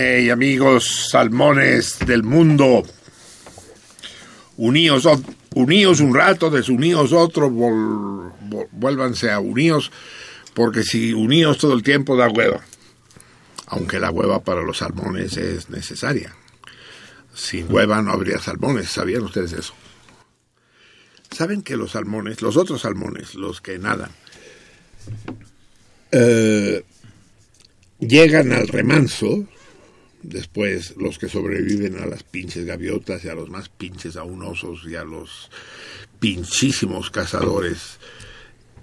Hey, amigos salmones del mundo, uníos, un rato, desuníos otro, vol- vuélvanse a uníos, porque si uníos todo el tiempo da hueva. Aunque la hueva para los salmones es necesaria. Sin hueva no habría salmones, ¿sabían ustedes eso? ¿Saben que los salmones, los otros salmones, los que nadan, eh, llegan al remanso, después los que sobreviven a las pinches gaviotas y a los más pinches aún osos y a los pinchísimos cazadores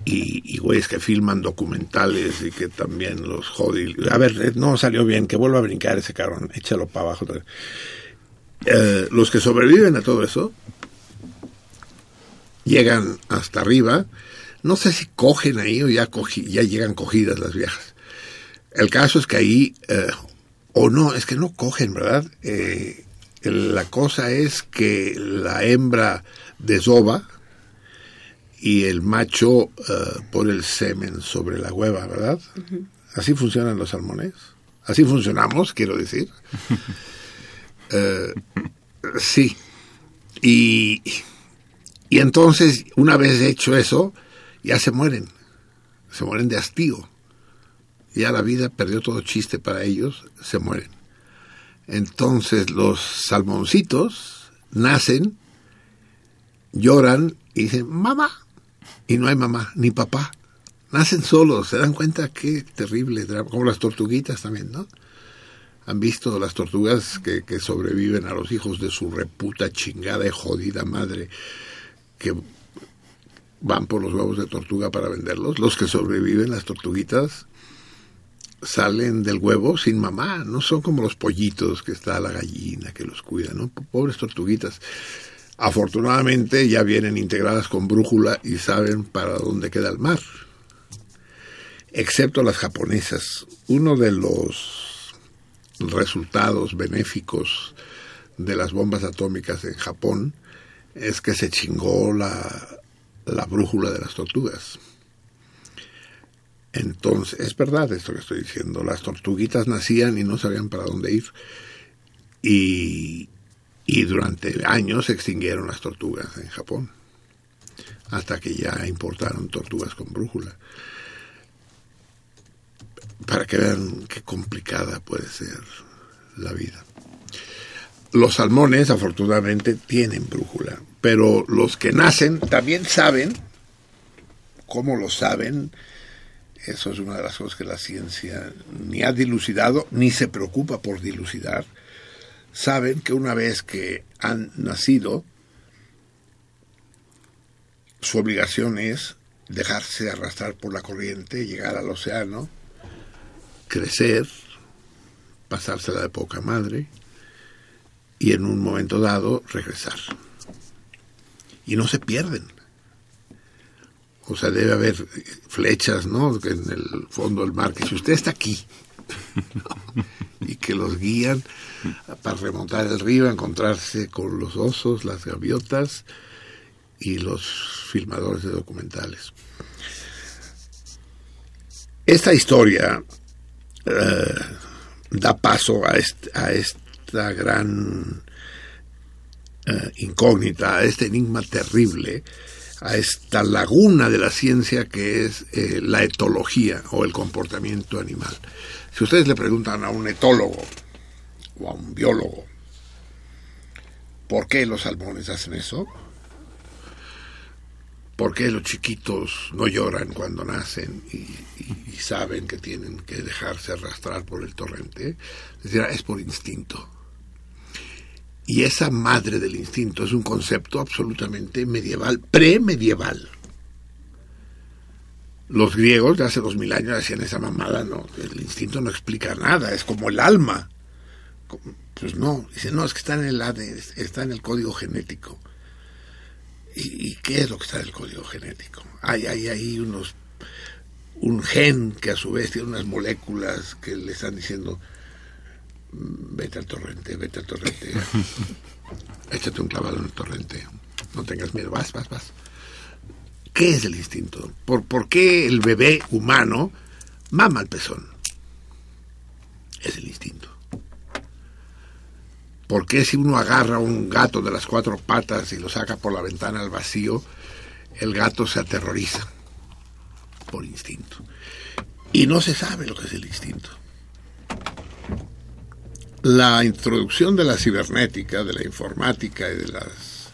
y, güeyes que filman documentales y que también los jodi. A ver, eh, no salió bien, que vuelva a brincar ese cabrón, échalo para abajo. Eh, los que sobreviven a todo eso llegan hasta arriba. No sé si cogen ahí o ya, ya llegan cogidas las viejas. El caso es que ahí, eh, o no, es que no cogen, ¿verdad? Eh, la cosa es que la hembra desova y el macho eh, pone el semen sobre la hueva, ¿verdad? Así funcionan los salmones. Así funcionamos, quiero decir. Eh, sí. Y, y entonces, una vez hecho eso, ya se mueren. Se mueren de hastío. Ya la vida perdió todo chiste para ellos, se mueren. Entonces los salmoncitos nacen, lloran y dicen, mamá. Y no hay mamá, ni papá. Nacen solos, se dan cuenta qué terrible, como las tortuguitas también, ¿no? Han visto las tortugas que, que sobreviven a los hijos de su reputa chingada y jodida madre, que van por los huevos de tortuga para venderlos. Los que sobreviven, las tortuguitas, salen del huevo sin mamá. No son como los pollitos que está la gallina que los cuida, ¿no? Pobres tortuguitas. Afortunadamente ya vienen integradas con brújula y saben para dónde queda el mar. Excepto las japonesas. Uno de los resultados benéficos de las bombas atómicas en Japón es que se chingó la, la brújula de las tortugas. Entonces, es verdad esto que estoy diciendo, las tortuguitas nacían y no sabían para dónde ir. Y, y durante años se extinguieron las tortugas en Japón, hasta que ya importaron tortugas con brújula. Para que vean qué complicada puede ser la vida. Los salmones, afortunadamente, tienen brújula, pero los que nacen también saben, ¿cómo lo saben? Eso es una de las cosas que la ciencia ni ha dilucidado, ni se preocupa por dilucidar. Saben que una vez que han nacido, su obligación es dejarse arrastrar por la corriente, llegar al océano, crecer, pasársela de poca madre y en un momento dado regresar. Y no se pierden. O sea, debe haber flechas, ¿no? En el fondo del mar, que si usted está aquí y que los guían para remontar el río, encontrarse con los osos, las gaviotas y los filmadores de documentales. Esta historia eh, da paso a esta gran eh, incógnita, a este enigma terrible, a esta laguna de la ciencia que es eh, la etología o el comportamiento animal. Si ustedes le preguntan a un etólogo o a un biólogo, ¿por qué los salmones hacen eso? ¿Por qué los chiquitos no lloran cuando nacen y, saben que tienen que dejarse arrastrar por el torrente? Dirá, es por instinto. Y esa madre del instinto es un concepto absolutamente medieval, premedieval. Los griegos de hace dos mil años decían esa mamada, no, el instinto no explica nada, es como el alma. Pues no, dicen, no, es que está en el ADN, está en el código genético. ¿Y, qué es lo que está en el código genético? Hay, hay ahí unos, un gen que a su vez tiene unas moléculas que le están diciendo, "Mm, vete al torrente, vete al torrente, échate un clavado en el torrente, no tengas miedo, vas, vas, vas. ¿Qué es el instinto? ¿Por, por qué el bebé humano mama el pezón? Es el instinto. ¿Por qué si uno agarra un gato de las cuatro patas y lo saca por la ventana al vacío, el gato se aterroriza? Por instinto. Y no se sabe lo que es el instinto. La introducción de la cibernética, de la informática y de las,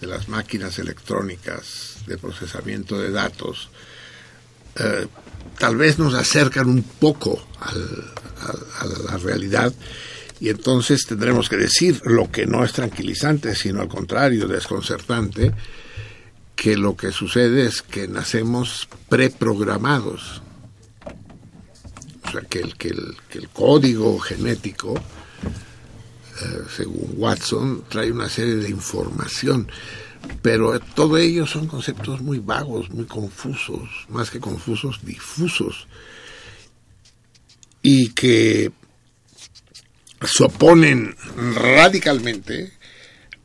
de las máquinas electrónicas de procesamiento de datos, eh, tal vez nos acercan un poco a la realidad y entonces tendremos que decir lo que no es tranquilizante, sino al contrario, desconcertante, que lo que sucede es que nacemos preprogramados. Que el, que el código genético, eh, según Watson, trae una serie de información, pero todo ello son conceptos muy vagos, muy confusos, más que confusos, difusos, y que se oponen radicalmente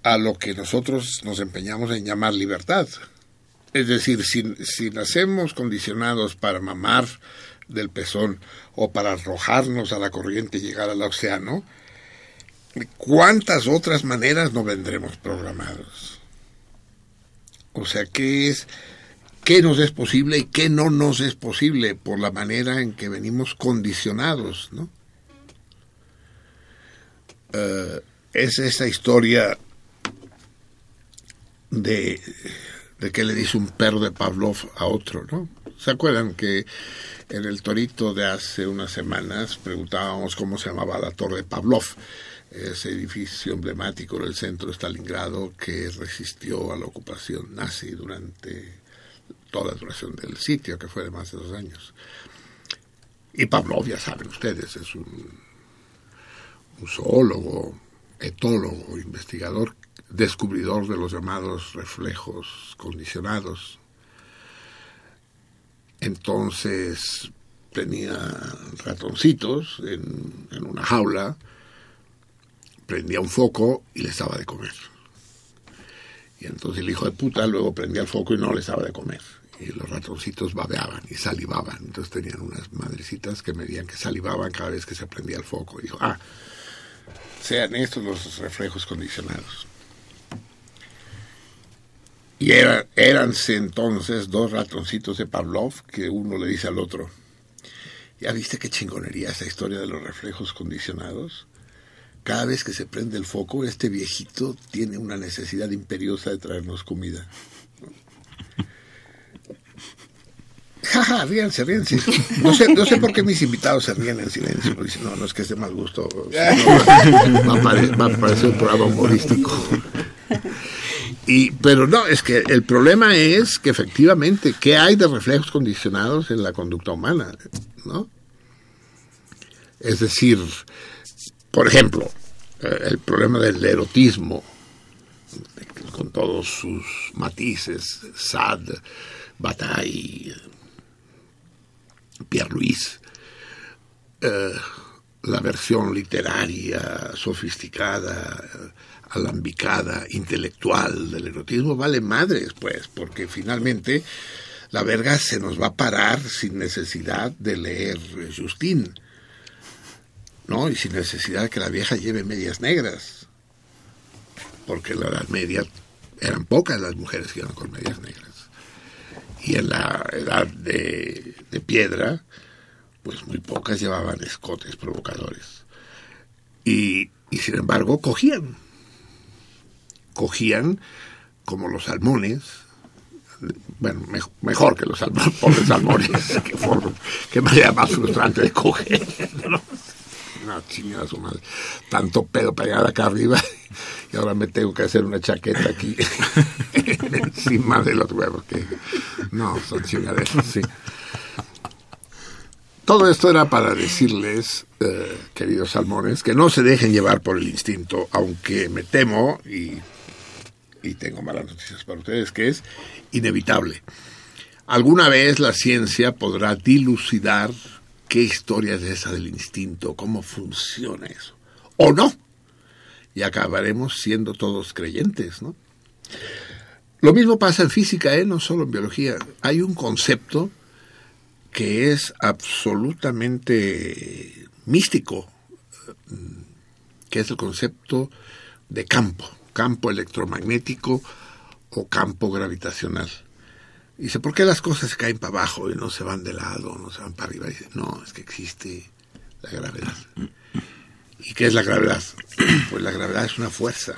a lo que nosotros nos empeñamos en llamar libertad. Es decir, si, si nacemos condicionados para mamar del pezón o para arrojarnos a la corriente y llegar al océano, ¿cuántas otras maneras no vendremos programados? O sea, ¿qué es, qué nos es posible y qué no nos es posible por la manera en que venimos condicionados, ¿no? Uh, es esa historia de, de que le dice un perro de Pavlov a otro, ¿no? ¿Se acuerdan que en el torito de hace unas semanas preguntábamos cómo se llamaba la torre de Pavlov? Ese edificio emblemático del centro de Stalingrado que resistió a la ocupación nazi durante toda la duración del sitio, que fue de más de dos años. Y Pavlov, ya saben ustedes, es un zoólogo, etólogo, investigador, descubridor de los llamados reflejos condicionados. Entonces tenía ratoncitos en, una jaula, prendía un foco y les daba de comer. Y entonces el hijo de puta luego prendía el foco y no les daba de comer. Y los ratoncitos babeaban y salivaban. Entonces tenían unas madrecitas que medían que salivaban cada vez que se prendía el foco. Y dijo, ah, sean estos los reflejos condicionados. Y era, éranse entonces dos ratoncitos de Pavlov que uno le dice al otro, ¿ya viste qué chingonería esa historia de los reflejos condicionados? Cada vez que se prende el foco, este viejito tiene una necesidad imperiosa de traernos comida. Jaja, ríanse, ríanse. No sé, no sé por qué mis invitados se ríen en silencio. Dicen, no, no es que es de mal gusto. Va a parecer un programa humorístico. Y, pero no, es que el problema es que efectivamente, ¿qué hay de reflejos condicionados en la conducta humana? ¿No? Es decir, por ejemplo, el problema del erotismo, con todos sus matices, sad, bataille, Pierre Louis, eh, la versión literaria, sofisticada, alambicada, intelectual del erotismo, vale madres, pues, porque finalmente la verga se nos va a parar sin necesidad de leer Justin, ¿no? Y sin necesidad de que la vieja lleve medias negras, porque en la Edad Media eran pocas las mujeres que iban con medias negras y en la edad de, de, piedra, pues muy pocas llevaban escotes provocadores. Y, y sin embargo cogían, cogían como los salmones, bueno, me, mejor que los salmones, salmones, que, forma, que manera más frustrante de coger. ¿no? No, chingada su madre. Tanto pedo para acá arriba y ahora me tengo que hacer una chaqueta aquí encima de los huevos. Que no, son chingaderos, sí. Todo esto era para decirles, eh, queridos salmones, que no se dejen llevar por el instinto, aunque me temo, y, y tengo malas noticias para ustedes, que es inevitable. Alguna vez la ciencia podrá dilucidar qué historia es esa del instinto, cómo funciona eso. O no. Y acabaremos siendo todos creyentes, ¿no? Lo mismo pasa en física, ¿eh? no solo en biología. Hay un concepto que es absolutamente místico, que es el concepto de campo, campo electromagnético o campo gravitacional. Dice, ¿por qué las cosas se caen para abajo y no se van de lado, no se van para arriba? Dice, no, es que existe la gravedad. ¿Y qué es la gravedad? Pues la gravedad es una fuerza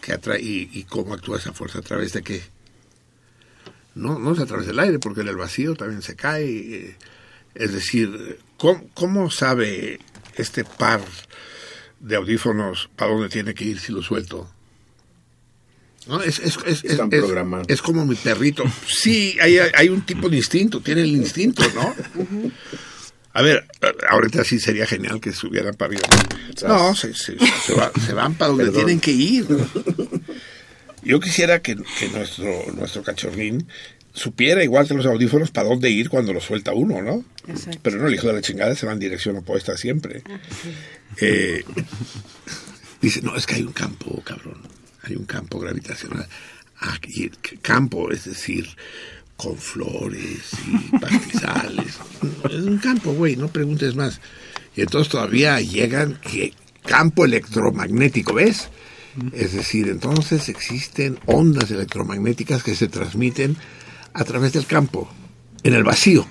que atrae. ¿Y, cómo actúa esa fuerza? ¿A través de qué? No, no es a través del aire, porque en el vacío también se cae. eh, Es decir, ¿cómo, cómo sabe este par de audífonos para dónde tiene que ir si lo suelto? ¿No? Es, es, es, es, Están es- programados. es como mi perrito. Sí, hay, hay un tipo de instinto, tiene el instinto, ¿no? A ver, ahorita sí sería genial que subieran para arriba. No, se, se- se va- se van para donde Perdón. tienen que ir. Yo quisiera que, que nuestro, nuestro cachorrín supiera, igual que los audífonos, para dónde ir cuando lo suelta uno, ¿no? Exacto. Pero no, el hijo de la chingada se va en dirección opuesta siempre. Eh, dice, no, es que hay un campo, cabrón. Hay un campo gravitacional. C- campo, es decir, con flores y pastizales. es un campo, güey, no preguntes más. Y entonces todavía llegan que campo electromagnético, ¿ves? Es decir, entonces existen ondas electromagnéticas que se transmiten a través del campo, en el vacío.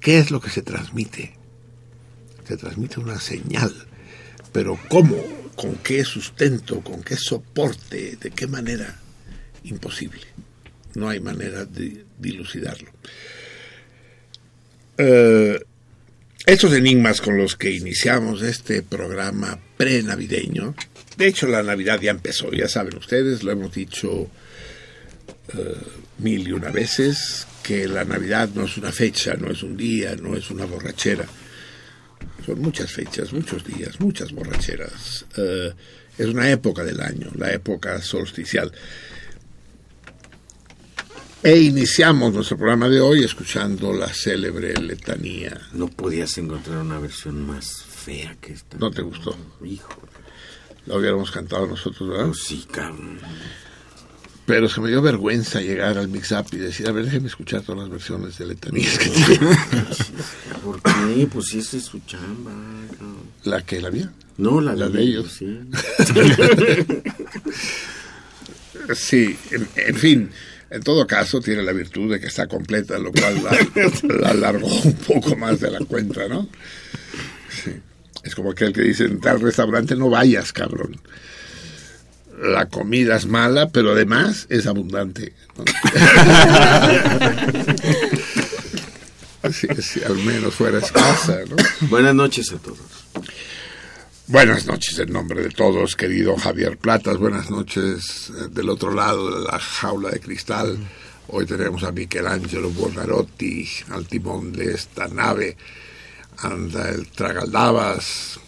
¿Qué es lo que se transmite? Se transmite una señal. Pero ¿cómo? ¿Con qué sustento? ¿Con qué soporte? ¿De qué manera? Imposible. No hay manera de dilucidarlo. Eh, estos enigmas con los que iniciamos este programa pre-navideño, de hecho la Navidad ya empezó, ya saben ustedes, lo hemos dicho eh, mil y una veces, que la Navidad no es una fecha, no es un día, no es una borrachera. Son muchas fechas, muchos días, muchas borracheras. Eh, es una época del año, la época solsticial. E iniciamos nuestro programa de hoy escuchando la célebre letanía. No podías encontrar una versión más fea que esta. ¿No te gustó? Hijo. La hubiéramos cantado nosotros, ¿verdad? Pues sí, cabrón. Pero se me dio vergüenza llegar al mix-up y decir, a ver, déjeme escuchar todas las versiones de letanías que tiene. ¿Por qué? Pues sí, es su chamba. ¿La que la mía? No, la, La de ellos. Sí. Sí, en, en fin, en todo caso tiene la virtud de que está completa, lo cual la, la alargó un poco más de la cuenta, ¿no? Sí. Es como aquel que dice, en tal restaurante no vayas, cabrón. La comida es mala, pero además es abundante. Sí, sí, al menos fuera escasa, ¿no? Buenas noches a todos. Buenas noches en nombre de todos, querido Javier Platas. Buenas noches eh, del otro lado de la jaula de cristal. Hoy tenemos a Michelangelo Buonarroti al timón de esta nave. Anda el Tragaldabas,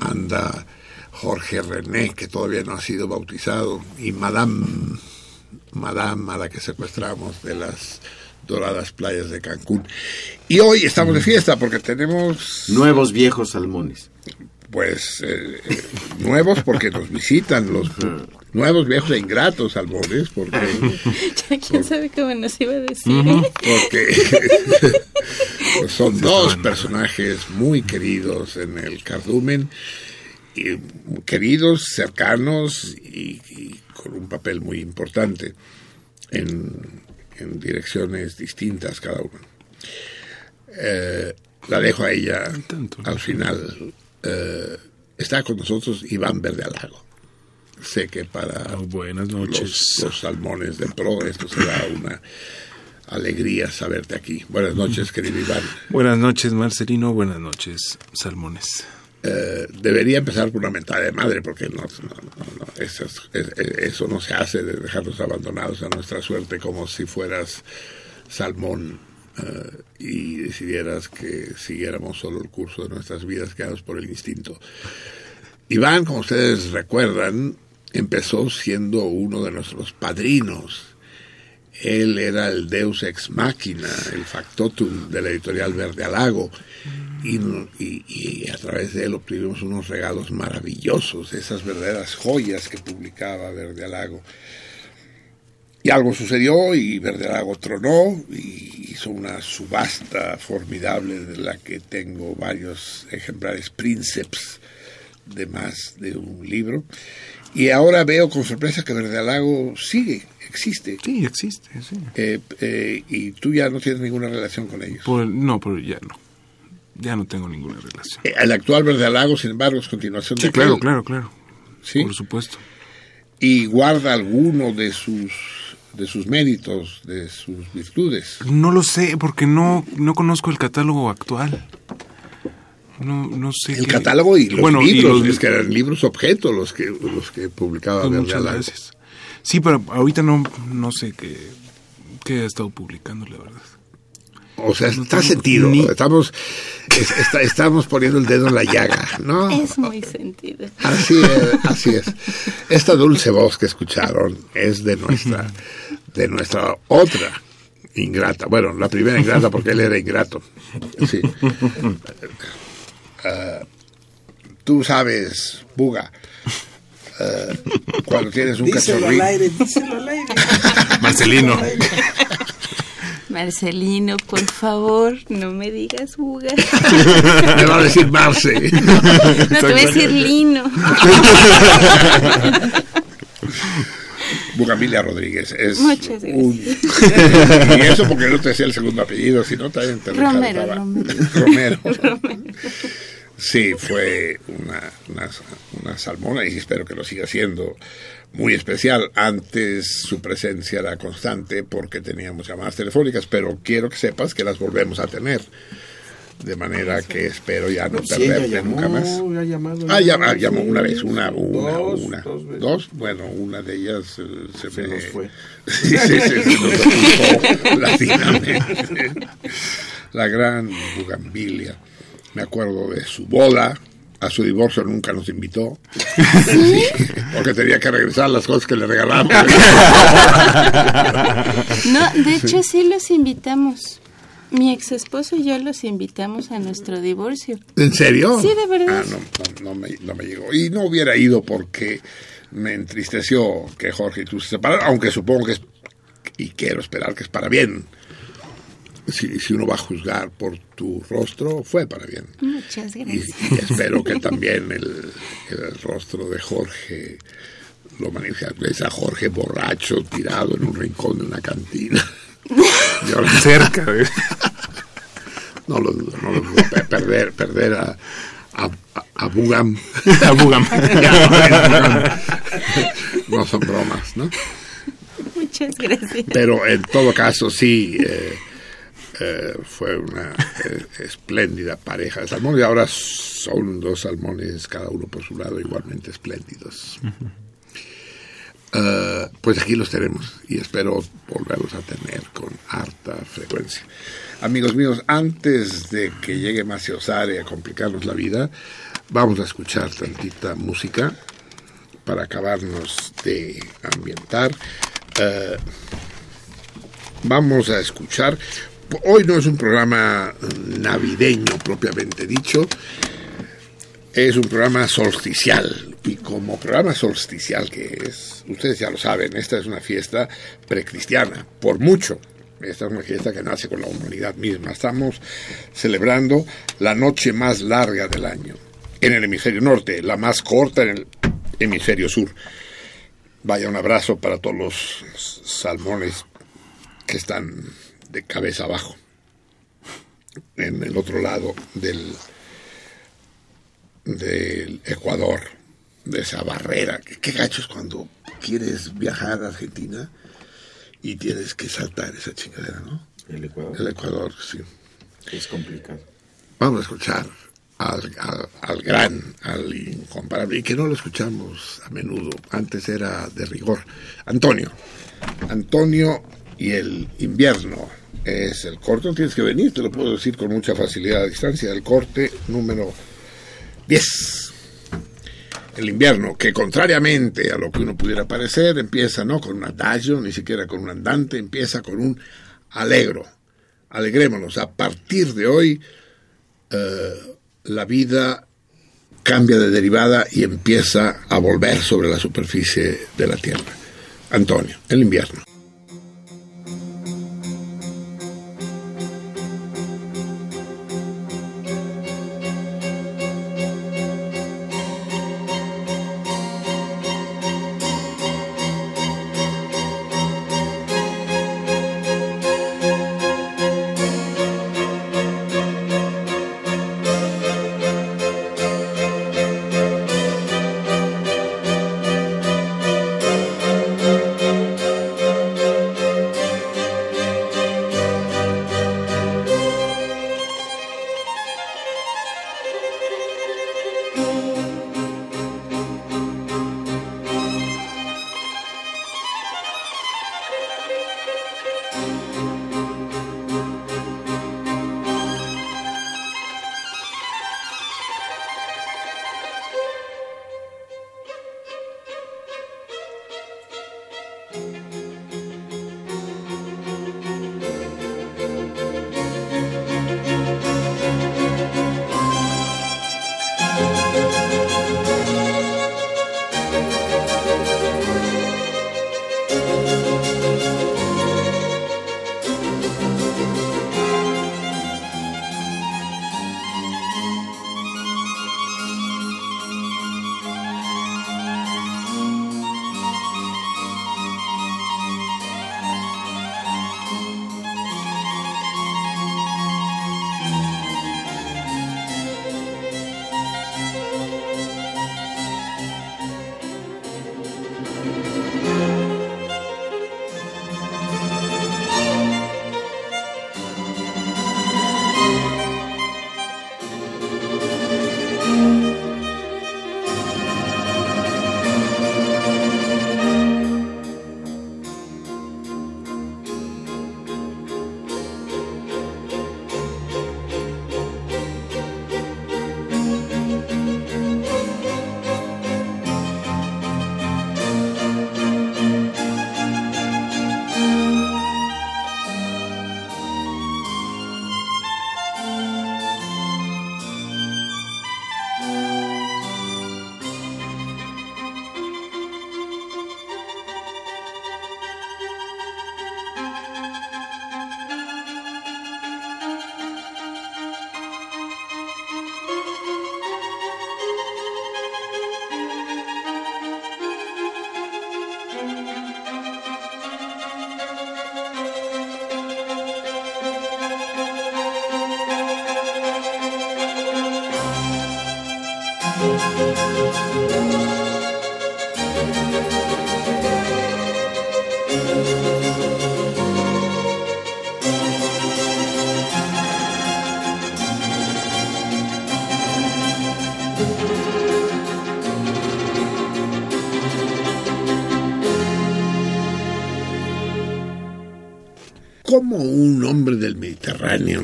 anda Jorge René, que todavía no ha sido bautizado, y Madame, Madame a la que secuestramos de las doradas playas de Cancún. Y hoy estamos de fiesta porque tenemos Nuevos viejos salmones. pues eh, eh, nuevos porque nos visitan los nuevos viejos e ingratos salmones porque Ya quién sabe cómo nos iba a decir. porque pues son dos personajes muy queridos en el cardumen queridos cercanos y, y con un papel muy importante en, en direcciones distintas cada uno Eh, la dejo a ella al final Eh, está con nosotros Iván Verdealago sé que para buenas los, noches. los salmones de pro. Esto será una alegría saberte aquí. Buenas noches, querido Iván. Buenas noches, Marcelino. Buenas noches, Salmones. Eh, debería empezar por una mentada de madre, porque no, eso, es- es- eso no se hace de dejarnos abandonados a nuestra suerte como si fueras salmón eh, y decidieras que siguiéramos solo el curso de nuestras vidas guiados por el instinto. Iván, como ustedes recuerdan, empezó siendo uno de nuestros padrinos. Él era el deus ex machina, el factotum de la editorial Verde Alago. Y, a través de él obtuvimos unos regalos maravillosos, esas verdaderas joyas que publicaba Verde Alago. Y algo sucedió y Verde Alago tronó y hizo una subasta formidable de la que tengo varios ejemplares, Princeps, de más de un libro. Y ahora veo con sorpresa que Verdalago sigue, existe. Sí, existe, sí. Eh, eh, y tú ya no tienes ninguna relación con ellos. Por- no, pero ya no. Ya no tengo ninguna relación. Eh, el actual Verdalago, sin embargo, es continuación Sí, de claro, aquel. claro, claro. Sí. Por supuesto. Y guarda alguno de sus de sus méritos, de sus virtudes. No lo sé, porque no, no conozco el catálogo actual. No, no sé. El qué- catálogo y los Bueno, y libros, los- es que eran libros objeto los que los que publicaba Pues Verdalago. gracias. Sí, pero ahorita no, no sé qué, qué ha estado publicando, la verdad. O sea, No está sentido. ni- Estamos es- está- estamos poniendo el dedo en la llaga, ¿no? Es muy sentido. Así es, así es. Esta dulce voz que escucharon es de nuestra, de nuestra otra ingrata. Bueno, la primera ingrata porque él era ingrato. Sí. Ah, tú sabes, Buga, cuando tienes un Díselo al cachorrito. aire, díselo al aire. Marcelino. Marcelino, por favor, no me digas buga. Me va a decir Marce. No te voy a decir lino. Bugamilia Rodríguez es Muchas gracias. un- y eso porque no te decía el segundo apellido, sino también te Romero, resaltaba. Romero. Romero. Sí, fue una, una, una salmona y espero que lo siga siendo muy especial. Antes su presencia era constante porque teníamos llamadas telefónicas, pero quiero que sepas que las volvemos a tener. De manera que espero ya no Sí, perderte llamó, nunca más. ya ha llamado. Ah, llamó, llamó una vez, una, una, Dos, una. dos veces. Dos, bueno, una de ellas eh, se, Se me... nos fue. Sí, sí, sí, se nos. La gran Bugambilia. Me acuerdo de su boda. A su divorcio nunca nos invitó. Sí, porque tenía que regresar las cosas que le regalamos. No, de hecho sí los invitamos. Mi ex esposo y yo los invitamos a nuestro divorcio. ¿En serio? Sí, de verdad. Ah, no, no, no me, no me llegó. Y no hubiera ido porque me entristeció que Jorge y tú se separaran, aunque supongo que es, y quiero esperar que es para bien. Si, si uno va a juzgar por tu rostro, fue para bien. Muchas Y, gracias. y espero que también el, el rostro de Jorge lo maneje. Ves a Jorge borracho, tirado en un rincón de una cantina. Llorando. Cerca. ¿eh? No lo dudo, no lo dudo. Pe- Perder, perder a, a, a- Bugam. A Bugam. No son bromas, ¿no? Muchas gracias. Pero en todo caso, sí, eh, eh, fue una eh, espléndida pareja de salmones y ahora son dos salmones, cada uno por su lado, igualmente espléndidos. Eh, pues aquí los tenemos y espero volverlos a tener con harta frecuencia. Amigos míos, antes de que llegue Macio Osare a complicarnos la vida, vamos a escuchar tantita música para acabarnos de ambientar. Vamos a escuchar. Hoy no es un programa navideño propiamente dicho, es un programa solsticial. Y como programa solsticial que es, ustedes ya lo saben, esta es una fiesta precristiana, por mucho. Esta es una fiesta que nace con la humanidad misma. Estamos celebrando la noche más larga del año en el hemisferio norte, la más corta en el hemisferio sur. Vaya un abrazo para todos los salmones que están de cabeza abajo en el otro lado del del Ecuador, de esa barrera. Qué, qué gacho es cuando quieres viajar a Argentina y tienes que saltar esa chingadera, ¿no? El Ecuador El Ecuador, sí. es complicado. Vamos a escuchar al, al- al gran, al incomparable, y que no lo escuchamos a menudo, antes era de rigor, Antonio. Antonio y el invierno es el corte, tienes que venir, te lo puedo decir con mucha facilidad a distancia, el corte número 10. El invierno, que contrariamente a lo que uno pudiera parecer, empieza no con un adagio, ni siquiera con un andante, empieza con un alegro. Alegrémonos, a partir de hoy la vida cambia de derivada y empieza a volver sobre la superficie de la Tierra. Antonio, el invierno.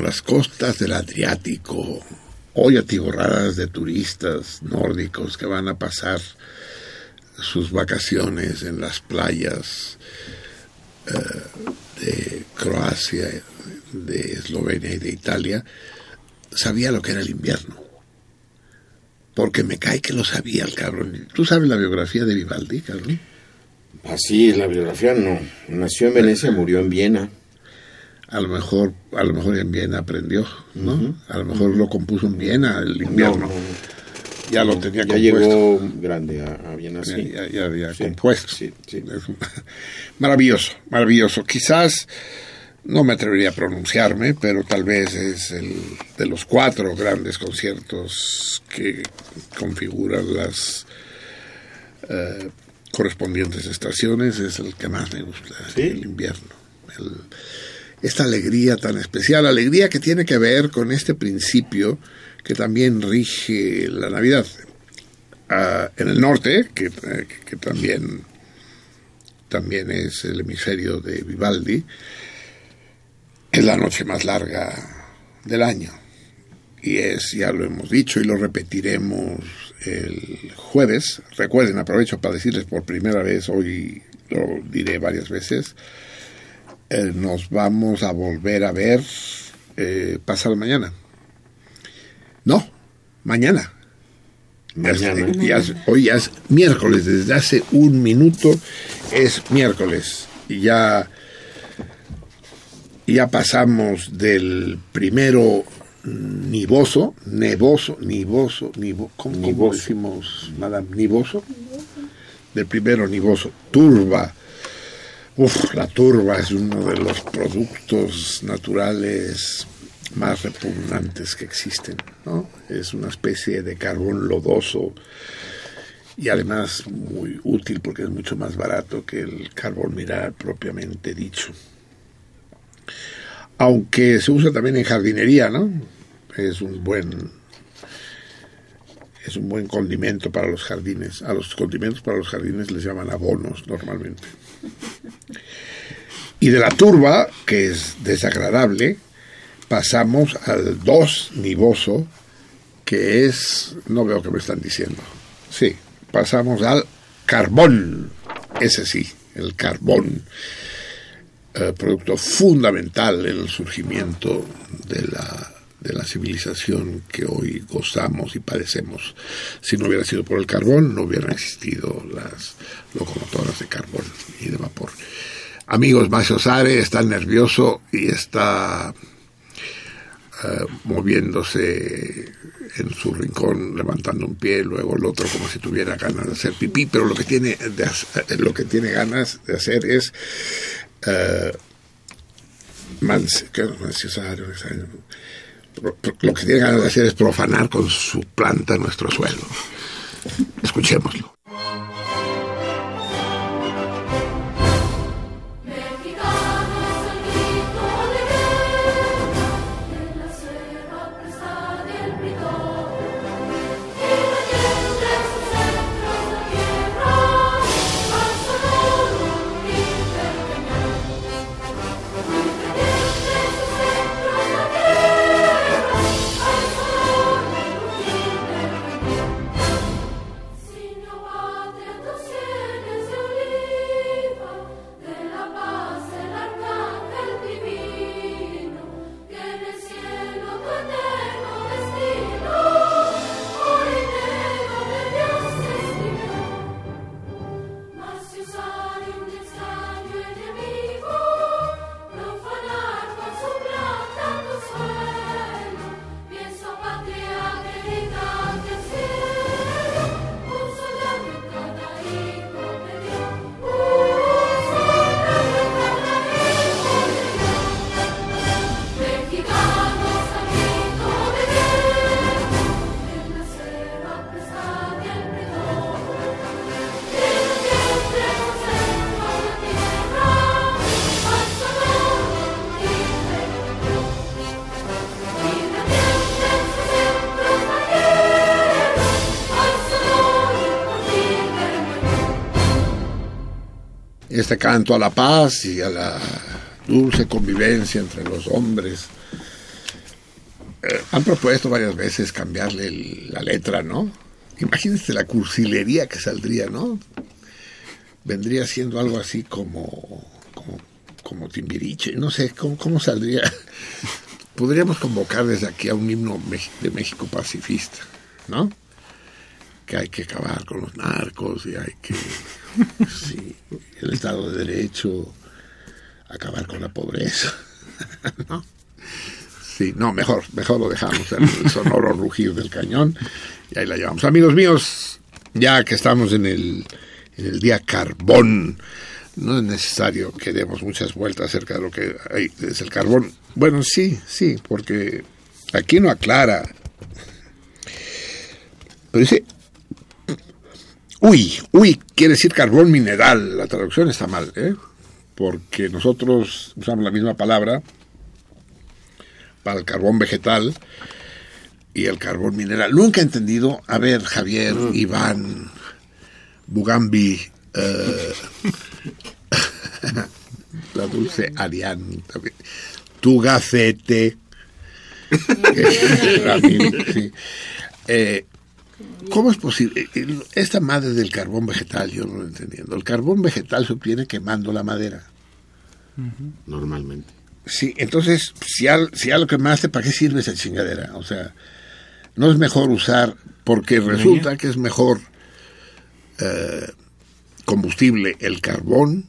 Las costas del Adriático, hoy atiborradas de turistas nórdicos que van a pasar sus vacaciones en las playas eh, de Croacia, de Eslovenia y de Italia, sabía lo que era el invierno. Porque me cae que lo sabía el cabrón. ¿Tú sabes la biografía de Vivaldi, cabrón? Así es la biografía, no. Nació en Venecia, murió en Viena. a lo mejor a lo mejor en Viena aprendió, ¿no? A lo mejor lo compuso en Viena el invierno. No, no, ya lo tenía ya compuesto. llegó grande a, a Viena, sí. ya, ya había Sí, compuesto. sí, sí. Maravilloso, maravilloso. Quizás no me atrevería a pronunciarme, pero tal vez es el de los cuatro grandes conciertos que configuran las eh, correspondientes estaciones, es el que más me gusta, Sí. el invierno. El- esta alegría tan especial, alegría que tiene que ver con este principio que también rige la Navidad. Ah, en el norte, que, eh, que también, también es el hemisferio de Vivaldi, es la noche más larga del año. Y es, ya lo hemos dicho y lo repetiremos el jueves. Recuerden, aprovecho para decirles por primera vez, hoy lo diré varias veces, eh, nos vamos a volver a ver eh, pasado mañana. No, mañana. Mañana. Ya es- hoy ya es miércoles, desde hace un minuto es miércoles. Y ya, ya pasamos del primero nivoso, nevoso, nivoso, nivo, ¿cómo, cómo Nivoso. decimos, madame? Nivoso. Del primero nivoso, turba. Uf, la turba es uno de los productos naturales más repugnantes que existen, ¿no? Es una especie de carbón lodoso y además muy útil porque es mucho más barato que el carbón mineral propiamente dicho. Aunque se usa también en jardinería, ¿no? Es un buen es un buen condimento para los jardines. A los condimentos para los jardines les llaman abonos normalmente. Y de la turba, que es desagradable, pasamos al dos nivoso, que es, no veo que me están diciendo. Sí, pasamos al carbón, ese sí, el carbón, eh, producto fundamental en el surgimiento de la, de la civilización que hoy gozamos y padecemos. Si no hubiera sido por el carbón, no hubieran existido las locomotoras de carbón y de vapor. Amigos, Macio Sare está nervioso y está eh, moviéndose en su rincón, levantando un pie, luego el otro como si tuviera ganas de hacer pipí, pero lo que tiene, de hacer- lo que tiene ganas de hacer es eh. Manciosario, pro- pro- lo que tiene ganas de hacer es profanar con su planta nuestro suelo. Escuchémoslo. Este canto a la paz y a la dulce convivencia entre los hombres. Eh, han propuesto varias veces cambiarle la letra, ¿no? Imagínense la cursilería que saldría, ¿no? Vendría siendo algo así como, como, como Timbiriche, no sé, ¿cómo, cómo saldría? Podríamos convocar desde aquí a un himno de México pacifista, ¿no? Que hay que acabar con los narcos y hay que, sí, el Estado de Derecho, acabar con la pobreza, ¿no? Sí, no, mejor, mejor lo dejamos, el sonoro rugir del cañón, y ahí la llevamos. Amigos míos, ya que estamos en el, en el día carbón, no es necesario que demos muchas vueltas acerca de lo que hay, es el carbón. Bueno, sí, sí, porque aquí no aclara. Pero dice, uy, uy, quiere decir carbón mineral. La traducción está mal, ¿eh? Porque nosotros usamos la misma palabra para el carbón vegetal y el carbón mineral. Nunca he entendido, a ver, Javier, Iván, Bugambi, eh, la dulce Arián, también, tu gacete. Eh, ¿Cómo es posible? El- Esta madre del carbón vegetal, yo no lo entendiendo. El carbón vegetal se obtiene quemando la madera. Normalmente. Sí, entonces, si, al, si algo quemaste, ¿para qué sirve esa chingadera? O sea, no es mejor usar, porque resulta que es mejor eh, combustible el carbón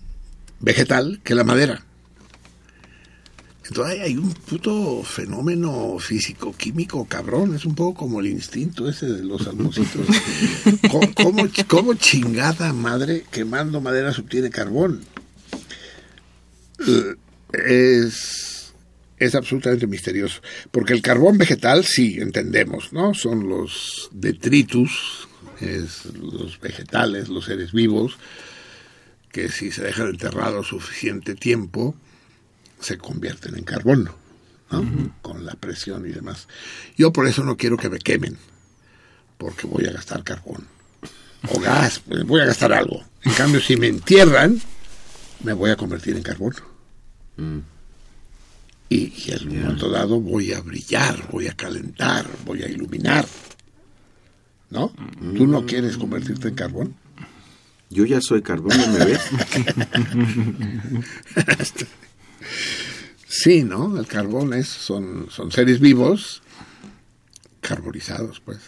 vegetal que la madera. Entonces hay, un puto fenómeno físico-químico cabrón, es un poco como el instinto ese de los salmocitos. ¿Cómo, cómo, cómo chingada madre quemando madera se obtiene carbón? Eh, es, es absolutamente misterioso. Porque el carbón vegetal, sí, entendemos, ¿no? Son los detritus, es los vegetales, los seres vivos, que si se dejan enterrados suficiente tiempo, se convierten en carbón, ¿no? Con la presión y demás. Yo por eso no quiero que me quemen, porque voy a gastar carbón. O gas, pues, voy a gastar algo. En cambio, si me entierran, me voy a convertir en carbón. Y, y en un momento dado voy a brillar, voy a calentar, voy a iluminar. ¿No? ¿Tú no quieres convertirte en carbón? Yo ya soy carbón, ¿no me ves? Sí, ¿no? El carbón es, son, son seres vivos carbonizados, pues.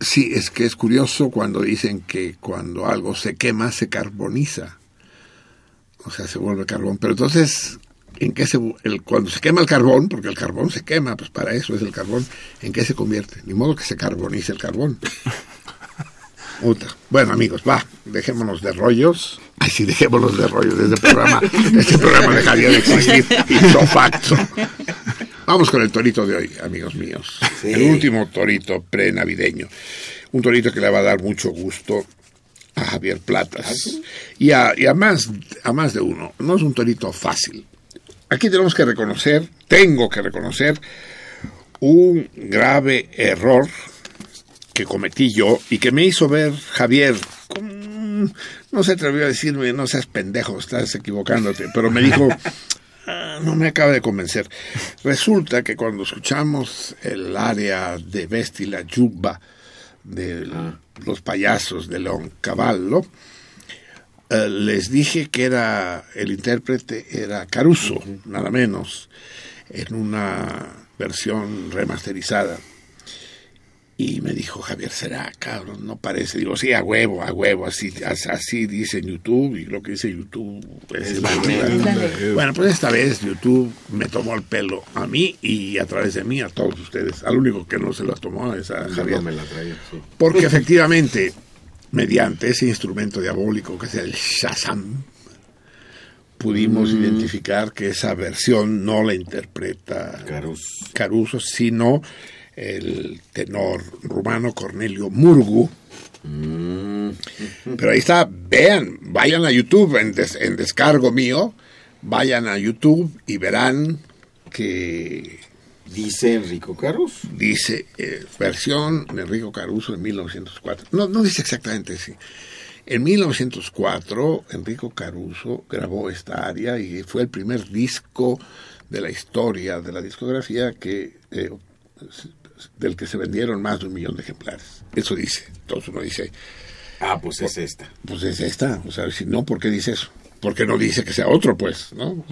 Sí, es que es curioso cuando dicen que cuando algo se quema se carboniza. O sea, se vuelve carbón. Pero entonces, ¿en qué se el, cuando se quema el carbón, porque el carbón se quema, pues para eso es el carbón, ¿en qué se convierte? Ni modo que se carbonice el carbón. Bueno, amigos, va, dejémonos de rollos. Ay, sí, dejémonos de rollos. Este programa, este programa dejaría de existir ipso facto. Vamos con el torito de hoy, amigos míos. Sí. El último torito pre-navideño. Un torito que le va a dar mucho gusto a Javier Platas. Y a, y a más, a más de uno. No es un torito fácil. Aquí tenemos que reconocer, tengo que reconocer, un grave error que cometí yo y que me hizo ver Javier. No se atrevió a decirme, no seas pendejo, estás equivocándote, pero me dijo, "Ah, no me acaba de convencer. Resulta que cuando escuchamos el área de Vesti la Yuba de los payasos de León Cavallo, eh, les dije que era el intérprete era Caruso, nada menos, en una versión remasterizada. Y me dijo, Javier, será, cabrón, no parece. Digo, sí, a huevo, a huevo, así, as- así dice YouTube, y lo que dice YouTube es, la verdad. Bueno, pues esta vez YouTube me tomó el pelo a mí y a través de mí a todos ustedes. Al único que no se lo tomó es a Javier. No me la traía, sí. Porque efectivamente, mediante ese instrumento diabólico que es el Shazam, pudimos identificar que esa versión no la interpreta Caruso. Caruso, sino el tenor rumano Cornelio Murgu. Pero ahí está, vean, vayan a YouTube en, des- en descargo mío, vayan a YouTube y verán que Dice Enrico Caruso. dice eh, versión de Enrico Caruso de 1904. No, no dice exactamente así. En 1904, Enrico Caruso grabó esta área y fue el primer disco de la historia de la discografía que eh, del que se vendieron más de un millón de ejemplares. Eso dice. Entonces uno dice, Ah, pues es esta. pues es esta. O sea, si no, ¿por qué dice eso? ¿Por qué no dice que sea otro, pues? ¿No?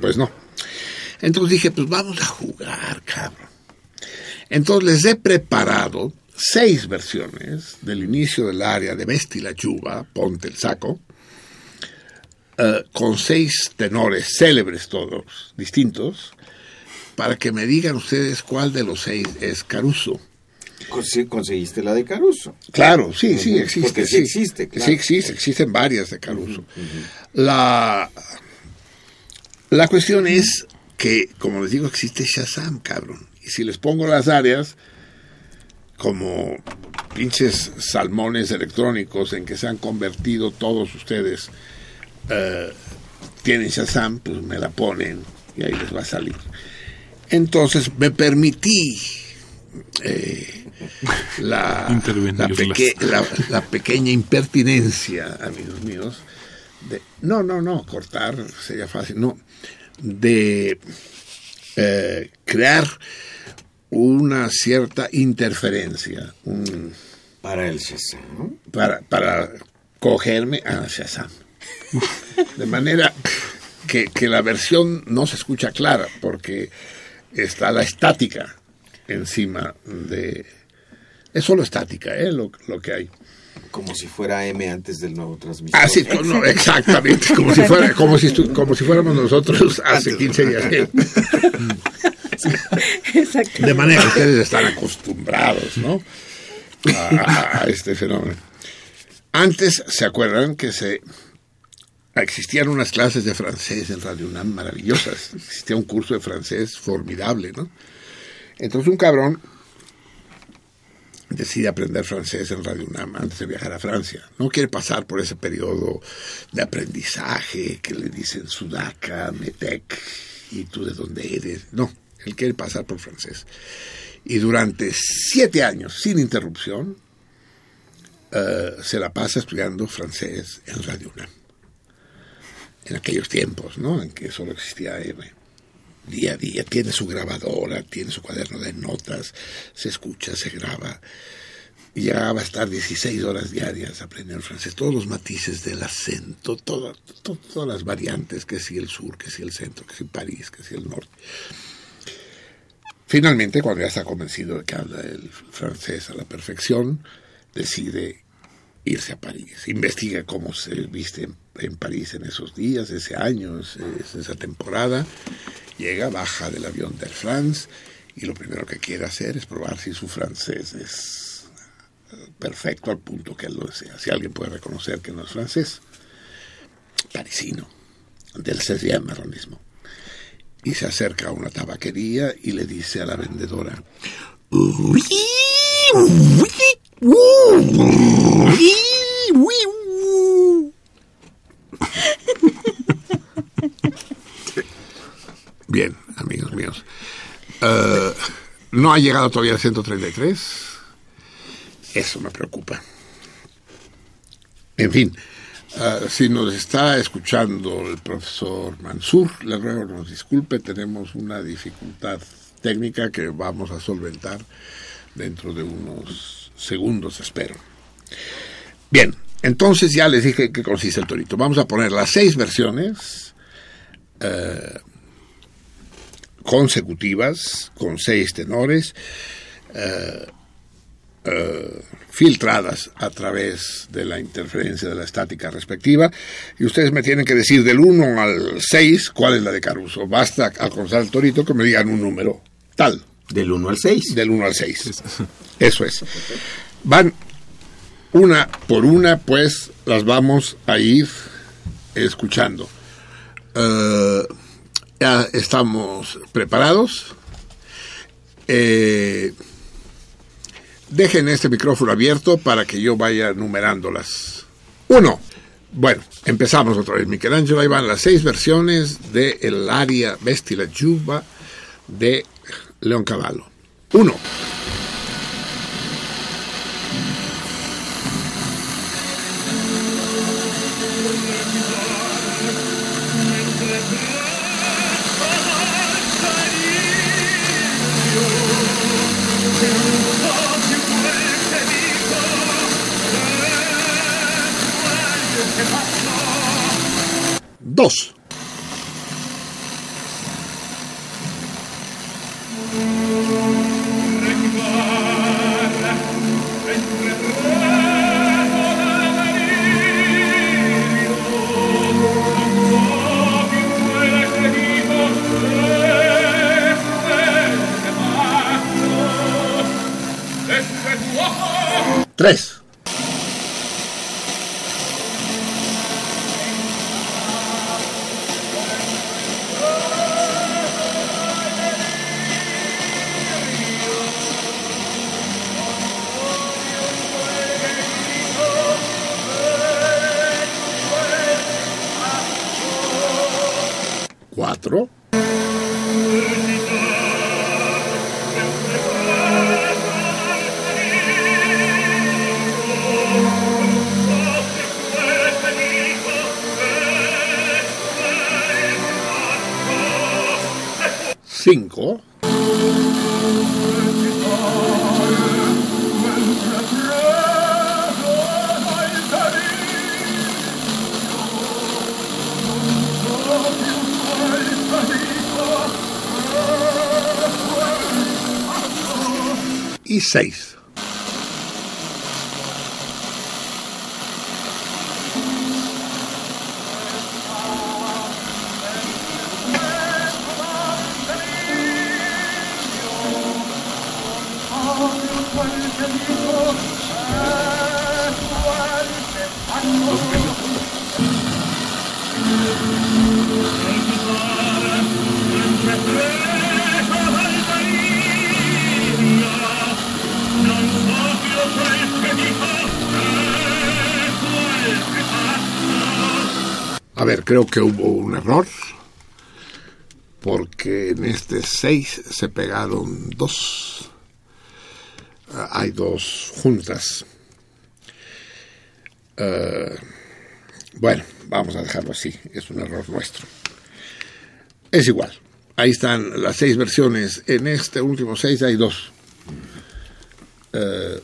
Pues no. Entonces dije, pues vamos a jugar, cabrón. Entonces les he preparado seis versiones del inicio del área de Vesti la Chuva, Ponte el Saco, eh, con seis tenores célebres todos, distintos, para que me digan ustedes cuál de los seis es Caruso. Conse- Conseguiste la de Caruso. Claro, sí, sí existe. porque sí existe, claro. Sí existe, existen varias de Caruso. La, la cuestión es que, como les digo, existe Shazam, cabrón. Y si les pongo las áreas como pinches salmones electrónicos en que se han convertido todos ustedes, eh, tienen Shazam, pues me la ponen y ahí les va a salir. Entonces me permití eh, la, la, Intervenirlas. peque- la- la pequeña impertinencia, amigos míos, de, no, no, no, cortar sería fácil, no, de eh, crear una cierta interferencia un- Para el Shazam. para, para cogerme a Shazam. De manera que, que la versión no se escucha clara, porque está la estática encima de... Es solo estática, ¿eh? Lo, lo que hay. Como si fuera M antes del nuevo transmisor. Ah, sí, no, exactamente, como si, fuera, como, si como si fuéramos nosotros hace 15 días. De manera que ustedes están acostumbrados, ¿no? A, a este fenómeno. Antes, ¿se acuerdan que se existían unas clases de francés en Radio UNAM maravillosas? Existía un curso de francés formidable, ¿no? Entonces un cabrón decide aprender francés en Radio UNAM antes de viajar a Francia. No quiere pasar por ese periodo de aprendizaje que le dicen Sudaca, Metec, y tú de dónde eres. No, él quiere pasar por francés. Y durante siete años, sin interrupción, eh, se la pasa estudiando francés en Radio UNAM. En aquellos tiempos, ¿no? En que solo existía M día a día, tiene su grabadora, tiene su cuaderno de notas, se escucha, se graba. Y llegaba a estar 16 horas diarias aprendiendo francés, todos los matices del acento, toda- to- todas las variantes, que si el sur, que si el centro, que si París, que si el norte. Finalmente, cuando ya está convencido de que habla el francés a la perfección, decide irse a París. Investiga cómo se viste en, en París en esos días, ese año, esa temporada. Llega, baja del avión del France y lo primero que quiere hacer es probar si su francés es eh, perfecto al punto que él lo desea. Si alguien puede reconocer que no es francés, parisino, del 16 marronismo. Y se acerca a una tabaquería y le dice a la vendedora, Bien, amigos míos. Eh, no ha llegado todavía al 133. Eso me preocupa. En fin, eh, si nos está escuchando el profesor Mansur, le ruego nos disculpe, tenemos una dificultad técnica que vamos a solventar dentro de unos segundos, espero. Bien, entonces ya les dije qué consiste el torito. Vamos a poner las seis versiones eh, consecutivas con seis tenores eh, eh, filtradas a través de la interferencia de la estática respectiva y ustedes me tienen que decir del 1 al 6 cuál es la de Caruso. Basta al cruzar el torito que me digan un número tal, Del 1 al 6. del 1 al 6. Eso es. Van una por una, pues las vamos a ir escuchando. Eh, ya estamos preparados. Eh, dejen este micrófono abierto para que yo vaya numerándolas. Uno. Bueno, empezamos otra vez. Michelangelo, ahí van las seis versiones de El aria Vesti la Giuba de León Cavallo. Uno. 2. Tres. 6. Creo que hubo un error. Porque en este 6 se pegaron dos. Ah, hay dos juntas. Eh, bueno, vamos a dejarlo así. Es un error nuestro. Es igual. Ahí están las seis versiones. En este último 6 hay dos. Eh,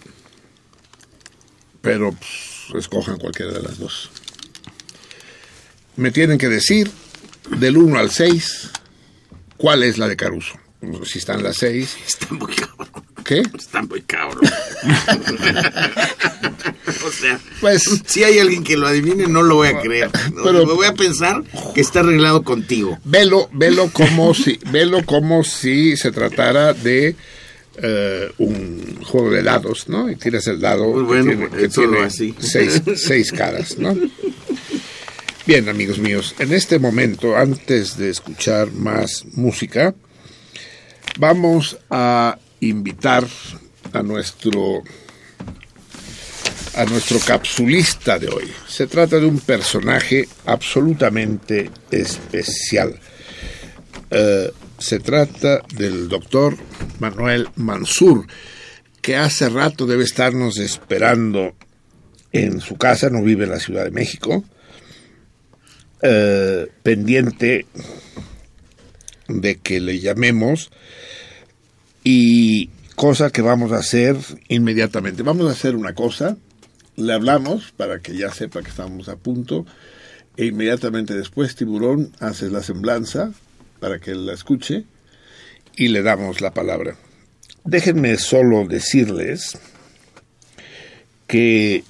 pero pues, escojan cualquiera de las dos. Me tienen que decir del 1 al 6 cuál es la de Caruso. Si están las 6. Está muy cabrón. ¿Qué? Está muy cabrón. o sea, Pues si hay alguien que lo adivine, no lo voy a creer. No, Pero- me voy a pensar que está arreglado contigo. velo, velo como si, velo como si se tratara de eh, un juego de dados, ¿no? Y tiras el dado Muy que bueno, tiene, que tiene así. Seis, seis caras, ¿no? Bien, amigos míos, en este momento, antes de escuchar más música, vamos a invitar a nuestro a nuestro capsulista de hoy. Se trata de un personaje absolutamente especial. Eh, se trata del doctor Manuel Mansur, que hace rato debe estarnos esperando en su casa, no vive en la Ciudad de México, eh, pendiente de que le llamemos y cosa que vamos a hacer inmediatamente. Vamos a hacer una cosa, le hablamos para que ya sepa que estamos a punto e inmediatamente después Tiburón hace la semblanza para que él la escuche y le damos la palabra. Déjenme solo decirles que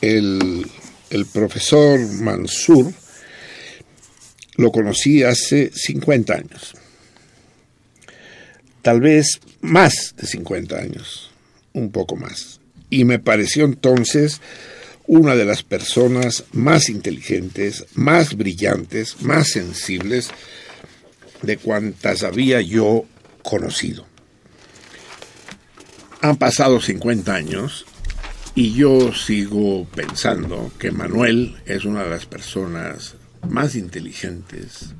el, el profesor Mansur lo conocí hace 50 años, tal vez más de 50 años, un poco más. Y me pareció entonces una de las personas más inteligentes, más brillantes, más sensibles de cuantas había yo conocido. Han pasado 50 años y yo sigo pensando que Manuel es una de las personas más inteligentes,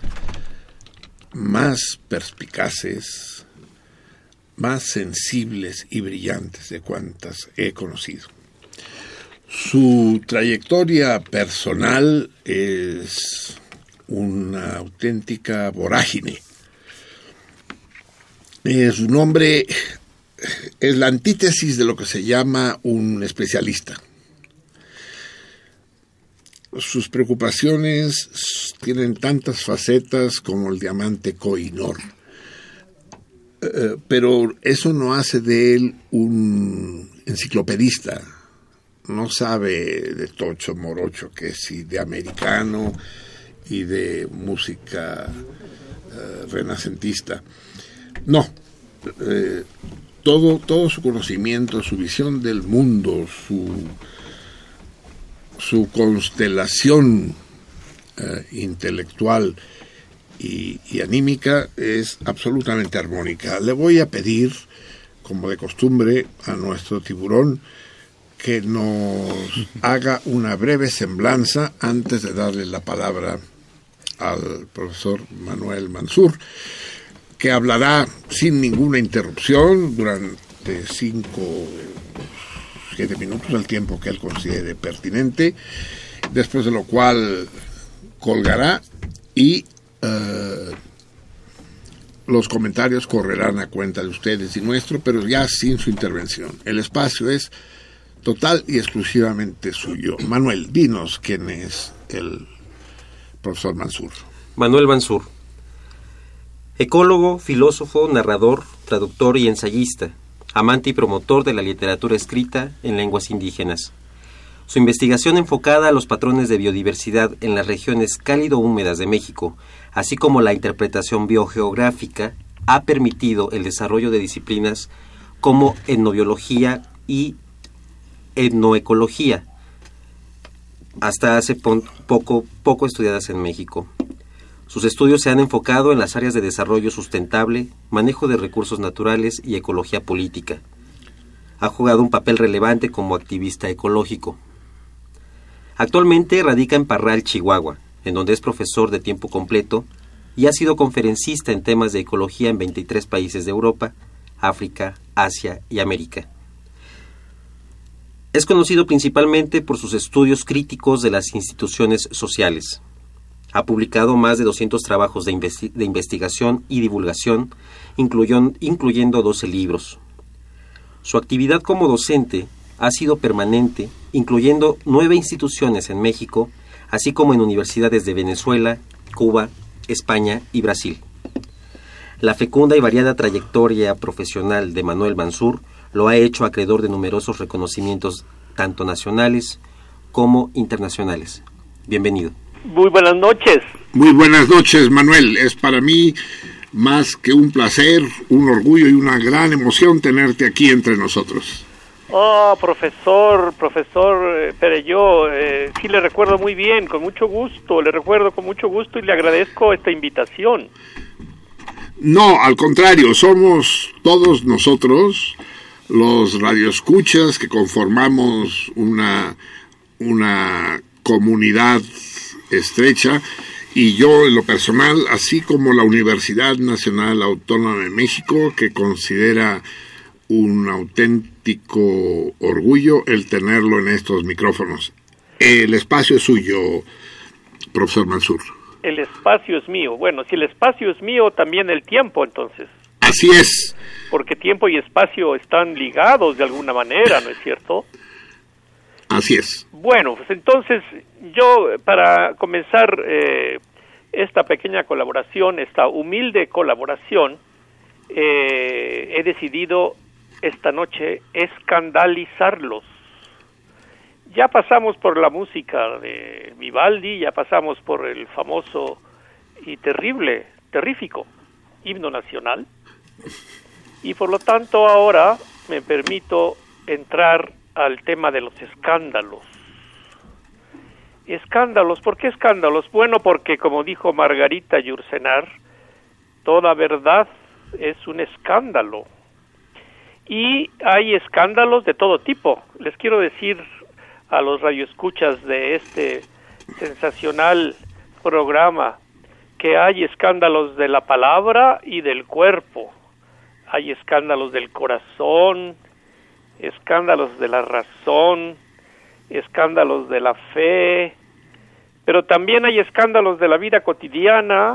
más perspicaces, más sensibles y brillantes de cuantas he conocido. Su trayectoria personal es una auténtica vorágine. Eh, su nombre es la antítesis de lo que se llama un especialista. sus preocupaciones tienen tantas facetas como el diamante Koinor. Eh, pero eso no hace de él un enciclopedista. No sabe de tocho morocho, que sí, de americano y de música eh, renacentista. No, eh, todo, todo su conocimiento, su visión del mundo, su, su constelación eh, intelectual y, y, anímica es absolutamente armónica. Le voy a pedir, como de costumbre, a nuestro tiburón que nos haga una breve semblanza antes de darle la palabra al profesor Manuel Mansur, que hablará sin ninguna interrupción durante cinco, siete minutos, el tiempo que él considere pertinente, después de lo cual colgará y uh, los comentarios correrán a cuenta de ustedes y nuestro, pero ya sin su intervención. El espacio es total y exclusivamente suyo. Manuel, dinos quién es el profesor Mansur. Manuel Mansur. Ecólogo, filósofo, narrador, traductor y ensayista, amante y promotor de la literatura escrita en lenguas indígenas. Su investigación enfocada a los patrones de biodiversidad en las regiones cálido-húmedas de México, así como la interpretación biogeográfica, ha permitido el desarrollo de disciplinas como etnobiología y etnoecología, hasta hace poco, poco estudiadas en México. Sus estudios se han enfocado en las áreas de desarrollo sustentable, manejo de recursos naturales y ecología política. Ha jugado un papel relevante como activista ecológico. Actualmente radica en Parral, Chihuahua, en donde es profesor de tiempo completo y ha sido conferencista en temas de ecología en 23 países de Europa, África, Asia y América. Es conocido principalmente por sus estudios críticos de las instituciones sociales. Ha publicado más de 200 trabajos de, investi de investigación y divulgación, incluyendo 12 libros. Su actividad como docente ha sido permanente, incluyendo nueve instituciones en México, así como en universidades de Venezuela, Cuba, España y Brasil. La fecunda y variada trayectoria profesional de Manuel Mansur lo ha hecho acreedor de numerosos reconocimientos tanto nacionales como internacionales. Bienvenido. Muy buenas noches. Muy buenas noches, Manuel. Es para mí más que un placer, un orgullo y una gran emoción tenerte aquí entre nosotros. Oh, profesor, profesor eh, Pereyó, eh, sí le recuerdo muy bien, con mucho gusto, le recuerdo con mucho gusto y le agradezco esta invitación. No, al contrario, somos todos nosotros los radioescuchas que conformamos una, una comunidad estrecha y yo en lo personal, así como la Universidad Nacional Autónoma de México, que considera un auténtico orgullo el tenerlo en estos micrófonos. El espacio es suyo, profesor Mansur. El espacio es mío. Bueno, si el espacio es mío, también el tiempo, entonces. Así es. Porque tiempo y espacio están ligados de alguna manera, ¿no es cierto? Así es. Bueno, pues entonces yo, para comenzar eh, esta pequeña colaboración, esta humilde colaboración, eh, he decidido esta noche escandalizarlos. Ya pasamos por la música de Vivaldi, ya pasamos por el famoso y terrible, terrífico himno nacional, y por lo tanto ahora me permito entrar al tema de los escándalos. Escándalos, ¿por qué escándalos? Bueno, porque como dijo Margarita Yurcenar, toda verdad es un escándalo. Y hay escándalos de todo tipo. Les quiero decir a los radioescuchas de este sensacional programa que hay escándalos de la palabra y del cuerpo hay escándalos del corazón, escándalos de la razón, escándalos de la fe, pero también hay escándalos de la vida cotidiana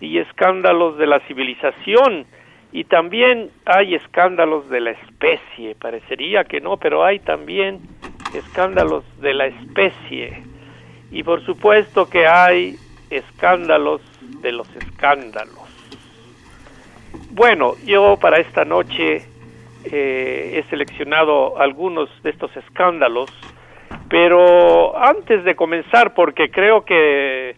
y escándalos de la civilización y también hay escándalos de la especie, parecería que no, pero hay también escándalos de la especie Y por supuesto que hay escándalos de los escándalos. Bueno, yo para esta noche eh, he seleccionado algunos de estos escándalos, pero antes de comenzar, porque creo que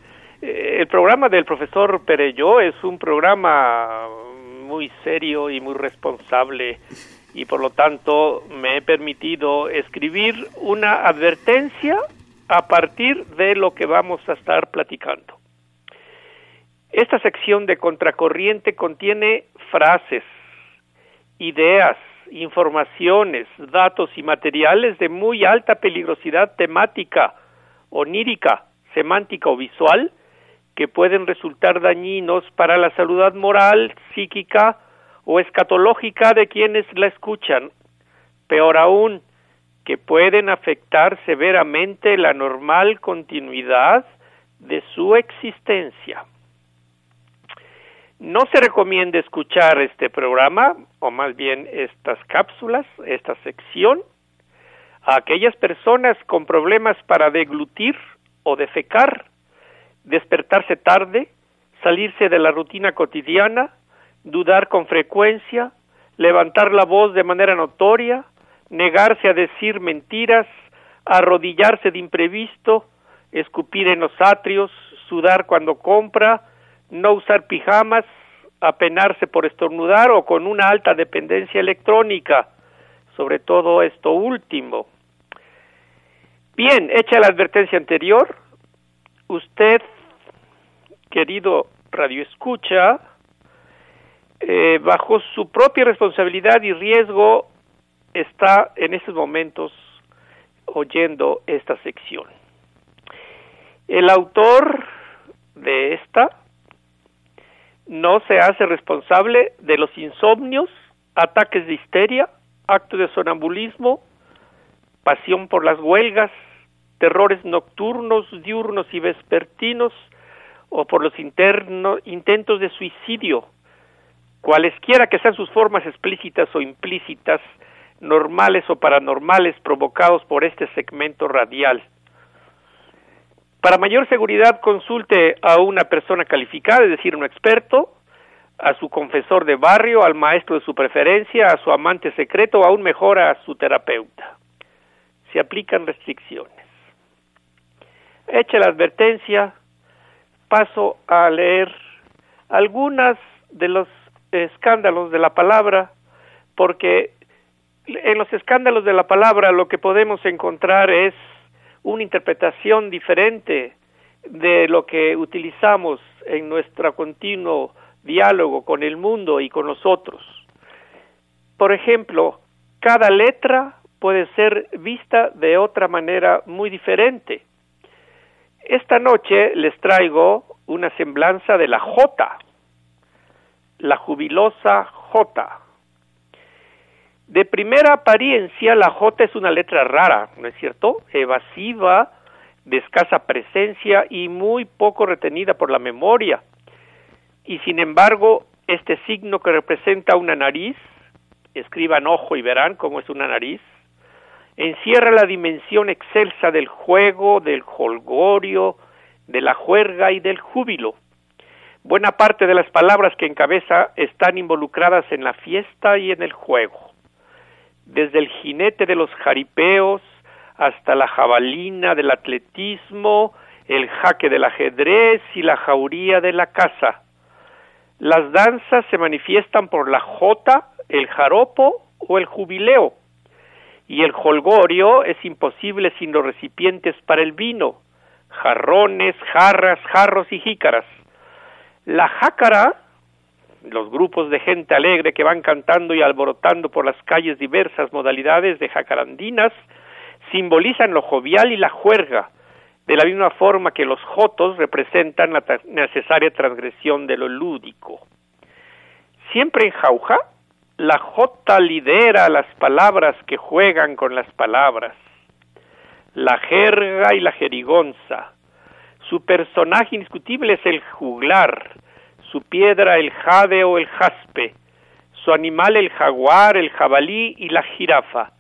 eh, el programa del profesor Pereyó es un programa muy serio y muy responsable y por lo tanto me he permitido escribir una advertencia a partir de lo que vamos a estar platicando. Esta sección de contracorriente contiene frases, ideas, informaciones, datos y materiales de muy alta peligrosidad temática, onírica, semántica o visual que pueden resultar dañinos para la salud moral, psíquica o escatológica de quienes la escuchan. Peor aún, que pueden afectar severamente la normal continuidad de su existencia. No se recomienda escuchar este programa, o más bien estas cápsulas, esta sección, a aquellas personas con problemas para deglutir o defecar, despertarse tarde, salirse de la rutina cotidiana, dudar con frecuencia, levantar la voz de manera notoria, negarse a decir mentiras, arrodillarse de imprevisto, escupir en los atrios, sudar cuando compra, no usar pijamas, apenarse por estornudar o con una alta dependencia electrónica, sobre todo esto último. Bien, hecha la advertencia anterior, usted, querido Radio Escucha, eh, bajo su propia responsabilidad y riesgo, está en estos momentos oyendo esta sección. El autor de esta no se hace responsable de los insomnios, ataques de histeria, actos de sonambulismo, pasión por las huelgas, terrores nocturnos, diurnos y vespertinos, o por los intentos de suicidio, cualesquiera que sean sus formas explícitas o implícitas, normales o paranormales provocados por este segmento radial. Para mayor seguridad, consulte a una persona calificada, es decir, un experto, a su confesor de barrio, al maestro de su preferencia, a su amante secreto o aún mejor a su terapeuta. Se aplican restricciones. Hecha la advertencia, paso a leer algunas de los escándalos de la palabra, porque en los escándalos de la palabra lo que podemos encontrar es una interpretación diferente de lo que utilizamos en nuestro continuo diálogo con el mundo y con nosotros. Por ejemplo, cada letra puede ser vista de otra manera muy diferente. Esta noche les traigo una semblanza de la J, la jubilosa J. De primera apariencia, la J es una letra rara, ¿no es cierto? Evasiva, de escasa presencia y muy poco retenida por la memoria. Y sin embargo, este signo que representa una nariz, escriban ojo y verán cómo es una nariz, encierra la dimensión excelsa del juego, del holgorio, de la juerga y del júbilo. Buena parte de las palabras que encabeza están involucradas en la fiesta y en el juego desde el jinete de los jaripeos hasta la jabalina del atletismo, el jaque del ajedrez y la jauría de la caza. Las danzas se manifiestan por la jota, el jaropo o el jubileo. Y el holgorio es imposible sin los recipientes para el vino, jarrones, jarras, jarros y jícaras. La jácara los grupos de gente alegre que van cantando y alborotando por las calles diversas modalidades de jacarandinas simbolizan lo jovial y la juerga, de la misma forma que los jotos representan la necesaria transgresión de lo lúdico. Siempre en jauja, la jota lidera las palabras que juegan con las palabras, la jerga y la jerigonza. Su personaje indiscutible es el juglar, su piedra el jade o el jaspe, su animal el jaguar, el jabalí y la jirafa,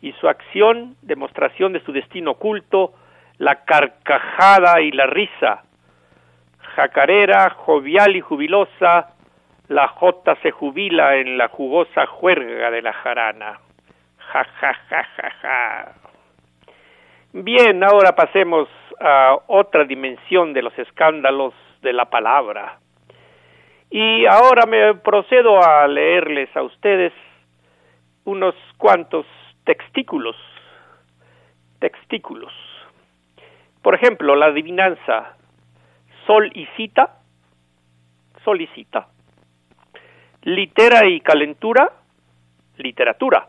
y su acción, demostración de su destino oculto, la carcajada y la risa. Jacarera, jovial y jubilosa, la jota se jubila en la jugosa juerga de la jarana. Ja, ja, ja, ja, ja. Bien, ahora pasemos a otra dimensión de los escándalos de la palabra. Y ahora me procedo a leerles a ustedes unos cuantos textículos. Textículos. Por ejemplo, la adivinanza sol y cita, sol y cita. Litera y calentura, literatura.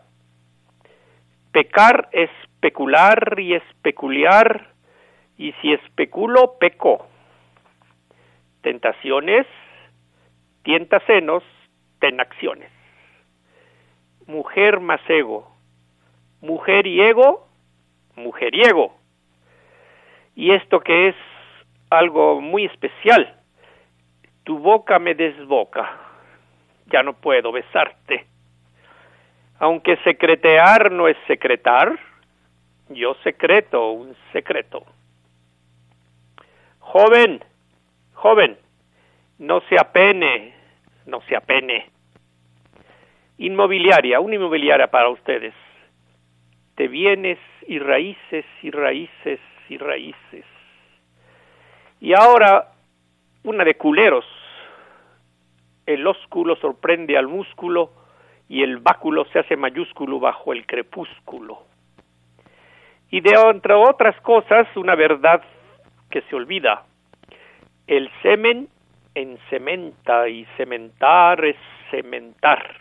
Pecar es especular y especular, y si especulo, peco. Tentaciones, tienta senos, ten acciones. Mujer más ego, mujer y ego, mujeriego. Y esto que es algo muy especial, tu boca me desboca, ya no puedo besarte. Aunque secretear no es secretar, yo secreto un secreto. Joven, joven, no se apene, no se apene. Inmobiliaria, una inmobiliaria para ustedes. Te vienes y raíces y raíces y raíces. Y ahora una de culeros. El ósculo sorprende al músculo y el báculo se hace mayúsculo bajo el crepúsculo y de entre otras cosas una verdad que se olvida. El semen encementa y cementar es cementar.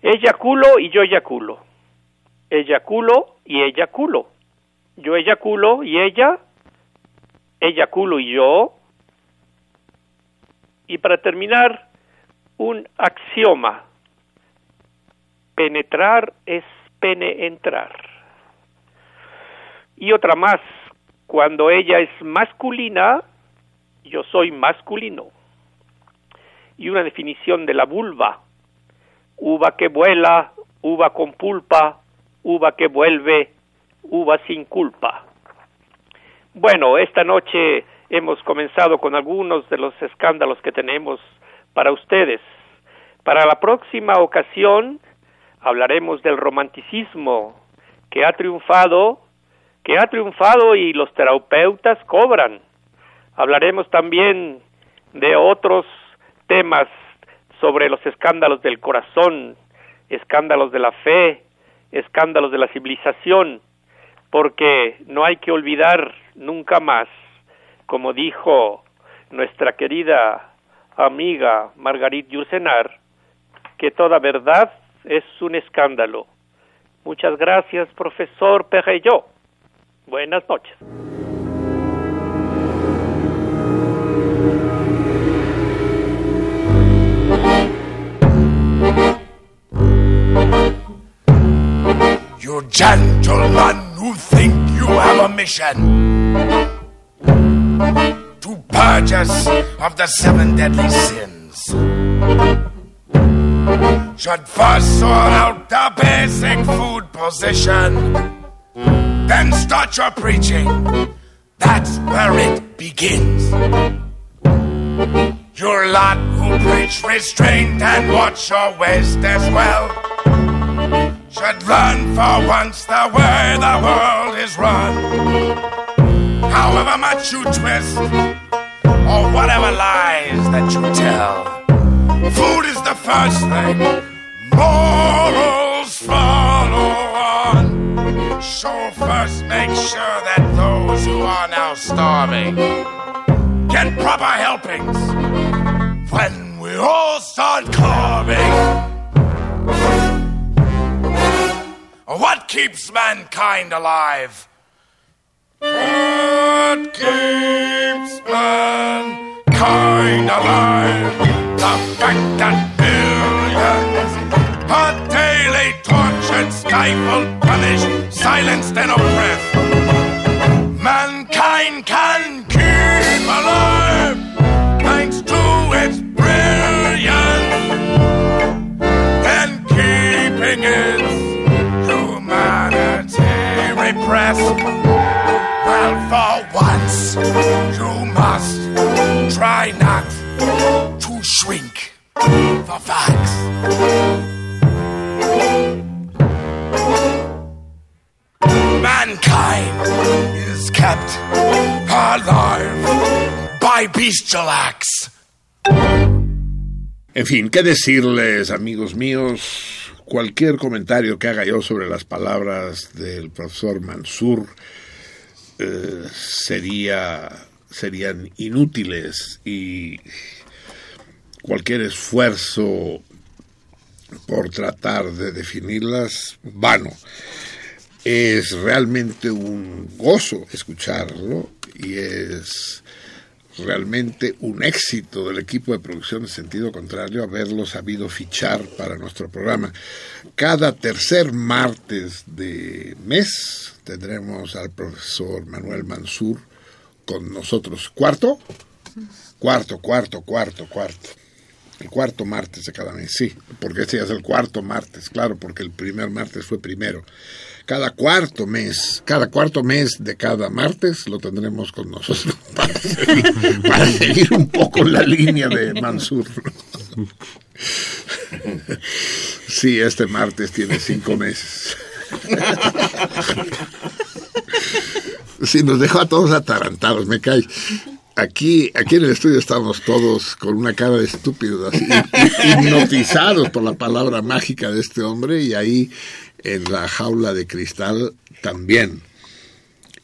Eyaculo y yo eyaculo. Eyaculo y eyaculo. Yo eyaculo y ella. Eyaculo y yo. Y para terminar, un axioma. Penetrar es pene entrar y otra más, cuando ella es masculina, yo soy masculino. Y una definición de la vulva, uva que vuela, uva con pulpa, uva que vuelve, uva sin culpa. Bueno, esta noche hemos comenzado con algunos de los escándalos que tenemos para ustedes. Para la próxima ocasión hablaremos del romanticismo que ha triunfado que ha triunfado y los terapeutas cobran. Hablaremos también de otros temas sobre los escándalos del corazón, escándalos de la fe, escándalos de la civilización, porque no hay que olvidar nunca más, como dijo nuestra querida amiga Margarit Yursenar, que toda verdad es un escándalo. Muchas gracias, profesor Pereyó. Buenas noches. Gentlemen who think you have a mission to purge us of the seven deadly sins should first sort out the basic food position then start your preaching. That's where it begins. Your lot who preach restraint and watch your waist as well should learn for once the way the world is run. However much you twist, or whatever lies that you tell, food is the first thing. Morals follow on. so first make sure that those who are now starving get proper helpings when we all start carving. What keeps mankind alive? What keeps mankind alive? The fact that billions are daily tortured, stifled, punished, silenced and oppressed. Mankind can for facts. Mankind is kept alive by bestial acts. En fin, ¿qué decirles, amigos míos? Cualquier comentario que haga yo sobre las palabras del profesor Mansur eh, sería, serían inútiles y cualquier esfuerzo por tratar de definirlas, vano. Es realmente un gozo escucharlo y es realmente un éxito del equipo de producción de sentido contrario haberlo sabido fichar para nuestro programa. Cada tercer martes de mes tendremos al profesor Manuel Mansur con nosotros. ¿Cuarto? Cuarto, cuarto, cuarto, cuarto. El cuarto martes de cada mes, sí, porque este ya es el cuarto martes, claro, porque el primer martes fue primero. Cada cuarto mes, cada cuarto mes de cada martes lo tendremos con nosotros para seguir, un poco la línea de Mansur. Sí, este martes tiene cinco meses. Sí, nos dejó a todos atarantados, me cae. Aquí, aquí en el estudio estamos todos con una cara de estúpidos, así, hipnotizados por la palabra mágica de este hombre y ahí en la jaula de cristal también.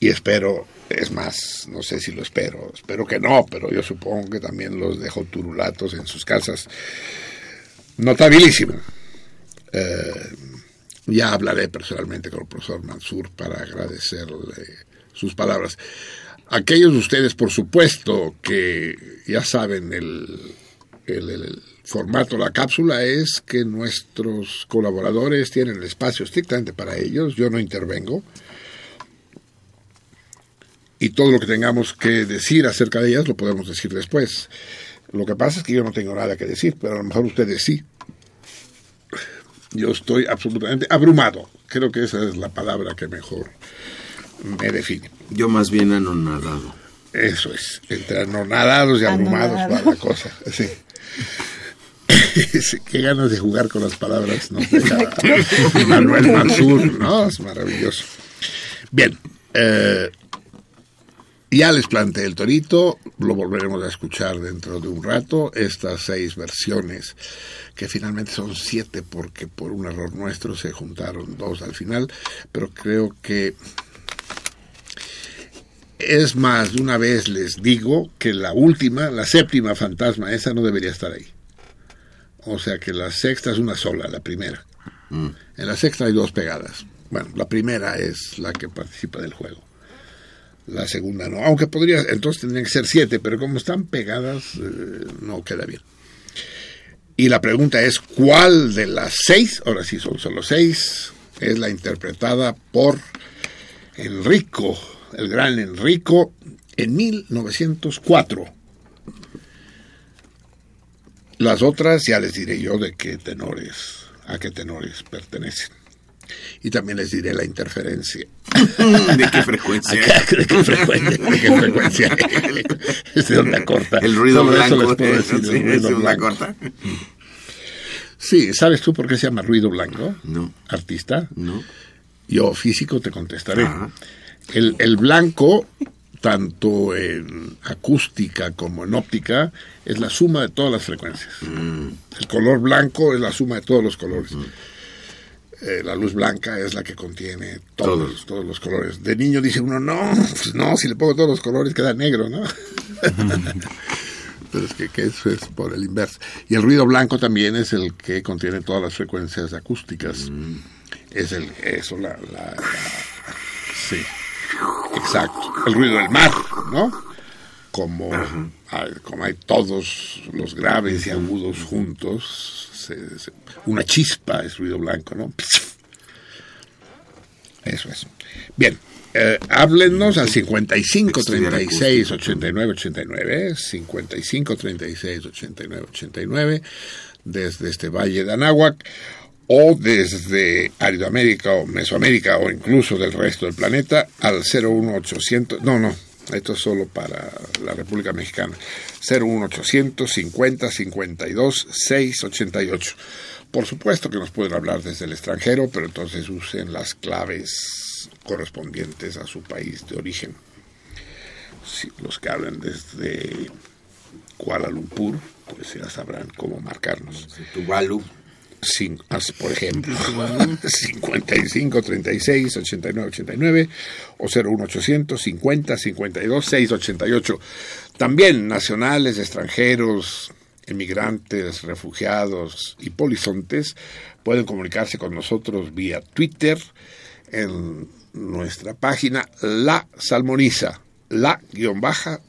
Y espero, es más, no sé si lo espero, espero que no, pero yo supongo que también los dejo turulatos en sus casas. Notabilísimo. Eh, ya hablaré personalmente con el profesor Mansur para agradecerle sus palabras. Aquellos de ustedes, por supuesto, que ya saben el, el, el, formato la cápsula es que nuestros colaboradores tienen el espacio estrictamente para ellos, yo no intervengo. Y todo lo que tengamos que decir acerca de ellas lo podemos decir después. Lo que pasa es que yo no tengo nada que decir, pero a lo mejor ustedes sí. Yo estoy absolutamente abrumado. Creo que esa es la palabra que mejor me define. Yo más bien anonadado. Eso es, entre anonadados y abrumados va la cosa. Sí. sí. Qué ganas de jugar con las palabras nos deja Manuel Mansur, ¿no? Es maravilloso. Bien, eh, ya les planteé el torito, lo volveremos a escuchar dentro de un rato, estas seis versiones, que finalmente son siete porque por un error nuestro se juntaron dos al final, pero creo que es más, de una vez les digo que la última, la séptima fantasma, esa no debería estar ahí. O sea que la sexta es una sola, la primera. Mm. En la sexta hay dos pegadas. Bueno, la primera es la que participa del juego. La segunda no. Aunque podría, entonces tendrían que ser siete, pero como están pegadas, eh, no queda bien. Y la pregunta es, ¿cuál de las seis, ahora sí son solo seis, es la interpretada por Enrico el gran Enrico, en 1904. Las otras ya les diré yo de qué tenores, a qué tenores pertenecen. Y también les diré la interferencia. ¿De qué frecuencia? ¿De qué frecuencia? ¿De qué frecuencia? es de onda corta. El ruido Solo blanco. Eso les puedo decir, sí, el ruido es onda blanco. corta. Sí, ¿sabes tú por qué se llama ruido blanco? No. Artista. No. Yo, físico, te contestaré. Ajá. El, el blanco, tanto en acústica como en óptica, es la suma de todas las frecuencias. Mm. El color blanco es la suma de todos los colores. Eh, la luz blanca es la que contiene todos, Todos. todos los colores. De niño dice uno, no, pues no, si le pongo todos los colores queda negro, ¿no? Pero es que, que eso es por el inverso. Y el ruido blanco también es el que contiene todas las frecuencias acústicas. Es el, eso, la, la- la- sí, exacto. El ruido del mar, ¿no? Como, hay, como hay todos los graves y agudos juntos, se- se- una chispa es ruido blanco, ¿no? Eso es. Bien, eh, háblenos al 55 36 89 89, 55 36 89 89, desde este Valle de Anáhuac o desde Aridoamérica o Mesoamérica o incluso del resto del planeta al 01800, no, no, Esto es solo para la República Mexicana. 01800 50 52 688. Por supuesto que nos pueden hablar desde el extranjero, pero entonces usen las claves correspondientes a su país de origen. Si los que hablan desde Kuala Lumpur, pues ya sabrán cómo marcarnos. Tuvalu. Cin- as- por ejemplo, 55 36 89 89 o 01800 50 52 688. También nacionales, extranjeros, emigrantes, refugiados y polizontes pueden comunicarse con nosotros vía Twitter en nuestra página La Salmoniza, la guion baja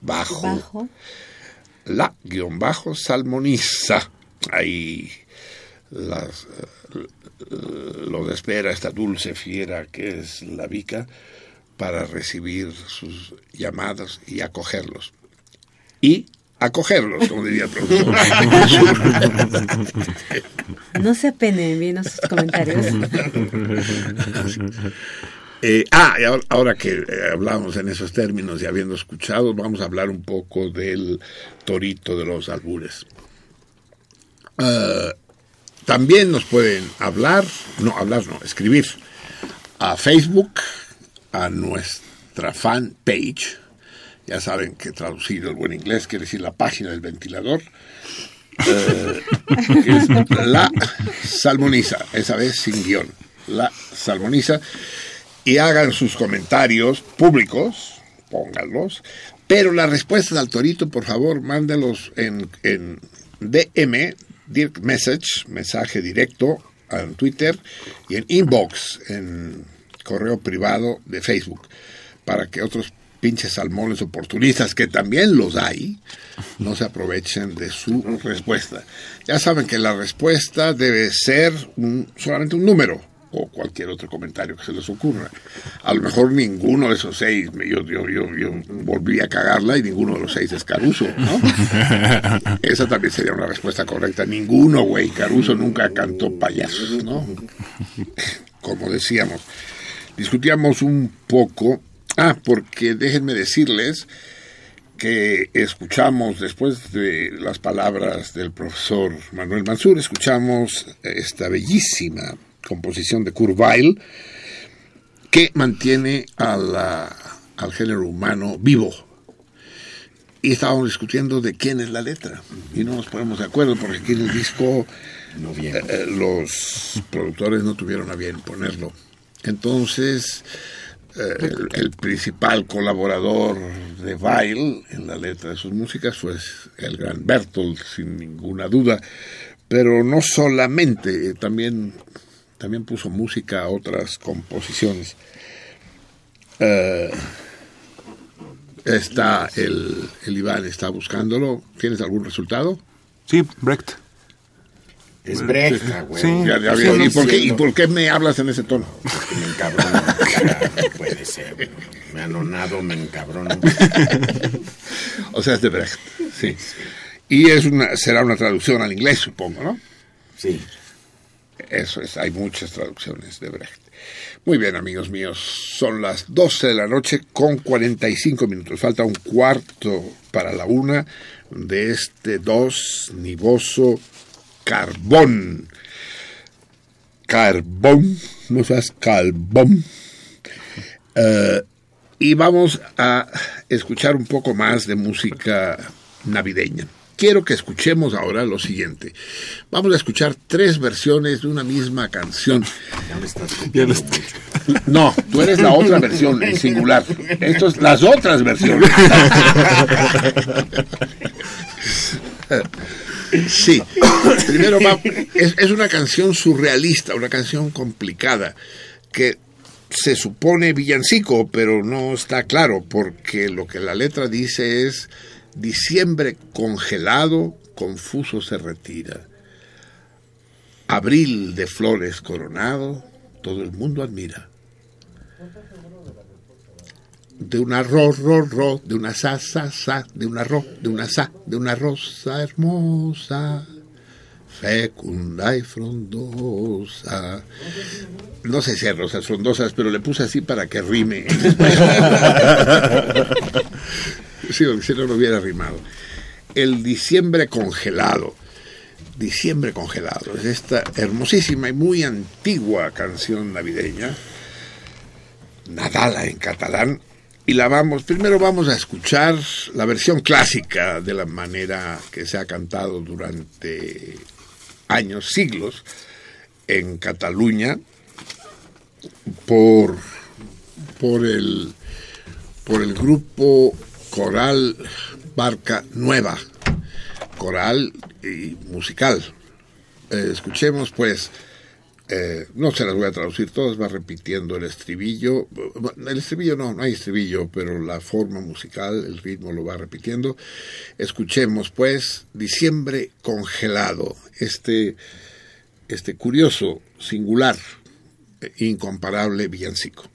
bajo Bajo. la guion bajo salmoniza. Ahí las, eh, lo espera esta dulce fiera que es la Vica para recibir sus llamadas y acogerlos. Y acogerlos, como diría el profesor. No se apenen bien sus comentarios. Eh, ah, y ahora, ahora que eh, hablamos en esos términos y habiendo escuchado, vamos a hablar un poco del torito de los albures. Ah, también nos pueden hablar, no hablar, no, escribir a Facebook, a nuestra fan page. Ya saben que traducido el buen inglés quiere decir la página del ventilador. Eh, es la salmoniza, esa vez sin guion. La salmoniza y hagan sus comentarios públicos, pónganlos, pero las respuestas al torito, por favor, mándenlos en, en DM, direct message, mensaje directo en Twitter y en inbox, en correo privado de Facebook, para que otros pinches salmones oportunistas, que también los hay, no se aprovechen de su respuesta. Ya saben que la respuesta debe ser un- solamente un número o cualquier otro comentario que se les ocurra. A lo mejor ninguno de esos seis, me- yo, yo, yo, yo volví a cagarla y ninguno de los seis es Caruso, ¿no? Esa también sería una respuesta correcta. Ninguno, güey. Caruso nunca cantó payasos, ¿no? Como decíamos. Discutíamos un poco. Ah, porque déjenme decirles que escuchamos, después de las palabras del profesor Manuel Mansur, escuchamos esta bellísima composición de Kurt Weill que mantiene a la- al género humano vivo. Y estábamos discutiendo de quién es la letra. Y no nos ponemos de acuerdo porque aquí en el disco eh, eh, los productores no tuvieron a bien ponerlo. Entonces, eh, el, el principal colaborador de Weill en la letra de sus músicas fue el gran Bertolt, sin ninguna duda. Pero no solamente, también, también puso música a otras composiciones. Eh, está el, el Iván está buscándolo. ¿Tienes algún resultado? Sí, Brecht. Es Brecht, ah, güey. Sí. Ya- ya Sí, veo. ¿Y, no por qué, ¿Y siendo- por qué me hablas en ese tono? Me encabrono. No puede ser. güey. Me anonado, me encabrono. O sea, es de Brecht, sí. Y es una, será una traducción al inglés, supongo, ¿no? Sí. Eso es, hay muchas traducciones de Brecht. Muy bien, amigos míos, son las 12 de la noche con 45 minutos. Falta un cuarto para la una de este dos nivoso carbón. Carbón, no seas carbón. Eh, y vamos a escuchar un poco más de música navideña. Quiero que escuchemos ahora lo siguiente. Vamos a escuchar tres versiones de una misma canción. Ya me estás copiando mucho. No, tú eres la otra versión, en singular. Estos las otras versiones. Sí, primero va, es, es una canción surrealista, una canción complicada, que se supone villancico, pero no está claro, porque lo que la letra dice es, diciembre congelado, confuso se retira. Abril de flores coronado, todo el mundo admira. De una ro, ro, ro, de una sa, sa, sa, de una ro, de una sa, de una rosa hermosa. fecunda y frondosa. No sé si hay rosas frondosas, pero le puse así para que rime. si no, no hubiera rimado. El diciembre congelado. Diciembre congelado. Es esta hermosísima y muy antigua canción navideña. Nadala en catalán. Y la vamos, primero vamos a escuchar la versión clásica de la manera que se ha cantado durante años, siglos, en Cataluña, por, por, el, por el grupo coral Barca Nueva, coral y musical. Eh, escuchemos pues, eh, no se las voy a traducir todas, va repitiendo el estribillo. El estribillo no, no hay estribillo, pero la forma musical, el ritmo lo va repitiendo. Escuchemos pues Diciembre congelado, este, este curioso, singular, eh, incomparable villancico.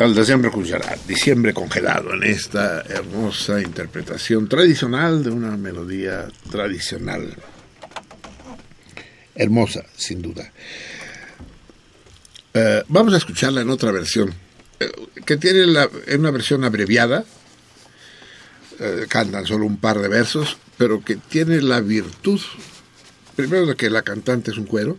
El diciembre congelado, diciembre congelado en esta hermosa interpretación tradicional de una melodía tradicional. Hermosa, sin duda. Eh, vamos a escucharla en otra versión, eh, que tiene la, una versión abreviada, eh, cantan solo un par de versos, pero que tiene la virtud, primero de que la cantante es un cuero,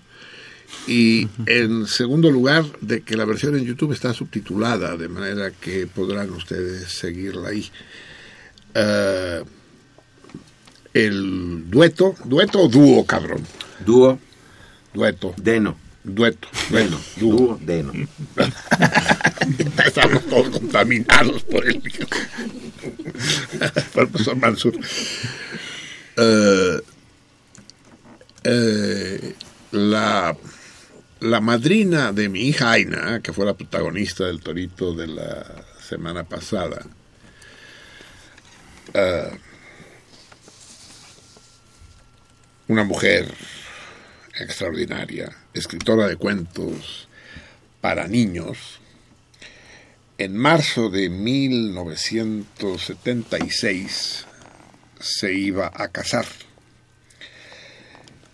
y en segundo lugar de que la versión en YouTube está subtitulada, de manera que podrán ustedes seguirla ahí. Eh, el dueto, dueto o dúo, cabrón. Dúo. Dueto. Deno. Dueto. Bueno, dúo. Dúo, deno. Estamos todos contaminados por el por el profesor Mansur. Eh, eh, la, la madrina de mi hija Aina, que fue la protagonista del torito de la semana pasada, eh, una mujer extraordinaria, escritora de cuentos para niños, en marzo de 1976 se iba a casar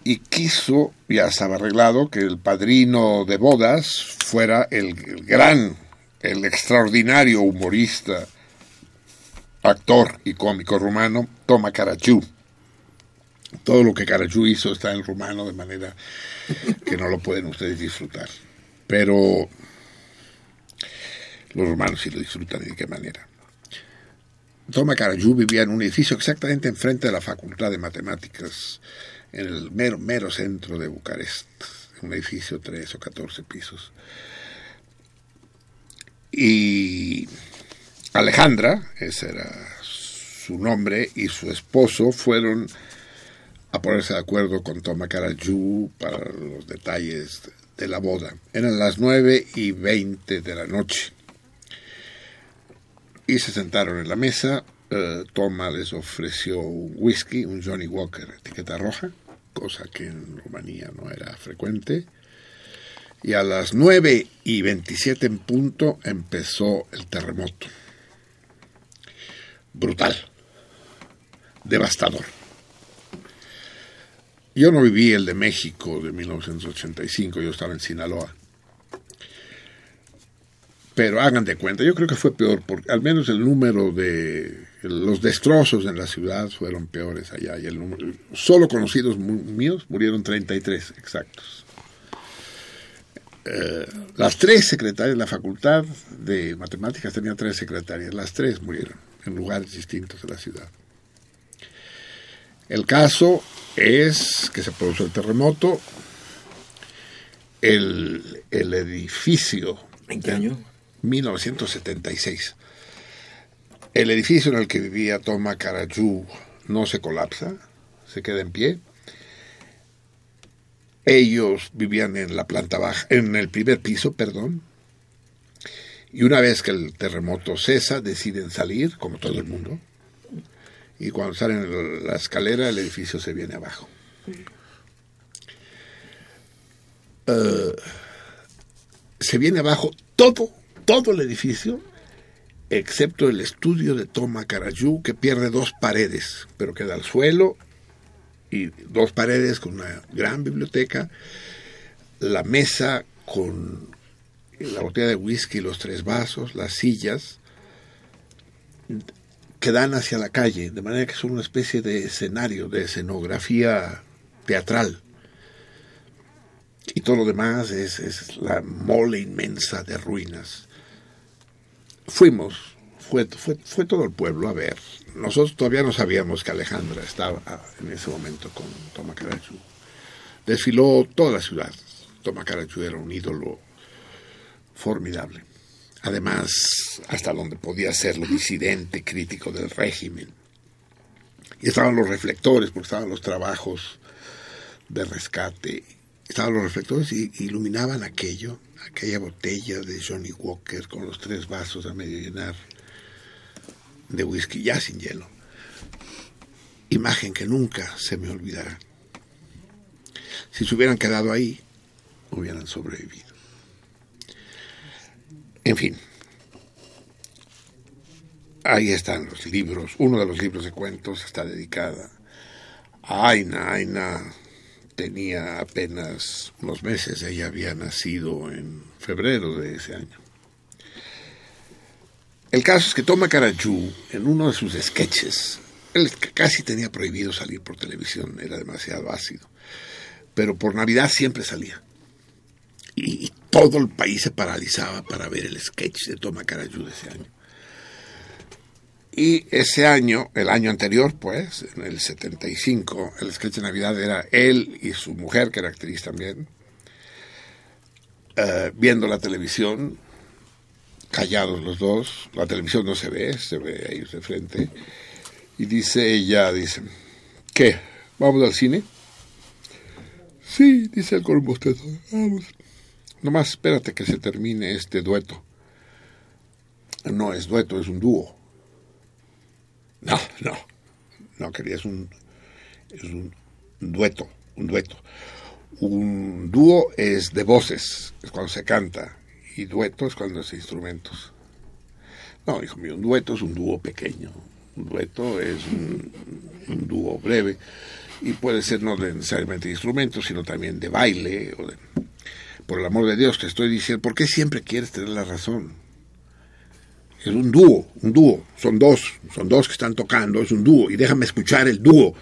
y quiso, ya estaba arreglado, que el padrino de bodas fuera el, gran, el extraordinario humorista, actor y cómico rumano Toma Carachú. Todo lo que Carachú hizo está en rumano de manera que no lo pueden ustedes disfrutar. Pero los romanos sí lo disfrutan y de qué manera. Toma Carayú vivía en un edificio exactamente enfrente de la Facultad de Matemáticas, en el mero, mero centro de Bucarest, un edificio tres o catorce pisos. Y Alejandra, ese era su nombre, y su esposo fueron a ponerse de acuerdo con Toma para los detalles de la boda. Eran las nueve y veinte de la noche y se sentaron en la mesa. Eh, Toma les ofreció un whisky, un Johnny Walker, etiqueta roja, cosa que en Rumanía no era frecuente. Y a las 9 y 27 en punto empezó el terremoto. Brutal. Devastador. Yo no viví el de México de 1985, yo estaba en Sinaloa pero hagan de cuenta, yo creo que fue peor, porque al menos el número de los destrozos en la ciudad fueron peores allá, y el número, solo conocidos míos murieron 33 exactos. Eh, las tres secretarias de la facultad de matemáticas tenía tres secretarias, las tres murieron en lugares distintos de la ciudad. El caso es que se produjo el terremoto, el, el edificio... ¿En qué año? 1976. El edificio en el que vivía Toma Carayú no se colapsa, se queda en pie. Ellos vivían en la planta baja, en el primer piso, perdón. Y una vez que el terremoto cesa, deciden salir, como todo el mundo. Y cuando salen en la escalera, el edificio se viene abajo. Uh, se viene abajo todo todo el edificio, excepto el estudio de Toma Carayú, que pierde dos paredes, pero queda al suelo y dos paredes con una gran biblioteca, la mesa con la botella de whisky, los tres vasos, las sillas, que dan hacia la calle, de manera que son una especie de escenario, de escenografía teatral. Y todo lo demás es, la mole inmensa de ruinas fuimos, fue, fue, fue todo el pueblo a ver. Nosotros todavía no sabíamos que Alejandra estaba en ese momento con Toma Carachú. Desfiló toda la ciudad. Toma Carachú era un ídolo formidable. Además, hasta donde podía ser lo disidente, crítico del régimen. Y estaban los reflectores, porque estaban los trabajos de rescate. Estaban los reflectores y iluminaban aquello aquella botella de Johnny Walker con los tres vasos a medio llenar de whisky ya sin hielo. Imagen que nunca se me olvidará. Si se hubieran quedado ahí, hubieran sobrevivido. En fin, ahí están los libros. Uno de los libros de cuentos está dedicada a Aina. Aina tenía apenas unos meses, ella había nacido en febrero de ese año. El caso es que Toma Carachú, en uno de sus sketches, él casi tenía prohibido salir por televisión, era demasiado ácido, pero por Navidad siempre salía. Y, todo el país se paralizaba para ver el sketch de Toma Carachú de ese año. Y ese año, el año anterior, pues, en el 75, el sketch de Navidad era él y su mujer, que era actriz también, eh, viendo la televisión, callados los dos, la televisión no se ve, se ve ahí de frente, y dice ella, dice, ¿qué? ¿Vamos al cine? Sí, dice el con vamos. Nomás espérate que se termine este dueto. No es dueto, es un dúo. No, no. No, quería, es un, es un dueto, un dueto. Un dúo es de voces, es cuando se canta, y dueto es cuando es instrumentos. No, hijo mío, un dueto es un dúo pequeño. Un dueto es un, dúo breve y puede ser no necesariamente de instrumentos, sino también de baile. O de, por el amor de Dios, te estoy diciendo, ¿por qué siempre quieres tener la razón? Es un dúo, un dúo, son dos, son dos que están tocando, es un dúo, y déjame escuchar el dúo.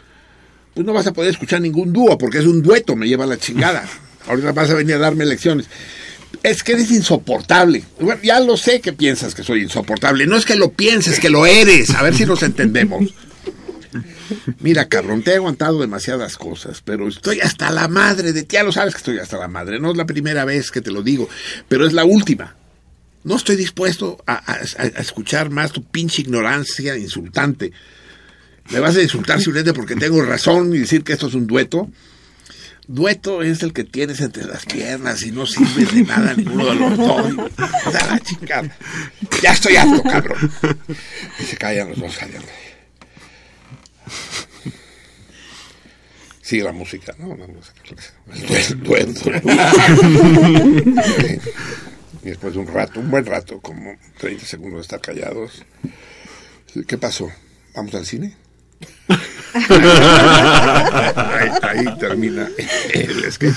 Pues no vas a poder escuchar ningún dúo, porque es un dueto, me lleva la chingada. Ahorita vas a venir a darme lecciones. Es que eres insoportable. Bueno, ya lo sé que piensas que soy insoportable. No es que lo pienses, que lo eres. A ver si nos entendemos. Mira, cabrón, te he aguantado demasiadas cosas, pero estoy hasta la madre de ti. Ya lo sabes que estoy hasta la madre. No es la primera vez que te lo digo, pero es la última. No estoy dispuesto a, escuchar más tu pinche ignorancia insultante. Me vas a insultar simplemente porque tengo razón y decir que esto es un dueto. Dueto es el que tienes entre las piernas y no sirve de nada ninguno de los dos. O la chingada. Ya estoy harto, cabrón. Y se callan los dos, callan. Sigue la música, ¿no? La música. El dueto. Y después de un rato, un buen rato, como 30 segundos de estar callados. ¿Qué pasó? ¿Vamos al cine? ahí, ahí termina el sketch.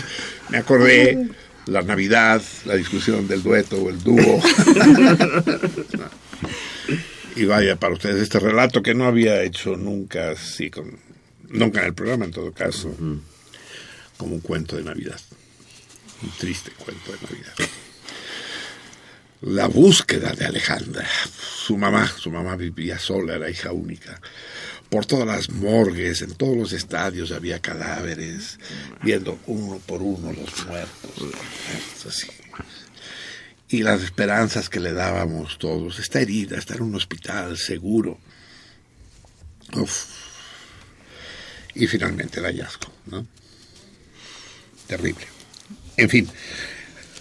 Me acordé la Navidad, la discusión del dueto o el dúo. y vaya para ustedes este relato que no había hecho nunca así, con, nunca en el programa en todo caso, como un cuento de Navidad. Un triste cuento de Navidad. La búsqueda de Alejandra. Su mamá, su mamá vivía sola, era hija única. Por todas las morgues, en todos los estadios había cadáveres, viendo uno por uno los muertos. Así. Y las esperanzas que le dábamos todos. Está herida, está en un hospital, seguro. Y finalmente el hallazgo, ¿no? Terrible. En fin,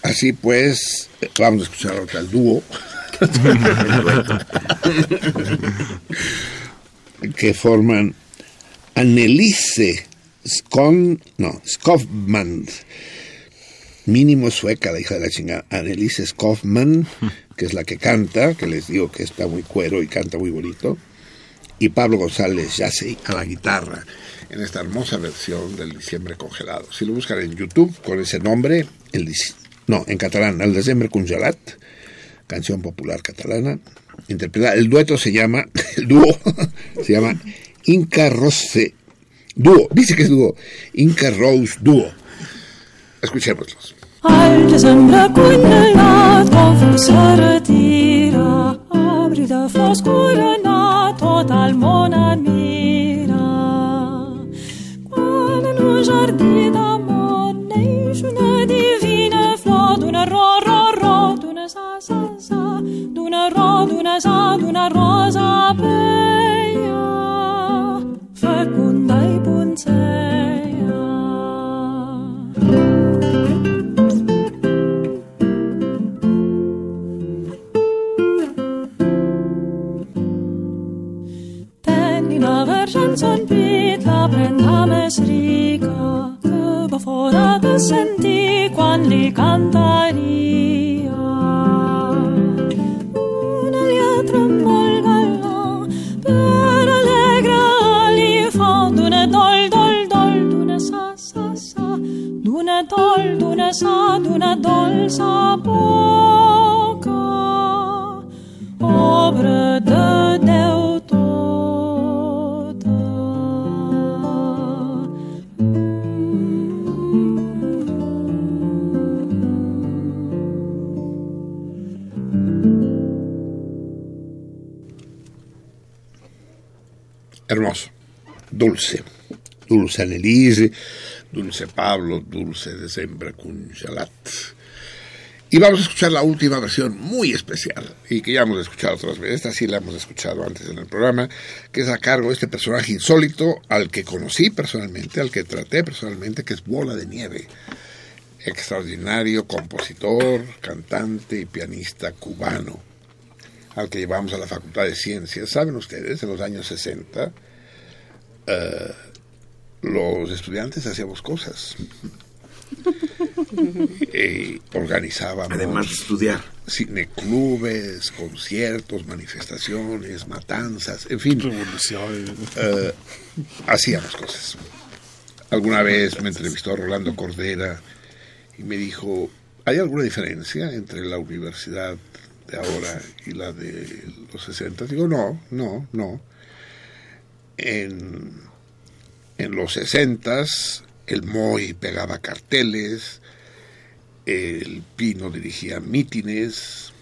así pues, vamos a escuchar ahora el dúo. que forman Annelise Skon, no, Skofman, mínimo sueca, la hija de la chingada, Annelise Skofman, que es la que canta, que les digo que está muy cuero y canta muy bonito, y Pablo González Yassi a la guitarra, en esta hermosa versión del Diciembre Congelado. Si lo buscan en YouTube con ese nombre, el, dic- no, en catalán, El Diciembre Congelat, canción popular catalana, interpretada, el dueto se llama, el dúo se llama Inca Rose Dúo, dice que es dúo, Inca Rose Dúo. Escuchémoslos. Al desembre congelat, fu se retira, abri de foscura anar, tot el món admira. Quan en un jardí d'amor sa, sa, sa, d'una ro, d'una sa, d'una rosa bella, fecunda i punceia. Tenni una vergenza in pit, la prenda més rica, que va fora de sentir quan li cantaria. Dol, d'una dolça boca, obra de Déu tota. Hermoso. Dulce. Dulce Annelise, Dulce Pablo, Dulce Decembre Congelat. Y vamos a escuchar la última versión muy especial y que ya hemos escuchado otras veces. Esta sí la hemos escuchado antes en el programa, que es a cargo de este personaje insólito al que conocí personalmente, al que traté personalmente, que es Bola de Nieve. Extraordinario compositor, cantante y pianista cubano. al que llevamos a la Facultad de Ciencias, saben ustedes, en los años 60, eh, los estudiantes hacíamos cosas. y organizábamos Además de estudiar. cineclubes, conciertos, manifestaciones, matanzas, en fin, eh, hacíamos cosas. Alguna vez me entrevistó Rolando Cordera y me dijo, ¿hay alguna diferencia entre la universidad de ahora y la de los 60? Digo, no, no, no. En, en los 60 el Moy pegaba carteles, el Pino dirigía mítines,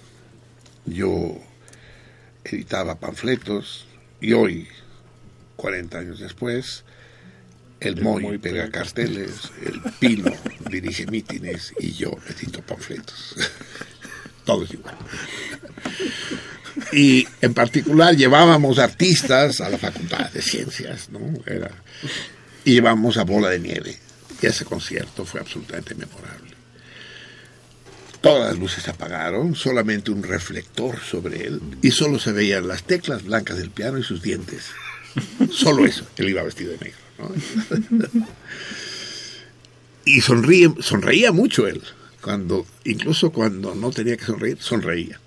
yo editaba panfletos y hoy, 40 años después, el, Moy, pega carteles, el Pino dirige mítines y yo edito panfletos. Todo es igual. Y en particular llevábamos artistas a la Facultad de Ciencias, ¿no? Era, y llevamos a Bola de Nieve. Y ese concierto fue absolutamente memorable. Todas las luces se apagaron, solamente un reflector sobre él, y solo se veían las teclas blancas del piano y sus dientes. Solo eso, él iba vestido de negro. ¿no? y sonríe, sonreía mucho él, cuando, incluso cuando no tenía que sonreír, sonreía.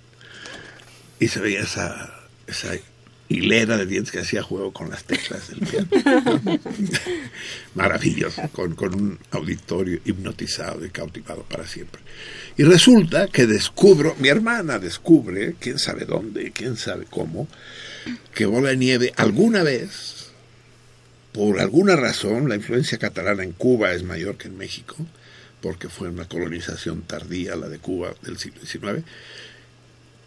Y se veía esa, esa hilera de dientes que hacía juego con las teclas del piano. Maravilloso, con, con un auditorio hipnotizado y cautivado para siempre. Y resulta que descubro, mi hermana descubre, quién sabe dónde, quién sabe cómo, que Bola de Nieve alguna vez, por alguna razón, la influencia catalana en Cuba es mayor que en México, porque fue una colonización tardía la de Cuba del siglo XIX,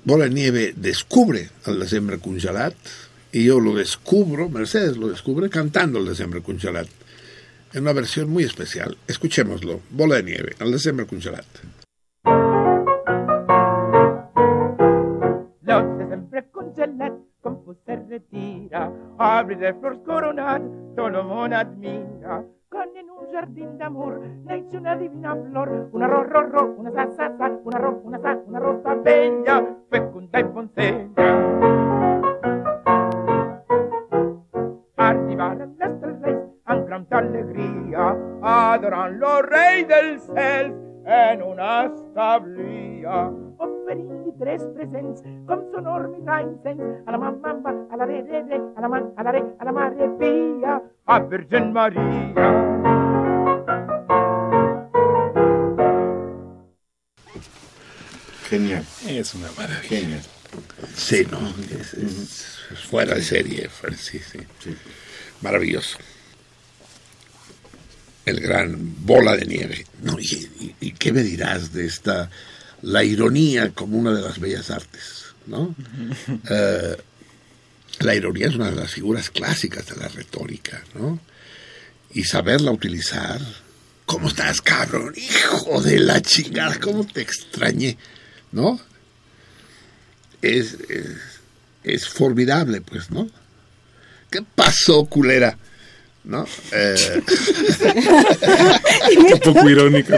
Bola de Nieve descubre al Desembre Congelat y yo lo descubro, Mercedes lo descubre cantando el Desembre Congelat en una versión muy especial. Escuchémoslo, Bola de Nieve, al vostè retira, arbres de Solomon admira. Con en un jardín d'amor neix una divina flor, una ro, ro, ro, una sa, sa, sa, una ro, una sa, una rosa bella, fecunda i poncella. Arribaren les tres reis amb gran alegria, adorant lo rei dels cels en una establia. Oferint-li tres presents, com sonor mirà incens, a la mamma, a la re, re, re, a la man, a la re, a la mare pia, a Virgen Maria. Genial. Es una maravilla. Genial. Sí, no, es, es- es fuera de serie, fuera- sí, sí. Maravilloso. El gran bola de nieve. No, y, y- y qué me dirás de esta, la ironía como una de las bellas artes, ¿no? Eh, la ironía es una de las figuras clásicas de la retórica, ¿no? Y saberla utilizar. ¿Cómo estás, cabrón? Hijo de la chingada, ¿cómo te extrañé? ¿No? es, es, es formidable, pues, ¿no? ¿Qué pasó, culera? ¿No? Eh, Un poco irónico.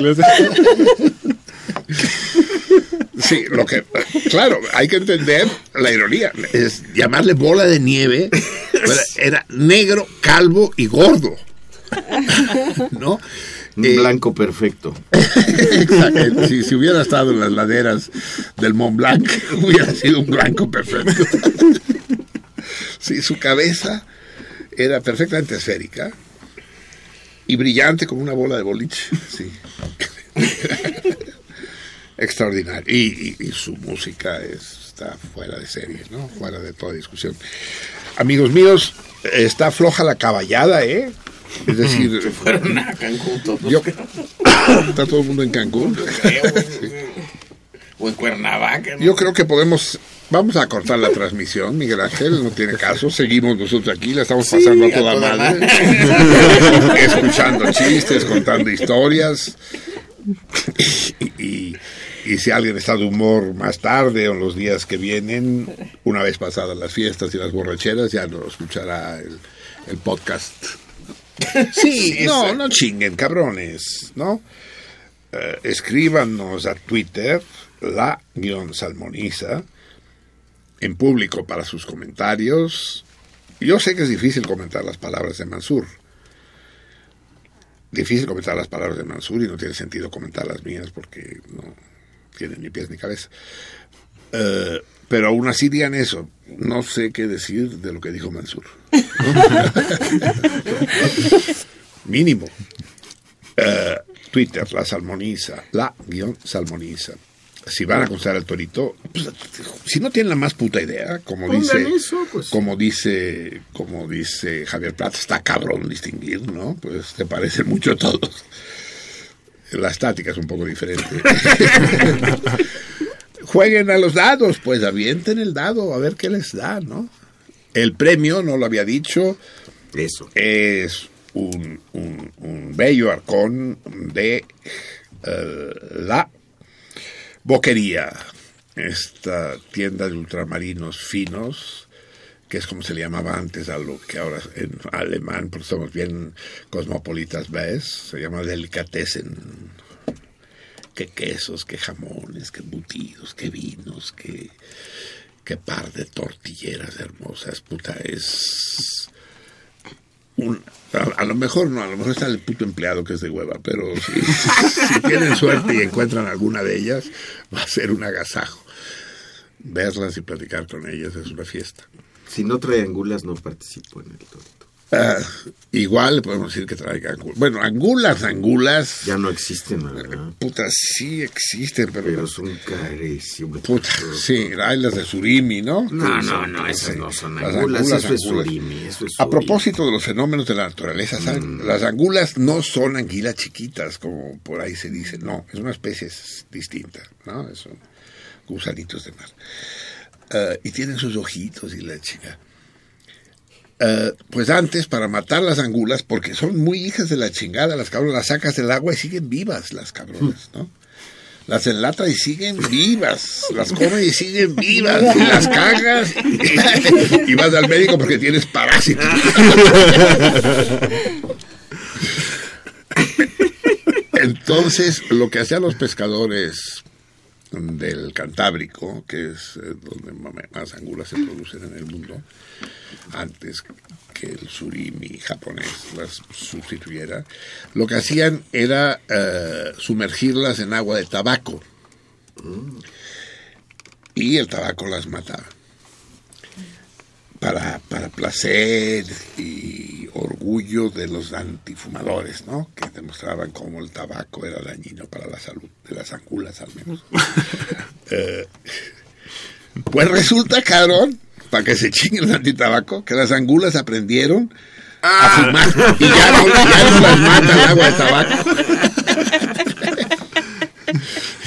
sí, lo que, claro, hay que entender la ironía. Es llamarle bola de nieve, era negro, calvo y gordo. ¿No? Un Eh, blanco perfecto. Exacto. Si, si hubiera estado en las laderas del Mont Blanc, hubiera sido un blanco perfecto. Sí, su cabeza era perfectamente esférica y brillante como una bola de boliche. Sí. Extraordinario. Y, y- y su música es- está fuera de serie, ¿no? Fuera de toda discusión. Amigos míos, está floja la caballada, ¿eh? Es decir, Fueron a Cancún todos. yo, está todo el mundo en Cancún. O en Cuernavaca. ¿no? Yo creo que podemos, vamos a cortar la transmisión, Miguel Ángel, no tiene caso, seguimos nosotros aquí, la estamos pasando a a toda toda madre, escuchando chistes, contando historias, y, y- y si alguien está de humor más tarde o en los días que vienen, una vez pasadas las fiestas y las borracheras, ya no escuchará el, el podcast. Sí, no, no chinguen, cabrones, ¿no? Eh, escríbanos a Twitter, la guion salmoniza, en público para sus comentarios. Yo sé que es difícil comentar las palabras de Mansur. Difícil comentar las palabras de Mansur y no tiene sentido comentar las mías porque no tienen ni pies ni cabeza. Eh, pero aún así digan eso. No sé qué decir de lo que dijo Mansur. Mínimo. Eh, Twitter, la salmoniza, la guion salmoniza. Si van a considerar al torito, pues, si no tienen la más puta idea, como dice, eso, pues. como dice, como dice Javier Plata, está cabrón distinguir, ¿no? Pues te parecen mucho a todos. La estática es un poco diferente. Jueguen a los dados, pues avienten el dado, a ver qué les da, ¿no? El premio, no lo había dicho, Eso. es un, un- un bello arcón de eh, la Boquería, esta tienda de ultramarinos finos, que es como se le llamaba antes a lo que ahora en alemán, porque somos bien cosmopolitas, ¿ves? Se llama Delicatessen. Qué quesos, qué jamones, qué embutidos, qué vinos, qué, qué par de tortilleras hermosas, puta, es un, a, lo mejor no, a lo mejor está el puto empleado que es de hueva, pero si, tienen suerte y encuentran alguna de ellas, va a ser un agasajo. Verlas y platicar con ellas es una fiesta. Si no trae angulas, no participo en el torito. Ah, igual podemos decir que traiga angulas. Bueno, angulas, angulas. Ya no existen, verdad. Puta, sí existen, pero. Pero son carísimos. Puta, sí, hay las de surimi, ¿no? No, no, no, esas sí. no son Las angulas, eso es angulas. surimi, eso es A propósito de los fenómenos de la naturaleza, ¿saben? Mm. las angulas no son anguilas chiquitas, como por ahí se dice, no, es una especie distinta, ¿no? Son gusanitos de mar. Eh, y tienen sus ojitos y la chica. Eh, pues antes, para matar las angulas, porque son muy hijas de la chingada, las cabronas las sacas del agua y siguen vivas las cabronas, ¿no? Las enlata y siguen vivas, las come y siguen vivas, y las cagas y, vas al médico porque tienes parásitos. Entonces, lo que hacían los pescadores del Cantábrico, que es eh, donde más angulas se producen en el mundo, antes que el surimi japonés las sustituyera, lo que hacían era eh, sumergirlas en agua de tabaco. Y el tabaco las mataba. Para, para placer y orgullo de los antifumadores, ¿no? Que demostraban cómo el tabaco era dañino para la salud de las angulas, al menos. Eh, pues resulta, cabrón, para que se chinguen el antitabaco, que las angulas aprendieron a fumar y ya no, ya no las mata el agua de tabaco.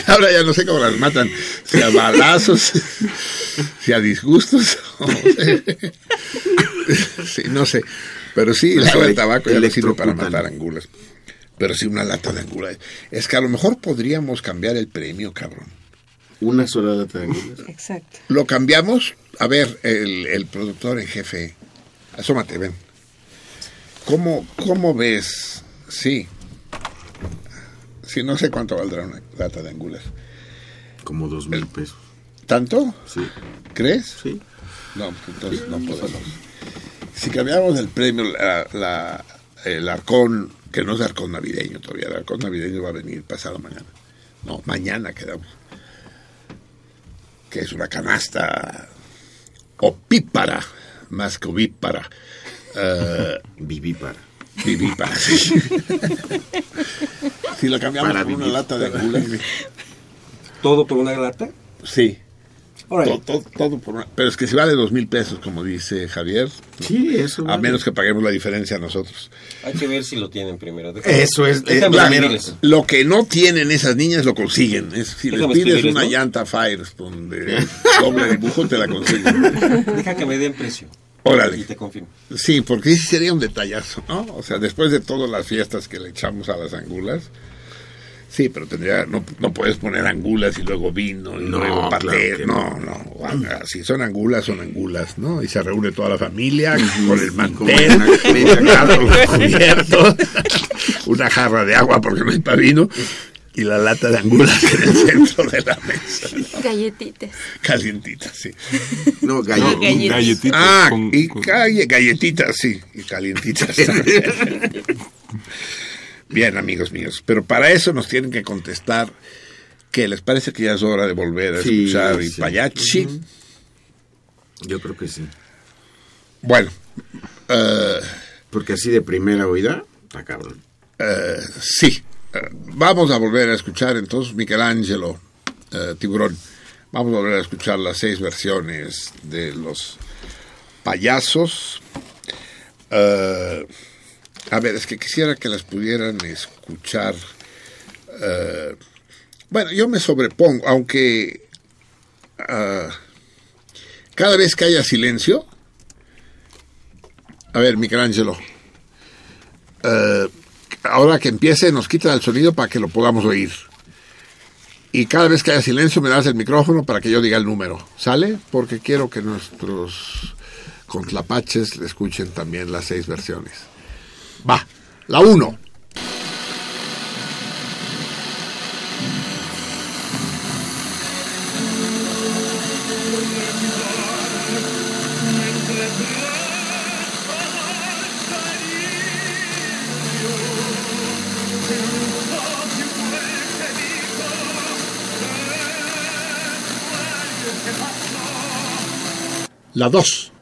Ahora ya no sé cómo las matan, si a balazos, si a disgustos. o- sí, no sé. Pero sí, el agua de tabaco ya no sirve para matar angulas. Pero sí una lata de angulas. Es que a lo mejor podríamos cambiar el premio, cabrón. Una sola lata de angulas. Exacto. Lo cambiamos. A ver, el, el productor en jefe. Asómate, ven. ¿Cómo, cómo ves? Sí. Sí, no sé cuánto valdrá una lata de angulas. Como dos mil pesos. ¿Tanto? Sí. ¿Crees? Sí. No, pues entonces no podemos. Si cambiamos el premio, la, la- el arcón, que no es arcón navideño todavía, el arcón navideño va a venir pasado mañana. No, mañana quedamos. Que es una canasta opípara, más que ovípara. Eh, Vivípara. Sí. si lo cambiamos Para por una lata de ¿Todo por una lata? sí. Órale. Todo, todo- todo por una- Pero es que si vale dos mil pesos, como dice Javier, Sí, eso. a vale. menos que paguemos la diferencia nosotros. Hay que ver si lo tienen primero. Déjame- Eso es. Déjame. Lo que no tienen esas niñas lo consiguen. Es, si les pides una ¿no? llanta Firestone de doble dibujo, te la consiguen. Deja que me den precio. Órale. Y te confirmo. Sí, porque sí sería un detallazo, ¿no? O sea, después de todas las fiestas que le echamos a las angulas. Sí, pero tendría, no, no puedes poner angulas y luego vino y No, luego paté. no, no. Si son angulas, son angulas, ¿no? Y se reúne toda la familia con el mantel, los cubiertos, una jarra de agua porque no hay para vino. Y la lata de angulas en el centro de la mesa. Galletitas. Calientitas, sí. No, gallet- No, galletitas. Galletitas Ah, con- y con- calle, galletitas, sí, y calientitas. también. Bien, amigos míos, pero para eso nos tienen que contestar que les parece que ya es hora de volver a Sí, escuchar sí. Payachi. Ujú. Yo creo que sí. Bueno, eh, Porque así de primera oída, está cabrón. eh, sí, vamos a volver a escuchar entonces Michelangelo, eh, Tiburón. Vamos a volver a escuchar las seis versiones de los payasos. Eh, a ver, es que quisiera que las pudieran escuchar. eh, bueno, yo me sobrepongo, aunque cada vez que haya silencio. A ver, Michelangelo. Ahora que empiece, nos quita el sonido para que lo podamos oír. Y cada vez que haya silencio, me das el micrófono para que yo diga el número. ¿Sale? Porque quiero que nuestros contlapaches le escuchen también las seis versiones. Va, la uno. La 2.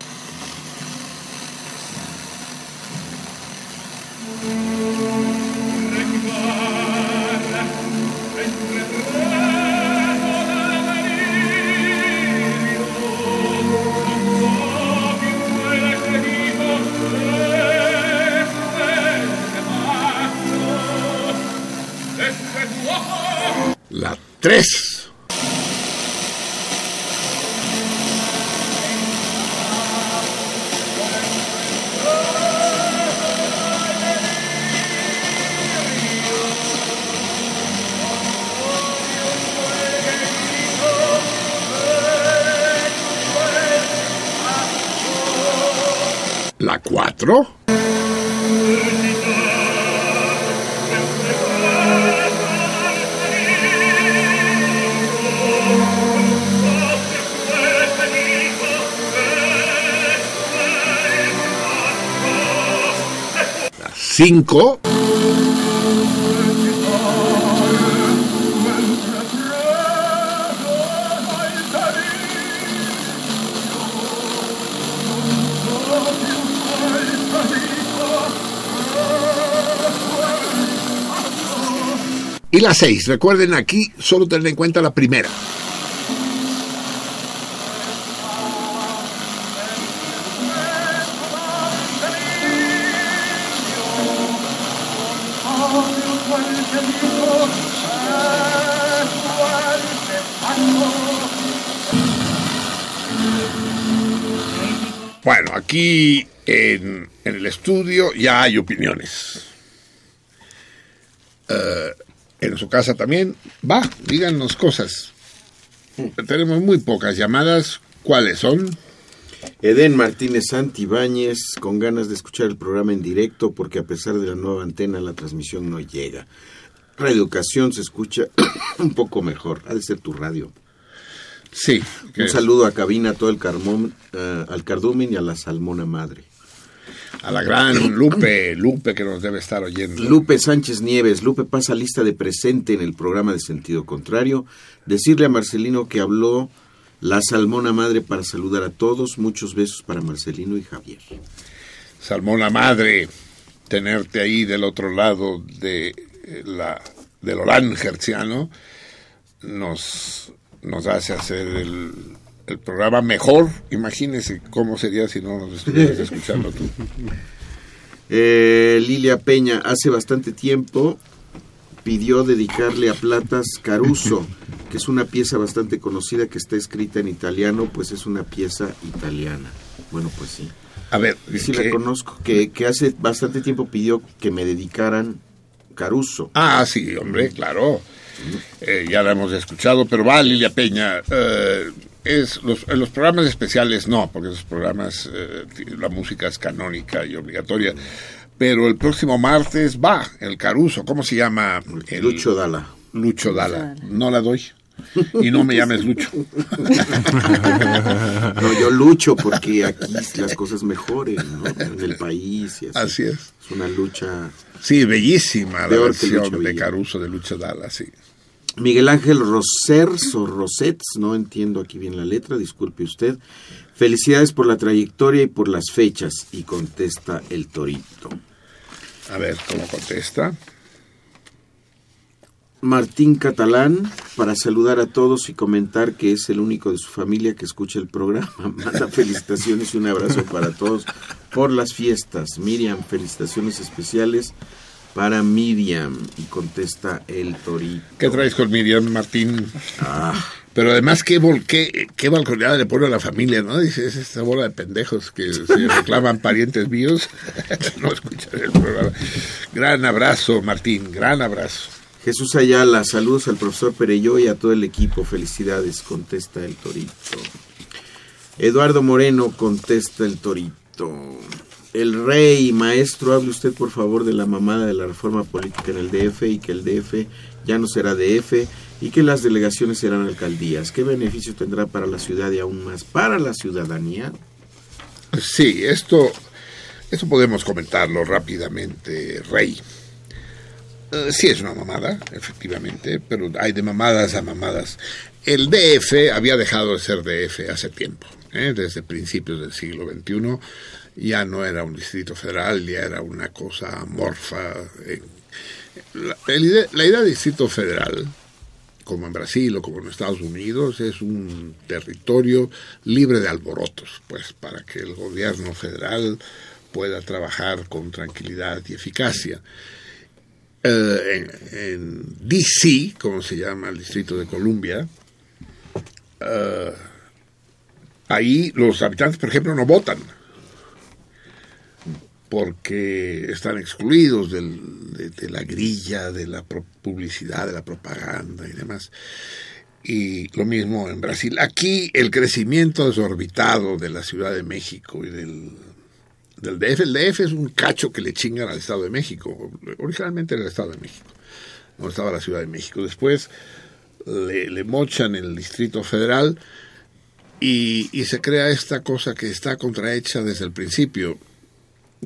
Y la 6, recuerden aquí solo tener en cuenta la primera. En, el estudio ya hay opiniones. Eh, en su casa también. Va, díganos cosas. Tenemos muy pocas llamadas. ¿Cuáles son? Eden Martínez Santibáñez, con ganas de escuchar el programa en directo, porque a pesar de la nueva antena, la transmisión no llega. Reeducación se escucha un poco mejor. Ha de ser tu radio. Sí. Un saludo a cabina, a todo el carmón, eh, al cardumen y a la salmona madre. A la gran Lupe, Lupe que nos debe estar oyendo. Lupe Sánchez Nieves, Lupe pasa lista de presente en el programa de sentido contrario. Decirle a Marcelino que habló la salmona madre para saludar a todos. Muchos besos para Marcelino y Javier. Salmona Madre, tenerte ahí del otro lado de eh, la, del Orán Gerciano nos, nos hace hacer el, el programa mejor. Imagínese cómo sería si no nos estuvieras escuchando tú. Eh, Lilia Peña, hace bastante tiempo pidió dedicarle a Platas Caruso, que es una pieza bastante conocida que está escrita en italiano, pues es una pieza italiana. Bueno, pues sí. A ver, sí la conozco, que, que hace bastante tiempo pidió que me dedicaran Caruso. Ah, sí, hombre, claro. Eh, ya la hemos escuchado, pero va, Lilia Peña. eh, es los, en los programas especiales no, porque esos programas, eh, la música es canónica y obligatoria. Pero el próximo martes va, el Caruso, ¿cómo se llama? El, Lucho Dala. Lucho Dala. No la doy. Y no me llames Lucho. No, yo lucho porque aquí las cosas mejoren, ¿no? En el país y así. Así es. Es una lucha. Sí, bellísima la versión de. Caruso de Lucho Dala, sí. Miguel Ángel Rosers o Rosets, no entiendo aquí bien la letra, disculpe usted. Felicidades por la trayectoria y por las fechas. Y contesta el Torito. A ver cómo contesta. Martín Catalán, para saludar a todos y comentar que es el único de su familia que escucha el programa. Manda felicitaciones y un abrazo para todos por las fiestas. Miriam, felicitaciones especiales para Miriam. Y contesta el Torito. ¿Qué traes con Miriam Martín? Ah, Pero además, qué, vol- qué, qué balconeada le pone a la familia, ¿no? Dice, es esta bola de pendejos que se reclaman parientes míos. no escuchan el programa. Gran abrazo, Martín, gran abrazo. Jesús Ayala, saludos al profesor Pereyó y a todo el equipo. Felicidades, contesta el Torito. Eduardo Moreno, contesta el Torito. El rey, maestro, hable usted por favor de la mamada de la reforma política en el DF y que el DF ya no será DF y que las delegaciones serán alcaldías. ¿Qué beneficio tendrá para la ciudad y aún más para la ciudadanía? Sí, esto, esto podemos comentarlo rápidamente, Rey. Eh, sí es una mamada, efectivamente, pero hay de mamadas a mamadas. El DF había dejado de ser DF hace tiempo, ¿eh? desde principios del siglo XXI. Ya no era un distrito federal, ya era una cosa amorfa. eh. La, idea de distrito federal, como en Brasil o como en Estados Unidos, es un territorio libre de alborotos, pues para que el gobierno federal pueda trabajar con tranquilidad y eficacia. Eh, en, en DC, como se llama el Distrito de Columbia, eh, ahí los habitantes, por ejemplo, no votan porque están excluidos del- de, la grilla, de la publicidad, de la propaganda y demás. Y lo mismo en Brasil. Aquí el crecimiento desorbitado de la Ciudad de México y del, DF. El DF es un cacho que le chingan al Estado de México. Originalmente era el Estado de México, no estaba la Ciudad de México. Después le, mochan el Distrito Federal y se crea esta cosa que está contrahecha desde el principio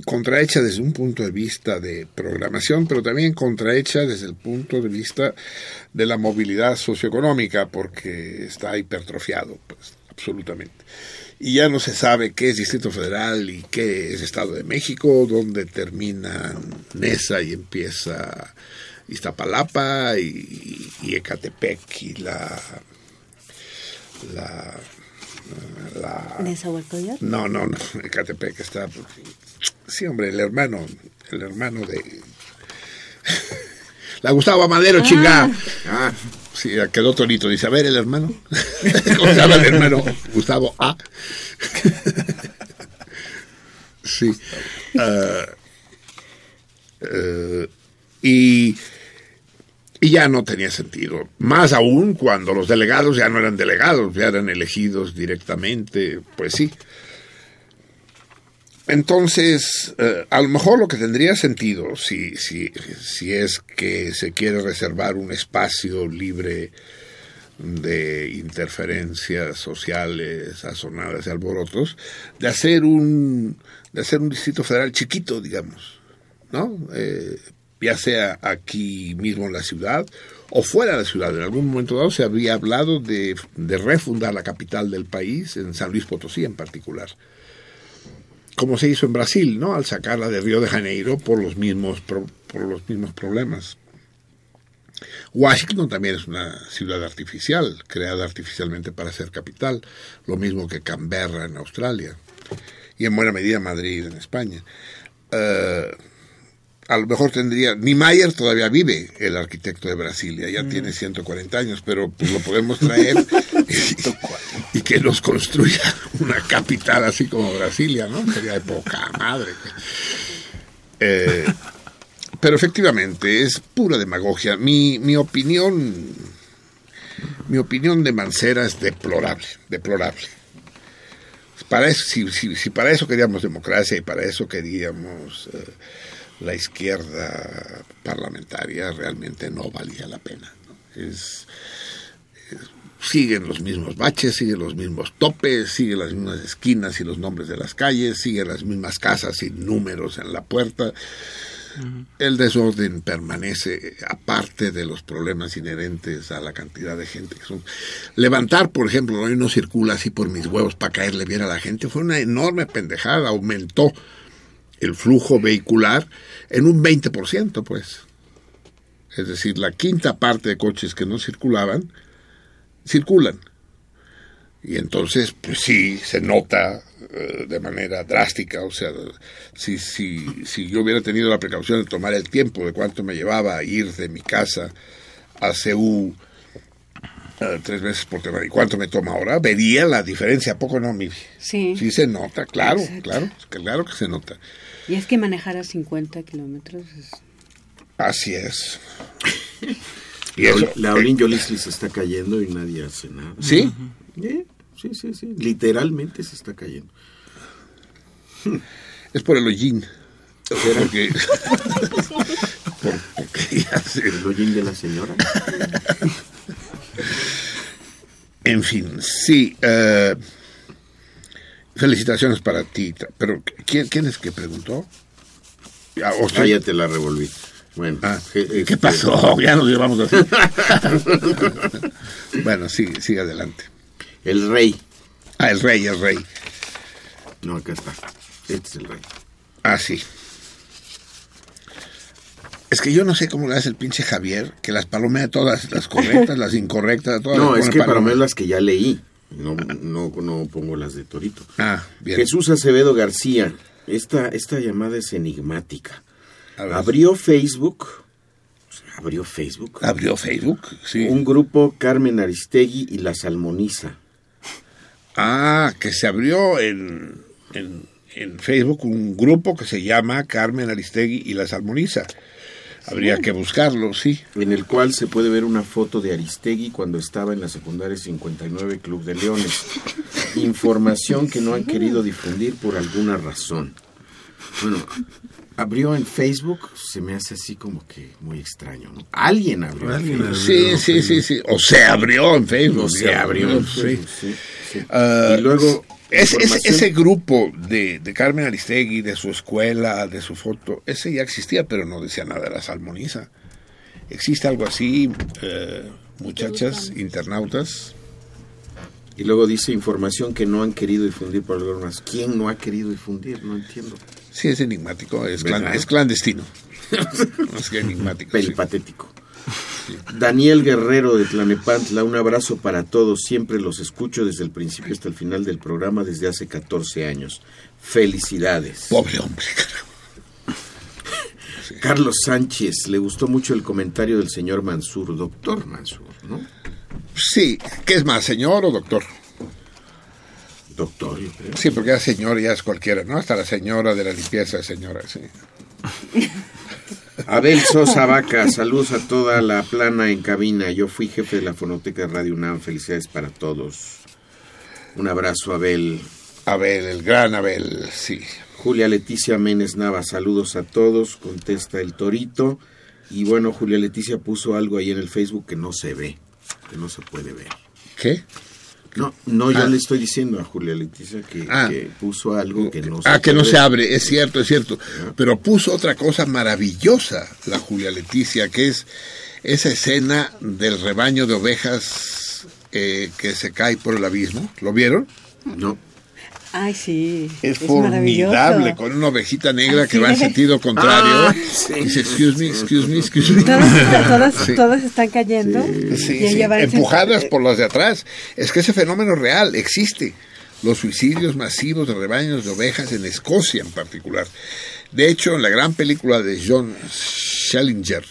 contrahecha desde un punto de vista de programación, pero también contrahecha desde el punto de vista de la movilidad socioeconómica, porque está hipertrofiado, pues, absolutamente. Y ya no se sabe qué es Distrito Federal y qué es Estado de México, dónde termina Nesa y empieza Iztapalapa y, y Ecatepec y la... la la, ¿Nezahualcóyotl? no, no, no, Ecatepec está. Sí, hombre, el hermano, el hermano de. La Gustavo Madero, Ah. chinga. Ah, sí, quedó tonito. Dice, a ver, el hermano. ¿Cómo se llama el hermano? Gustavo A. sí. Eh, y, y ya no tenía sentido. Más aún cuando los delegados ya no eran delegados, ya eran elegidos directamente, pues sí. Entonces, eh, a lo mejor lo que tendría sentido, si, si, si es que se quiere reservar un espacio libre de interferencias sociales, sazonadas y alborotos, de hacer un, de hacer un distrito federal chiquito, digamos, ¿no? Eh, ya sea aquí mismo en la ciudad o fuera de la ciudad. En algún momento dado se había hablado de, de refundar la capital del país, en San Luis Potosí en particular como se hizo en Brasil, ¿no? Al sacarla de Río de Janeiro por los mismos por los mismos problemas. Washington también es una ciudad artificial, creada artificialmente para ser capital, lo mismo que Canberra en Australia y en buena medida Madrid en España. Uh, a lo mejor tendría, Niemeyer todavía vive, el arquitecto de Brasilia, ya mm. tiene 140 años, pero pues lo podemos traer y, que nos construya una capital así como Brasilia, ¿no? Sería de poca madre. Eh, pero efectivamente es pura demagogia. Mi, mi opinión, mi opinión de Mancera es deplorable, deplorable. Para eso, si, si, si para eso queríamos democracia y para eso queríamos eh, la izquierda parlamentaria realmente no valía la pena. ¿no? es- siguen los mismos baches, siguen los mismos topes, siguen las mismas esquinas y los nombres de las calles, siguen las mismas casas sin números en la puerta. El desorden permanece aparte de los problemas inherentes a la cantidad de gente que son. Levantar, por ejemplo, hoy no circula así por mis huevos para caerle bien a la gente, fue una enorme pendejada, aumentó el flujo vehicular en un 20%, pues. Es decir, la quinta parte de coches que no circulaban, circulan. Y entonces, pues sí, se nota eh, de manera drástica. O sea, si, si, si yo hubiera tenido la precaución de tomar el tiempo de cuánto me llevaba a ir de mi casa a CEU eh, tres veces por semana y cuánto me toma ahora, vería la diferencia. ¿A poco no, Miri? Sí. Sí se nota, claro, Exacto. claro, claro que se nota. Y es que manejar a 50 kilómetros es... Así es. Y La, eso, la Olin Yolisli se está cayendo y nadie hace nada. ¿Sí? Eh, Sí, sí, sí. Literalmente se está cayendo. Es por el hollín. Porque, por- porque se- ¿El hollín de la señora? En fin, sí. eh, felicitaciones para ti. Pero, ¿quién, quién es que preguntó? Ah, o Ah, ya te la revolví. Bueno. Ah, ¿Qué este- pasó? Ya nos llevamos así. bueno, sigue, sigue adelante. El rey. Ah, el rey, el rey. No, acá está. Este es el rey. Ah, sí. Es que yo no sé cómo le hace el pinche Javier, que las palomea todas, las correctas, las incorrectas, todas. No, es que mí las que ya leí. No, no, no pongo las de Torito. Ah, bien. Jesús Acevedo García. Esta, esta llamada es enigmática. Abrió Facebook. Abrió Facebook. Abrió Facebook, sí. Un grupo Carmen Aristegui y la Salmoniza. Ah, que se abrió en, en, en Facebook un grupo que se llama Carmen Aristegui y la Salmoniza. Habría que buscarlo, sí. En el cual se puede ver una foto de Aristegui cuando estaba en la secundaria 59 Club de Leones. Información que no han querido difundir por alguna razón. Bueno, abrió en Facebook, se me hace así como que muy extraño, ¿no? Alguien abrió. Alguien. Sí, sí, sí, sí. O se abrió en Facebook. O se abrió en. Facebook, sí, sí. Ah, y luego... Es- es- ese grupo de, de Carmen Aristegui, de su escuela, de su foto, ese ya existía, pero no decía nada de la salmoniza. ¿Existe algo así, eh, muchachas, internautas? Y luego dice información que no han querido difundir por alguna razón. ¿Quién no ha querido difundir? No entiendo. Sí, es enigmático, es, clan- es clandestino. es que enigmático. sí. Peripatético. Daniel Guerrero de Tlanepantla, un abrazo para todos. Siempre los escucho desde el principio hasta el final del programa desde hace 14 años. Felicidades. Pobre hombre, carajo. Carlos Sánchez, le gustó mucho el comentario del señor Mansur, doctor Mansur, ¿no? Sí, ¿qué es más, señor o doctor? Doctor, yo creo. Sí, porque ya señor ya es cualquiera, ¿no? Hasta la señora de la limpieza señora, sí. Abel Sosa Vaca, saludos a toda la plana en cabina. Yo fui jefe de la fonoteca de Radio UNAM. Felicidades para todos. Un abrazo, Abel. Abel, el gran Abel, sí. Julia Leticia Menes Nava, saludos a todos. Contesta el Torito. Y bueno, Julia Leticia puso algo ahí en el Facebook que no se ve, que no se puede ver. ¿Qué? No, no, yo Ah. le estoy diciendo a Julia Leticia que, Ah. que puso algo que no se Ah, que no se abre, es cierto, es cierto. Pero puso otra cosa maravillosa, la Julia Leticia, que es esa escena del rebaño de ovejas eh, que se cae por el abismo. ¿Lo vieron? No. Ay, sí. Es, maravilloso. formidable, con una ovejita negra que va en es. sentido contrario. Ah, sí. Dice, excuse me, excuse me, excuse me. Todas, todas, Sí. todas están cayendo. Y empujadas por las de atrás. Es que ese fenómeno real existe. Los suicidios masivos de rebaños de ovejas en Escocia en particular. De hecho, en la gran película de John Schellinger,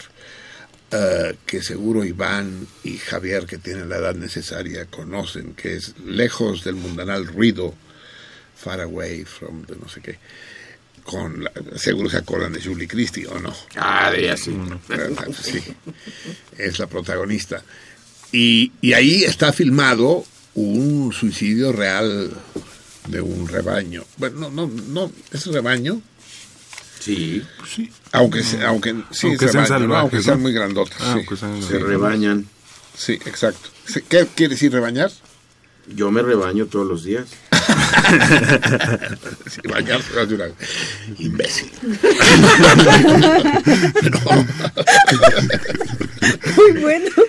eh, que seguro Iván y Javier, que tienen la edad necesaria, conocen, que es Lejos del mundanal ruido, Far Away from the no sé qué, con la- seguro se acuerdan de Julie Christie, ¿o no? Ah, de ella sí. Sí, es la protagonista. Y, y ahí está filmado un suicidio real de un rebaño. Bueno, no, no, no es rebaño, Sí, aunque, se- aunque sí Aunque sean rebaño, ¿no? salvajes, aunque sean ¿no? muy grandotes. Ah, sí. sean se rebañan. Sí, exacto. Sí, ¿Qué quiere decir rebañar? Yo me rebaño todos los días. Sí, bañarse más de una vez. Imbécil. Muy bueno.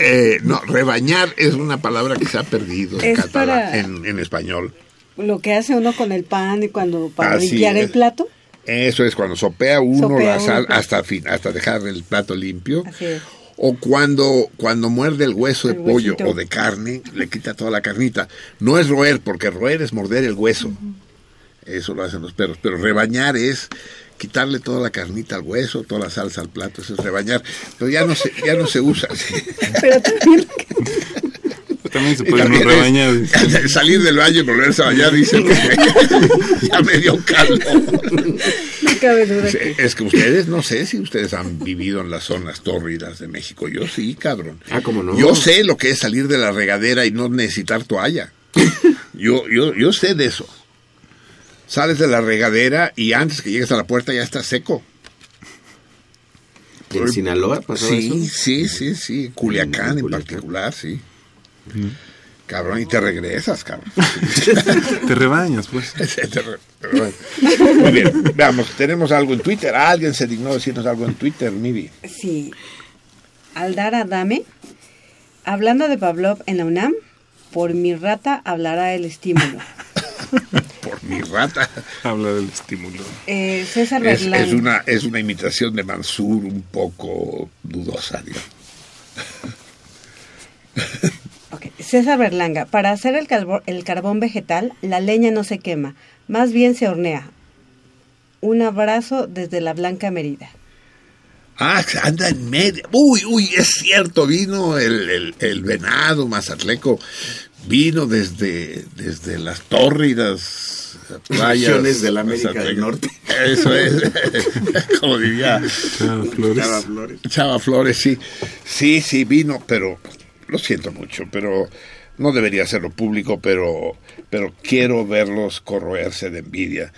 Eh, no, rebañar es una palabra que se ha perdido en, Es catalán- para- en, en español. Lo que hace uno con el pan y cuando para Así limpiar es. el plato. Eso es cuando sopea uno Sopea la sal uno. hasta fin, hasta dejar el plato limpio. Así es. O cuando, cuando muerde el hueso de El pollo huesito. o de carne, le quita toda la carnita. No es roer, porque roer es morder el hueso. Eso lo hacen los perros. Pero rebañar es quitarle toda la carnita al hueso, toda la salsa al plato. Eso es rebañar. Pero ya no se, ya no se usa. Pero también También se Y puede uno también rebañar. salir del baño y volverse a bañar, dice que ya me dio caldo. no cabe duda Es que ustedes, no sé si ustedes han vivido en las zonas tórridas de México. Yo sí, cabrón. Ah, ¿cómo no? Yo sé lo que es salir de la regadera y no necesitar toalla. Yo, yo, yo sé de eso. Sales de la regadera y antes que llegues a la puerta ya está seco. ¿En Sinaloa pasaba Sí, eso? sí, sí, sí. Culiacán en Culiacán. particular, sí. Cabrón, y te regresas, cabrón. Te rebañas, pues. Te re- te re- Muy bien, veamos, tenemos algo en Twitter. Alguien se dignó decirnos algo en Twitter, Mivi. sí. Aldar Adame, hablando de Pavlov en la UNAM, por mi rata hablará el estímulo. Por mi rata. Habla del estímulo. Eh, César Es, es una, es una imitación de Mansur un poco dudosa, digamos. César Berlanga, para hacer el, calvo- el carbón vegetal, la leña no se quema, más bien se hornea. Un abrazo desde la Blanca Merida. Ah, anda en medio. Uy, uy, es cierto, vino el, el, el venado mazatleco, vino desde, desde las tórridas playas. De la América del. Norte. Eso es, como diría Chava Flores. Chava Flores. Chava Flores, sí. Sí, sí, vino, pero lo siento mucho, pero no debería hacerlo público, pero, pero quiero verlos corroerse de envidia.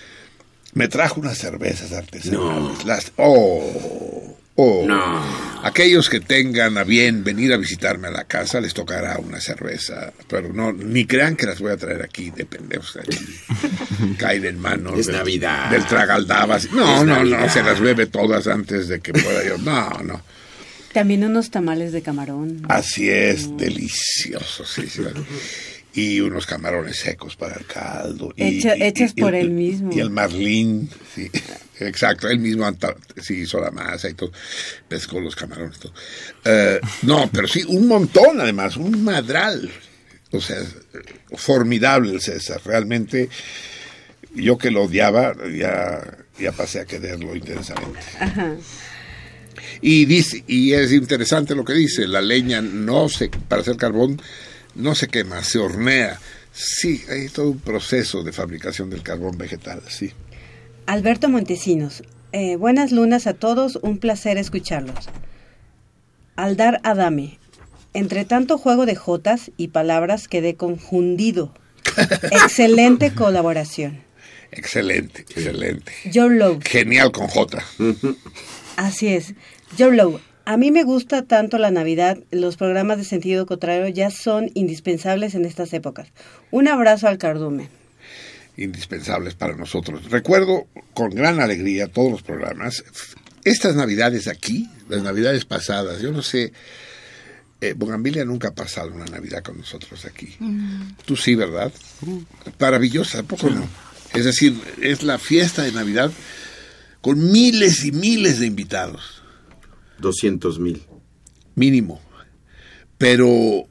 Me trajo unas cervezas artesanales. Las, oh, oh. No. Aquellos que tengan a bien venir a visitarme a la casa les tocará una cerveza, pero no ni crean que las voy a traer aquí de pendejos aquí. Caen en manos Es del- Navidad. del tragaldabas. No, Es no, no, se las bebe todas antes de que pueda yo. No, no. También unos tamales de camarón. Así es, delicioso, sí, sí. Y unos camarones secos para el caldo. Y, Hecha- y- hechos y- por él mismo. Y el marlín, sí. Exacto, él mismo sí, hizo la masa y todo. Pescó los camarones todo. Eh, no, pero sí, un montón además, un madral. O sea, formidable el César. Realmente, yo que lo odiaba, ya, ya pasé a quererlo intensamente. Ajá. Y dice, y es interesante lo que dice, la leña no se, para hacer carbón, no se quema, se hornea. Sí, hay todo un proceso de fabricación del carbón vegetal, sí. Alberto Montesinos, eh, buenas lunas a todos, un placer escucharlos. Aldar Adame, entre tanto juego de jotas y palabras quedé confundido. Excelente colaboración. Excelente, excelente. Joe Lowe, Genial con J. así es. Joe Lowe, a mí me gusta tanto la Navidad, los programas de sentido contrario ya son indispensables en estas épocas. Un abrazo al cardumen. indispensables para nosotros. Recuerdo con gran alegría todos los programas. Estas navidades aquí, las navidades pasadas, yo no sé, eh, Bogambilia nunca ha pasado una navidad con nosotros aquí. Tú sí, ¿verdad? Maravillosa, ¿a poco no? Es decir, es la fiesta de Navidad con miles y miles de invitados, 200 mil. mínimo. Pero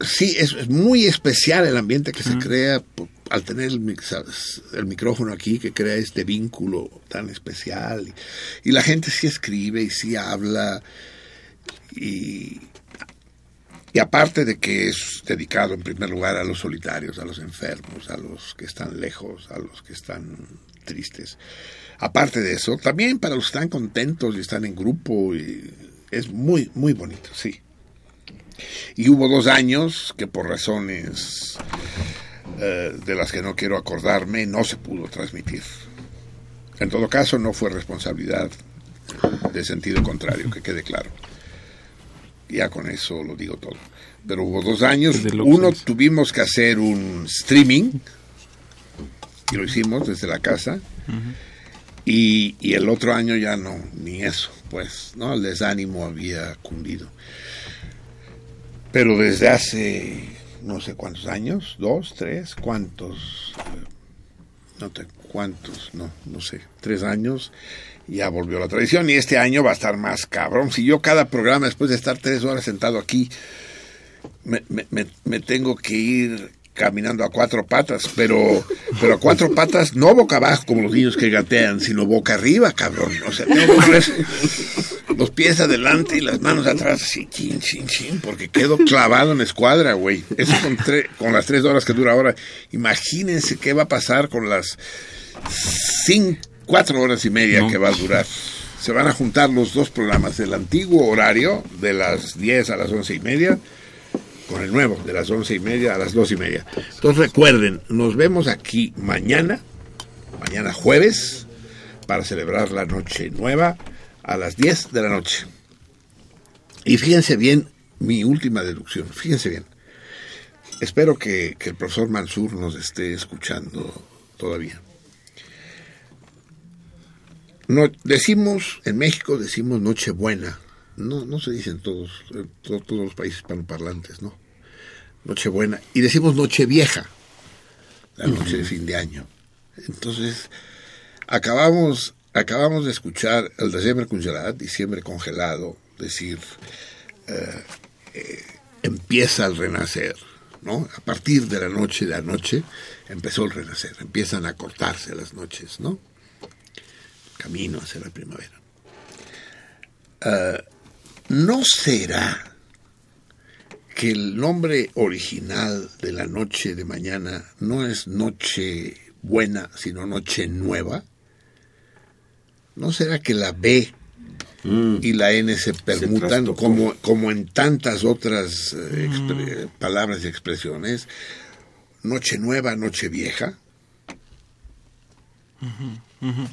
sí, es, es muy especial el ambiente que se crea al tener el, mix- el micrófono aquí, que crea este vínculo tan especial. Y, y la gente sí escribe y sí habla. Y, y aparte de que es dedicado en primer lugar a los solitarios, a los enfermos, a los que están lejos, a los que están tristes. Aparte de eso, también para los que están contentos y están en grupo, y es muy, muy bonito, sí. Y hubo dos años que por razones eh, de las que no quiero acordarme no se pudo transmitir. En todo caso, no fue responsabilidad de sentido contrario, que quede claro. Ya con eso lo digo todo. Pero hubo dos años, uno tuvimos que hacer un streaming, y lo hicimos desde la casa, y, el otro año ya no, ni eso, pues, ¿no? El desánimo había cundido. Pero desde hace no sé cuántos años, dos, tres, cuántos, no te cuántos, no, no sé, tres años, ya volvió la tradición y este año va a estar más cabrón. Si yo cada programa, después de estar tres horas sentado aquí, me tengo que ir caminando a cuatro patas, pero, pero a cuatro patas no boca abajo como los niños que gatean, sino boca arriba, cabrón. O sea, tengo que poner los pies adelante y las manos atrás, así, chin, chin, chin, porque quedo clavado en escuadra, güey. Eso con, tre- con las tres horas que dura ahora. Imagínense qué va a pasar con las cinco, cuatro horas y media que va a durar. Se van a juntar los dos programas del antiguo horario, de las 10 a las once y media, con el nuevo, de las once y media a las dos y media. Entonces recuerden, nos vemos aquí mañana, mañana jueves, para celebrar la noche nueva a las 10 de la noche. Y fíjense bien mi última deducción, fíjense bien. Espero que, el profesor Mansur nos esté escuchando todavía. No, decimos, en México decimos Nochebuena. No, no se dice en todos, en todos los países hispanoparlantes, ¿no? Nochebuena. Y decimos Nochevieja, la noche de fin de año. Entonces, acabamos, acabamos de escuchar el diciembre congelado, diciembre congelado, decir, eh, eh, empieza el renacer, ¿no? A partir de la noche de anoche empezó el renacer, empiezan a cortarse las noches, ¿no? Camino hacia la primavera. Ah, ¿No será que el nombre original de la noche de mañana no es noche buena, sino noche nueva? ¿No será que la B y la N se permutan como, como en tantas otras eh, expre- palabras y expresiones? Noche nueva, noche vieja.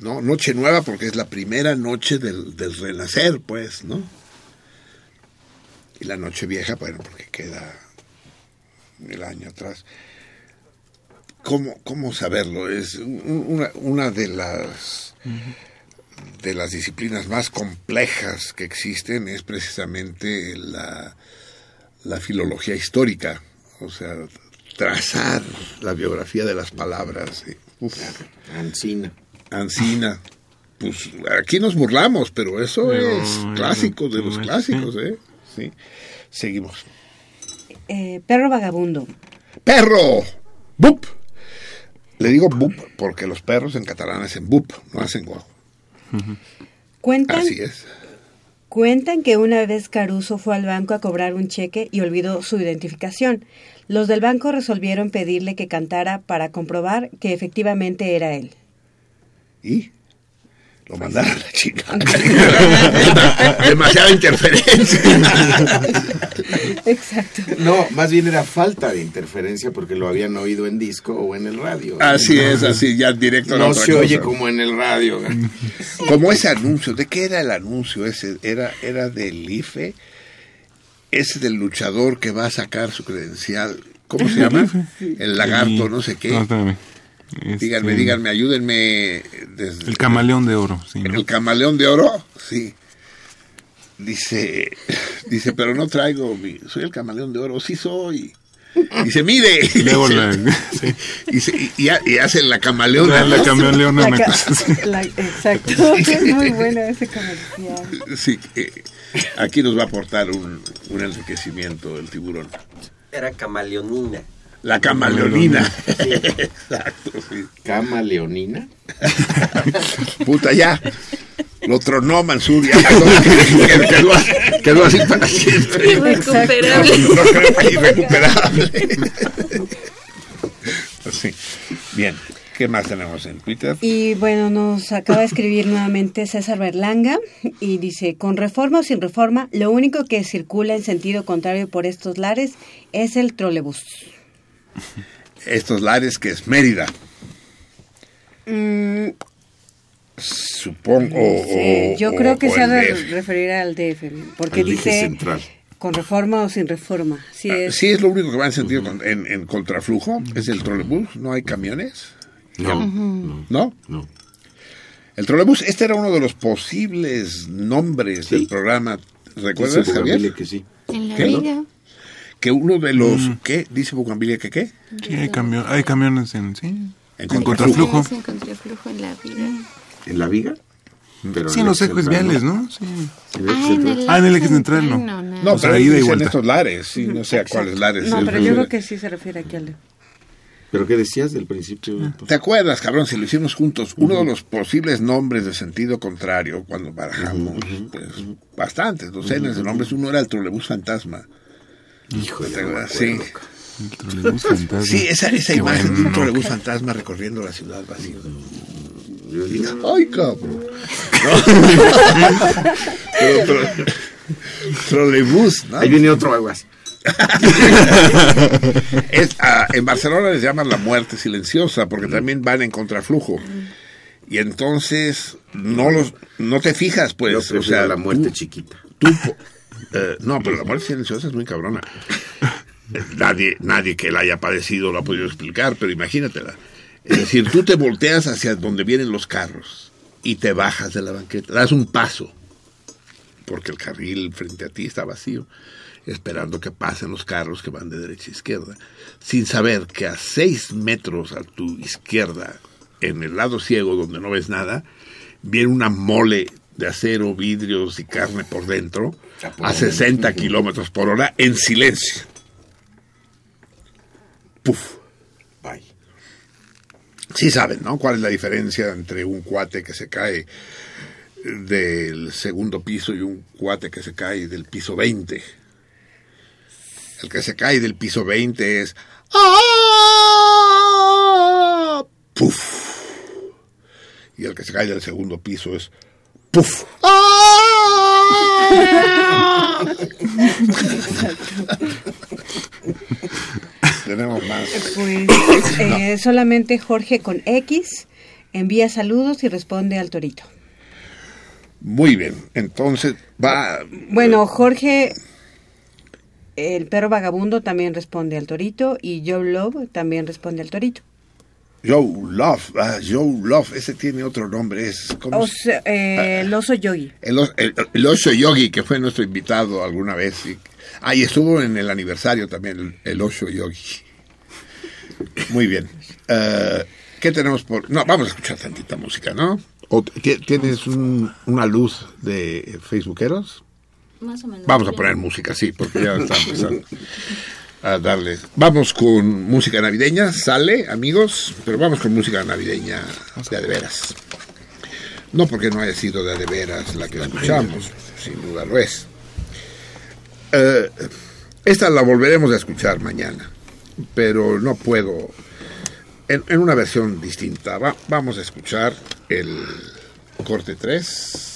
¿no? Noche nueva porque es la primera noche del, del renacer, pues, ¿no? Y la noche vieja, bueno, porque queda el año atrás. ¿Cómo, cómo saberlo? Es un- una, una de las de las disciplinas más complejas que existen es precisamente la, la filología histórica, o sea, trazar la biografía de las palabras. uf. Ancina. Ancina. Pues aquí nos burlamos, pero eso es clásico de los clásicos, ¿eh? Sí. Seguimos. Eh, perro vagabundo. ¡Perro! ¡Bup! Le digo bup porque los perros en catalán hacen bup, no hacen guau. Cuentan, Así es. cuentan que una vez Caruso fue al banco a cobrar un cheque y olvidó su identificación. Los del banco resolvieron pedirle que cantara para comprobar que efectivamente era él. ¿Y? Lo mandaron a la chica. Demasiada interferencia. Exacto. No, más bien era falta de interferencia porque lo habían oído en disco o en el radio. Así es, así, ya directo No otra se oye como en el radio. Como ese anuncio, ¿de qué era el anuncio ese? Era, era del IFE, ese del luchador que va a sacar su credencial. ¿Cómo se llama? El lagarto, no sé qué. No, Díganme, Este, díganme, ayúdenme. Desde, El camaleón de oro, sí, ¿no? ¿El camaleón de oro? Sí. Dice, dice, pero no traigo, mi, soy el camaleón de oro, sí soy. Dice, mire. Y luego Dice, la- sí. dice, y, y, y hace la camaleona. La- la camaleona La ca- me- la- exacto. Es muy bueno ese comercial. Sí, eh, aquí nos va a aportar un, un enriquecimiento el tiburón. Era camaleonina. La camaleonina. Exacto, sí. ¿Camaleonina? Puta, ya. Lo tronó Mansur, ya quedó, quedó, así para siempre. Irrecuperable. No, creo, irrecuperable. Sí. Bien. ¿Qué más tenemos en Twitter? Y bueno, nos acaba de escribir nuevamente César Berlanga y dice, con reforma o sin reforma, lo único que circula en sentido contrario por estos lares es el trolebús. Estos lares que es Mérida. Mm, supongo. o- Sí, o- yo o- creo que se ha de referir al DF, porque Al dice central. con reforma o sin reforma. Sí Ah, es. Sí, es lo único que va en sentido con- en, en contraflujo, es el trolebús, no hay camiones. No. ¿No? no. El trolebús, este era uno de los posibles nombres del programa. ¿Recuerdas, Javier? Que sí. En la ¿Qué? vida. Que uno de los... ¿Qué? Dice Bugambilia que qué? Sí, hay, camio- hay camiones en, sí, En en contraflujo. en contraflujo en la vida. ¿En la viga? Pero Sí, en los ejes viales, ¿no? Sí. En el eje Ah, en el Ah, en el eje central, no. no, no. No, O sea, pero ida y vuelta. estos lares, sí, no sé a cuáles lares. No, pero yo creo que sí se refiere aquí al. ¿Pero qué decías del principio? Ah. ¿Te acuerdas, cabrón, si lo hicimos juntos? Uno de los posibles nombres de sentido contrario, cuando barajamos, pues, bastantes, docenas de nombres, uno era el trolebús fantasma. Híjole, ¿Te no me acuerdas? Sí. El trolebús fantasma. Sí, esa, esa Qué imagen de un trolebús fantasma recorriendo la ciudad vacío. ¡Ay, cabrón! Pero, pero- trolebús, ¿no? Ahí viene otro aguas. Es, ah, en Barcelona les llaman la muerte silenciosa porque también van en contraflujo. Y entonces no los no te fijas, Yo pues. prefiero O sea, la muerte tú- chiquita. tú eh, no, pero la muerte silenciosa es muy cabrona. Nadie, nadie que la haya padecido lo ha podido explicar, pero imagínatela. Es decir, tú te volteas hacia donde vienen los carros y te bajas de la banqueta, das un paso, porque el carril frente a ti está vacío, esperando que pasen los carros que van de derecha a izquierda, sin saber que a seis metros a tu izquierda, en el lado ciego donde no ves nada, viene una mole de acero, vidrios y carne por dentro a 60 kilómetros por hora en silencio. Puf. Bye. Sí saben, ¿no? ¿Cuál es la diferencia entre un cuate que se cae del segundo piso y un cuate que se cae del piso 20? El que se cae del piso 20 es... ¡Ah! ¡Puf! Y el que se cae del segundo piso es... ¡Puf! ¡Ah! Tenemos más. Pues eh, solamente Jorge con X envía saludos y responde al torito. Muy bien, entonces va... Bueno, Jorge, el perro vagabundo también responde al torito y Joe Love también responde al torito. Joe Love, ah, Joe Love, ese tiene otro nombre, es como O sea, eh, el oso yogi. el, os- el, el oso yogi que fue nuestro invitado alguna vez. Y, ah, y estuvo en el aniversario también, el, el oso yogi. Muy bien. Eh, ¿Qué tenemos por...? No, vamos a escuchar tantita música, ¿no? ¿O ti- ¿Tienes un- una luz de facebookeros? Más o menos. Vamos a poner música, sí, porque ya está empezando a darle. Vamos con música navideña, sale, amigos, pero vamos con música navideña de a de veras. No porque no haya sido de a de veras la que escuchamos, sin duda lo es. Eh, esta la volveremos a escuchar mañana, pero no puedo. En, en una versión distinta. Va- vamos a escuchar el corte 3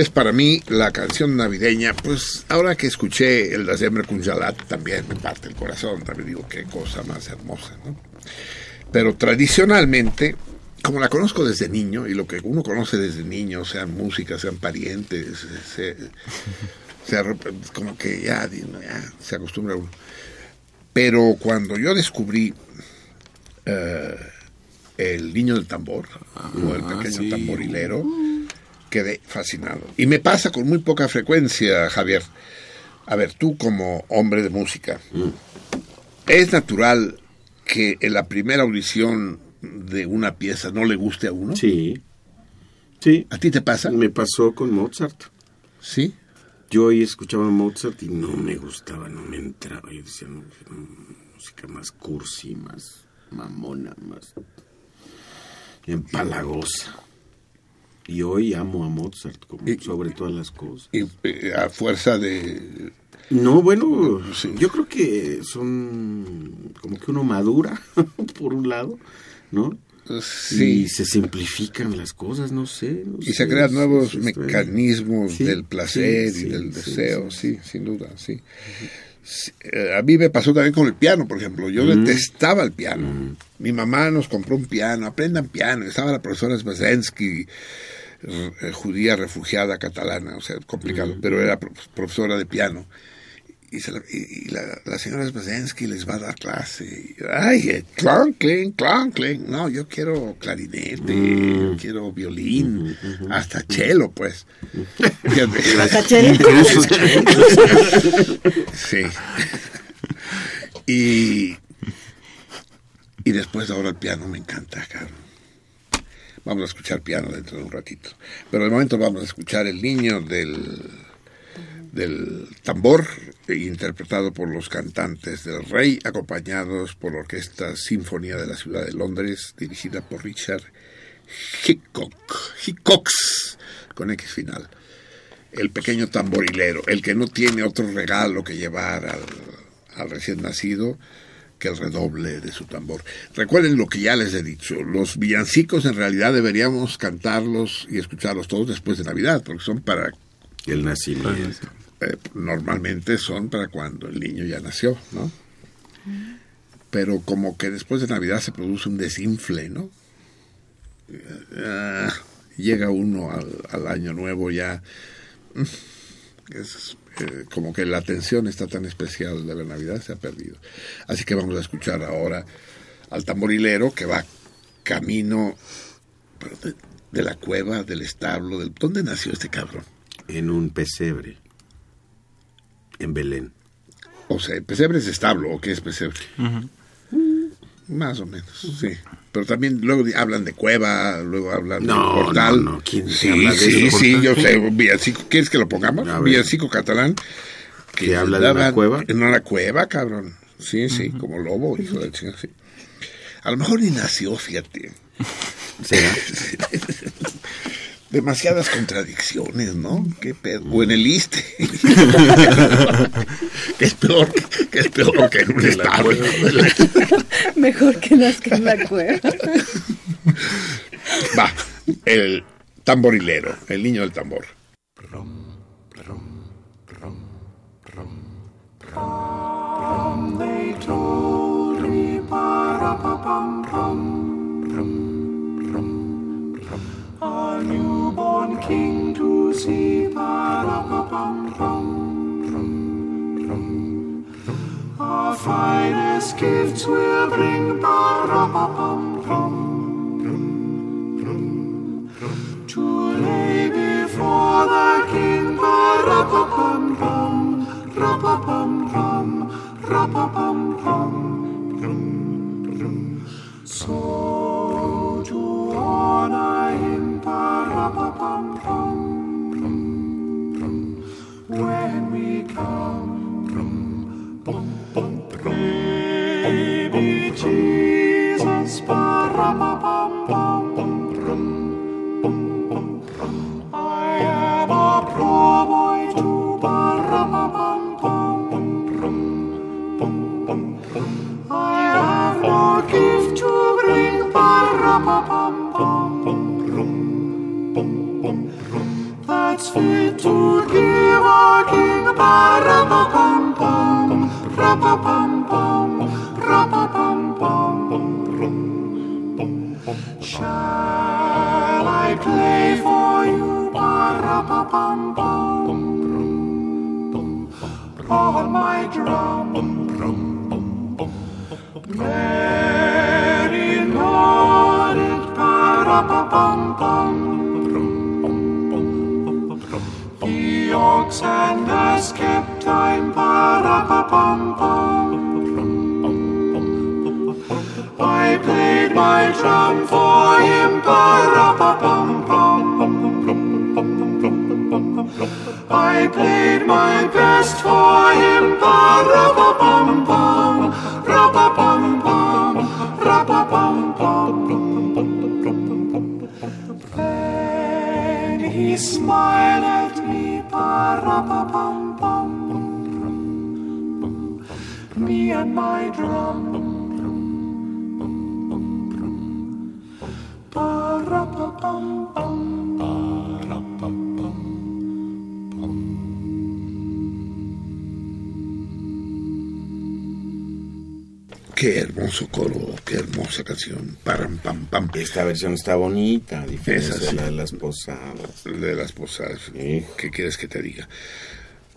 es para mí la canción navideña, pues ahora que escuché el Dazembre Kunjalat también me parte el corazón, también digo qué cosa más hermosa, ¿no? Pero tradicionalmente, como la conozco desde niño, y lo que uno conoce desde niño, sean músicas, sean parientes, se, como que ya, ya se acostumbra uno. Pero cuando yo descubrí eh, el niño del tambor, o el pequeño sí. tamborilero, quedé fascinado. Y me pasa con muy poca frecuencia, Javier. A ver, tú como hombre de música, ¿es natural que en la primera audición de una pieza no le guste a uno? Sí. Sí. ¿A ti te pasa? Me pasó con Mozart. Sí. Yo hoy escuchaba Mozart y no me gustaba, no me entraba. Yo decía, no, mm, música más cursi, más mamona, más empalagosa. Y hoy amo a Mozart como sobre todas las cosas. Y eh, a fuerza de... No, bueno, yo creo que son como que uno madura, por un lado, ¿no? Sí. Y se simplifican las cosas, no sé. no Y sé, se crean nuevos mecanismos Sí, del placer y del deseo, sí. sin duda, sí. A mí me pasó también con el piano, por ejemplo. Yo Mm. detestaba el piano. Mi mamá nos compró un piano, aprendan piano. Estaba la profesora Sbazensky, eh, judía refugiada catalana, o sea, complicado, pero era pro- profesora de piano. Y, se la, y- y la, la señora Sbazensky les va a dar clase. Ay, eh, clon, clon, clon, clon. No, yo quiero clarinete, yo quiero violín, hasta cello, pues. ¿Hasta cello? Incluso Sí. Y, y después ahora el piano me encanta, cabrón. Vamos a escuchar piano dentro de un ratito. Pero de momento vamos a escuchar El Niño del, del Tambor, interpretado por los cantantes del Rey, acompañados por la Orquesta Sinfonía de la Ciudad de Londres, dirigida por Richard Hickok, Hickox, con X final. El pequeño tamborilero, el que no tiene otro regalo que llevar al, al recién nacido que el redoble de su tambor. Recuerden lo que ya les he dicho, los villancicos en realidad deberíamos cantarlos y escucharlos todos después de Navidad, porque son para... El nacimiento. Eh, normalmente son para cuando el niño ya nació, ¿no? Pero como que después de Navidad se produce un desinfle, ¿no? Ah, llega uno al, año nuevo ya... mm, es, eh, como que la atención está tan especial de la Navidad se ha perdido. Así que vamos a escuchar ahora al tamborilero que va camino de, de la cueva, del establo, del, ¿dónde nació este cabrón? En un pesebre. En Belén. O sea, pesebre es establo, ¿o qué es pesebre? Más o menos, sí. Pero también luego hablan de cueva, luego hablan No, de portal. no, no, ¿quién sí, habla de sí, eso? sí, yo sé, villancico. ¿Quieres que lo pongamos? Villancico catalán. ¿Que habla de una cueva? En una cueva, cabrón. Sí, sí, como lobo, hijo de chingada, sí. A lo mejor ni nació, fíjate. ¿Será? Demasiadas contradicciones, ¿no? ¿Qué pedo? O en el ISTE. que es peor, que- que es peor que en un establo. Mejor que nazca en la cueva. Va, el tamborilero, el niño del tambor. ting to see pa ra pa pam rum rum rum. Our finest gifts will bring pa ra pa pam rum rum rum rum. To lay before the king pa ra pa pam rum ra pa pam rum ra pa pam rum rum rum. So. God's fit to give our King a pum pum, pum pum, pum pum pum. Shall I play for you, pum pum, on my drum? Mary nodded, pum. Ox and kept time. I played my drum for him. I played my best for him. Then he smiled me, and my drum. Hermoso coro, qué hermosa canción. Param, pam, pam. Esta versión está bonita, de sí. la de las posadas. De las posadas. ¿Qué quieres que te diga?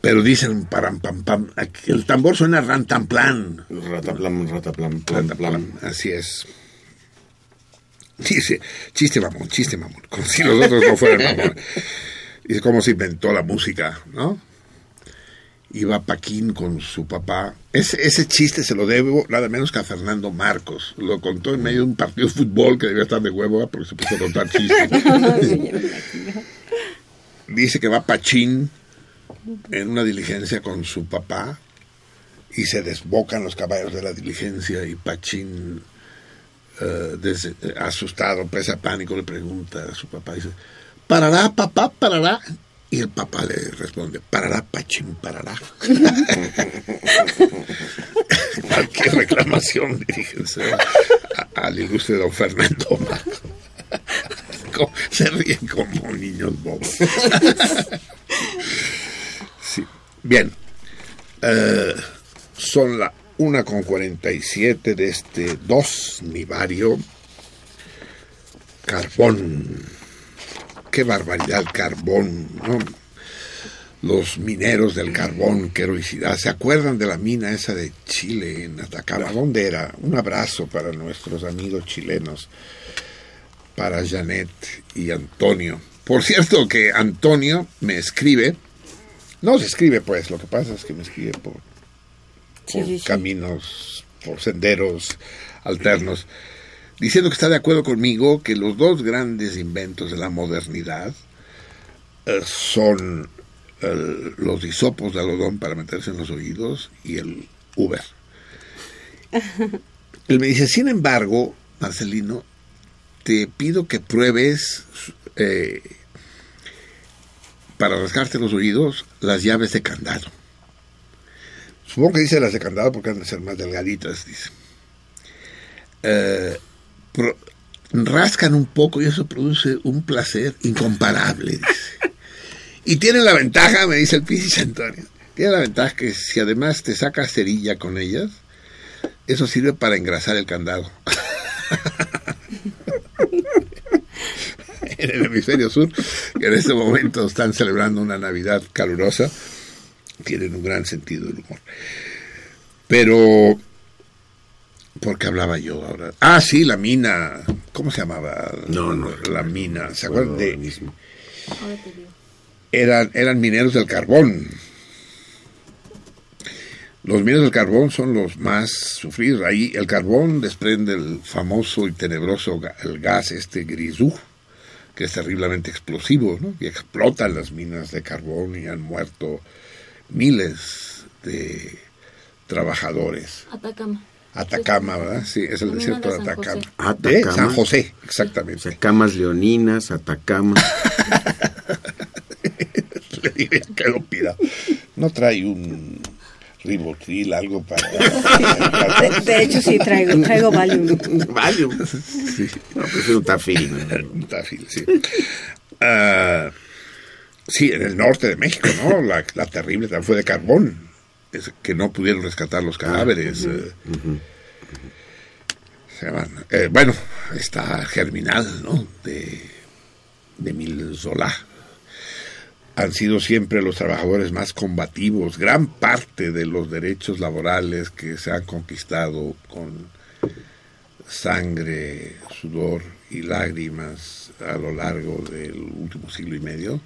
Pero dicen param, pam, pam. aquí El tambor suena rantanplan. Rataplam, rataplam, plan, plan. Así es. Dice, chiste mamón, chiste mamón. Como si los otros no fueran mamón. Dice cómo se inventó la música, ¿no? Iba Paquín con su papá. Ese, ese chiste se lo debo nada menos que a Fernando Marcos. Lo contó en medio de un partido de fútbol que debía estar de huevo porque se puso a contar chistes. Dice que va Pachín en una diligencia con su papá y se desbocan los caballos de la diligencia y Pachín, eh, eh, asustado, presa a pánico, le pregunta a su papá, dice, ¿parará papá, parará? Y el papá le responde, parará Pachín, parará. Cualquier reclamación, diríjense al ilustre don Fernando Se ríen como niños bobos. Sí. Bien. Eh, son la una con 47 de este 2 nivario. Carbón. Qué barbaridad, carbón, ¿no? Los mineros del carbón, qué heroicidad. ¿Se acuerdan de la mina esa de Chile en Atacama? ¿Dónde era? Un abrazo para nuestros amigos chilenos, para Janet y Antonio. Por cierto que Antonio me escribe, no se escribe pues, lo que pasa es que me escribe por, Sí, por sí, sí. caminos, por senderos alternos, diciendo que está de acuerdo conmigo que los dos grandes inventos de la modernidad eh, son eh, los hisopos de algodón para meterse en los oídos y el Uber. Él me dice, sin embargo, Marcelino, te pido que pruebes eh, para rascarte los oídos las llaves de candado. Supongo que dice las de candado porque han de ser más delgaditas, dice. Eh, rascan un poco y eso produce un placer incomparable, dice. Y tiene la ventaja, me dice el Piscis Antonio, tiene la ventaja que si además te sacas cerilla con ellas, eso sirve para engrasar el candado. en el hemisferio sur, que en este momento están celebrando una Navidad calurosa, tienen un gran sentido del humor. Pero, ¿por qué hablaba yo ahora? Ah, sí, la mina, ¿cómo se llamaba? No, no. La mina, ¿se acuerdan Ahora de...? mismo. eran, eran mineros del carbón. Los mineros del carbón son los más sufridos. Ahí el carbón desprende el famoso y tenebroso el gas, este grisú, que es terriblemente explosivo, ¿no? Y explotan las minas de carbón y han muerto miles de trabajadores. Atacama. Atacama, ¿verdad? Sí, es el desierto de de San Atacama. José. De Atacama. San José, exactamente. Atacamas leoninas, Atacama. Le diré que lo pida. No trae un ribotril, algo para... De, de hecho, sí, traigo, traigo Valium. Valium. Sí. No, prefiero un tafil. Un tafil, sí. Ah, sí, en el norte de México, ¿no? La, la terrible también fue de carbón, es que no pudieron rescatar los cadáveres. eh, se llaman- eh, bueno, está Germinal, ¿no? De, de Mil Zola. Han sido siempre los trabajadores más combativos. Gran parte de los derechos laborales que se han conquistado con sangre, sudor y lágrimas a lo largo del último siglo y medio,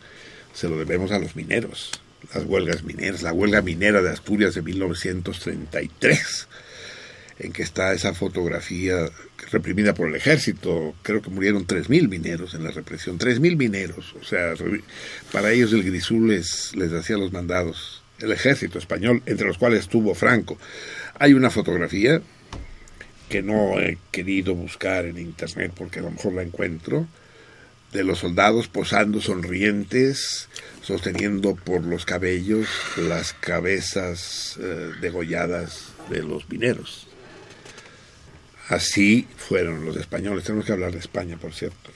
se lo debemos a los mineros, las huelgas mineras, la huelga minera de Asturias de 1933, en que está esa fotografía reprimida por el ejército, creo que murieron 3.000 mineros en la represión, 3.000 mineros, o sea, para ellos el Grisú les, les hacía los mandados, el ejército español, entre los cuales estuvo Franco. Hay una fotografía que no he querido buscar en internet porque a lo mejor la encuentro, de los soldados posando sonrientes, sosteniendo por los cabellos las cabezas eh, degolladas de los mineros. Así fueron los españoles. Tenemos que hablar de España, por cierto.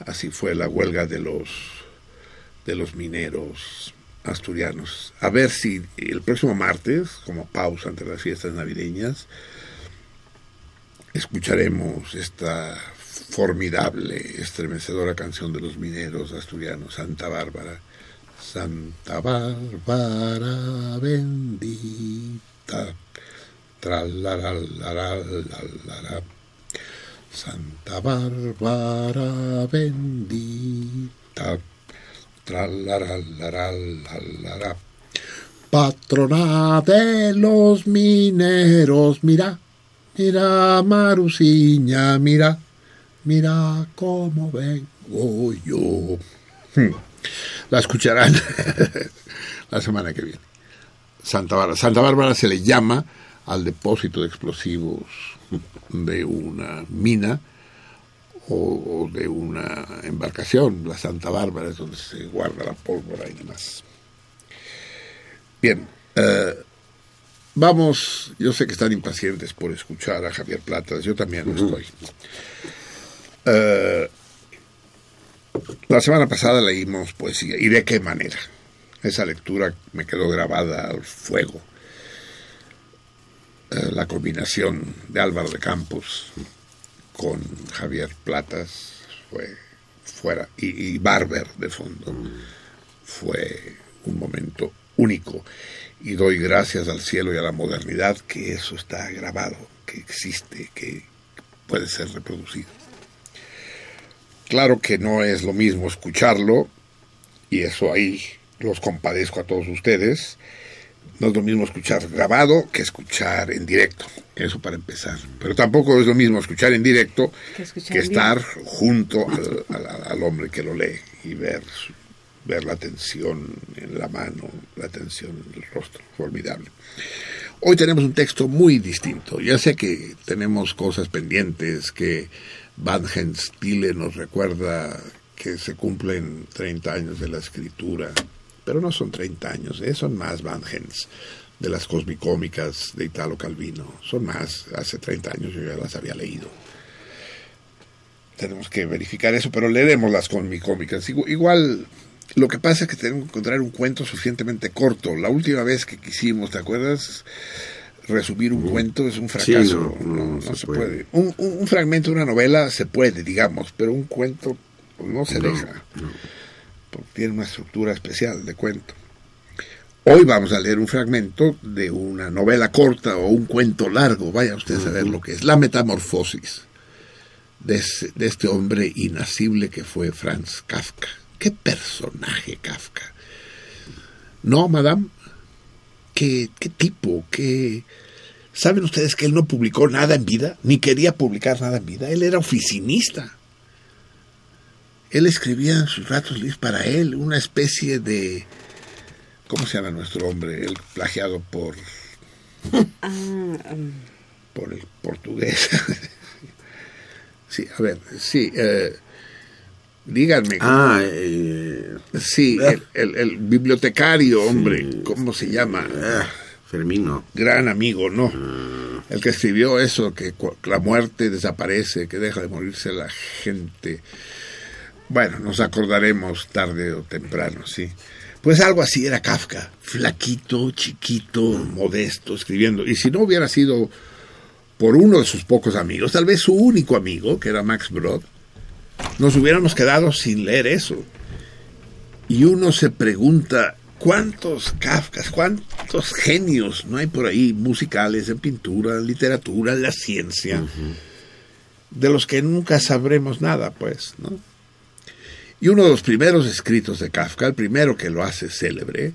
Así fue la huelga de los de los mineros asturianos. A ver si el próximo martes, como pausa entre las fiestas navideñas, escucharemos esta formidable, estremecedora canción de los mineros asturianos, Santa Bárbara. Santa Bárbara bendita, tralaralalalala. Santa Bárbara bendita, tralaralalalala. Patrona de los mineros, mira, mira, Marusiña, mira, mira cómo vengo yo. Hmm. La escucharán la semana que viene. Santa Bárbara. Santa Bárbara se le llama al depósito de explosivos de una mina o, de una embarcación. La Santa Bárbara es donde se guarda la pólvora y demás. Bien, eh, vamos, yo sé que están impacientes por escuchar a Javier Platas, yo también lo estoy. Eh, la semana pasada leímos poesía, y de qué manera. Esa lectura me quedó grabada al fuego. Eh, la combinación de Álvaro de Campos con Javier Platas fue fuera, y, y Barber de fondo, fue un momento único. Y doy gracias al cielo y a la modernidad que eso está grabado, que existe, que puede ser reproducido. Claro que no es lo mismo escucharlo, y eso ahí los compadezco a todos ustedes. No es lo mismo escuchar grabado que escuchar en directo, eso para empezar. Pero tampoco es lo mismo escuchar en directo que, que estar junto al, al, al, hombre que lo lee y ver, ver la tensión en la mano, la tensión en el rostro, formidable. Hoy tenemos un texto muy distinto. Ya sé que tenemos cosas pendientes, que Van Stille nos recuerda que se cumplen 30 años de la escritura, pero no son 30 años, ¿eh? son más Van Hens de las cosmicómicas de Italo Calvino, son más, hace 30 años yo ya las había leído. Tenemos que verificar eso, pero leeremos las cosmicómicas. Igual, lo que pasa es que tenemos que encontrar un cuento suficientemente corto. La última vez que quisimos, ¿te acuerdas? Resumir un cuento es un fracaso. Sí, no, no, no, se se puede. puede. Un, fragmento de una novela se puede, digamos, pero un cuento no se deja. Porque tiene una estructura especial de cuento. Hoy vamos a leer un fragmento de una novela corta o un cuento largo. Vaya usted a saber lo que es. La metamorfosis de, ese, de este hombre inacible que fue Franz Kafka. ¿Qué personaje Kafka? No, madame, ¿Qué, qué, tipo, qué... ¿Saben ustedes que él no publicó nada en vida? Ni quería publicar nada en vida. Él era oficinista. Él escribía en sus ratos libres para él una especie de... ¿Cómo se llama nuestro hombre? El plagiado por... Ah, um, por el portugués. sí, a ver, sí. Eh, díganme. Ah, eh, sí, el, el, el, bibliotecario, hombre, sí. ¿cómo se llama? Ah, Fermino. Gran amigo, ¿no? Ah. El que escribió eso, que la muerte desaparece, que deja de morirse la gente. Bueno, nos acordaremos tarde o temprano, sí. Pues algo así era Kafka, flaquito, chiquito, modesto, escribiendo. Y si no hubiera sido por uno de sus pocos amigos, tal vez su único amigo, que era Max Brod, nos hubiéramos quedado sin leer eso. Y uno se pregunta, ¿cuántos Kafkas, cuántos genios no hay por ahí musicales, en pintura, en literatura, en la ciencia, uh -huh. de los que nunca sabremos nada, pues, ¿no? Y uno de los primeros escritos de Kafka, el primero que lo hace célebre,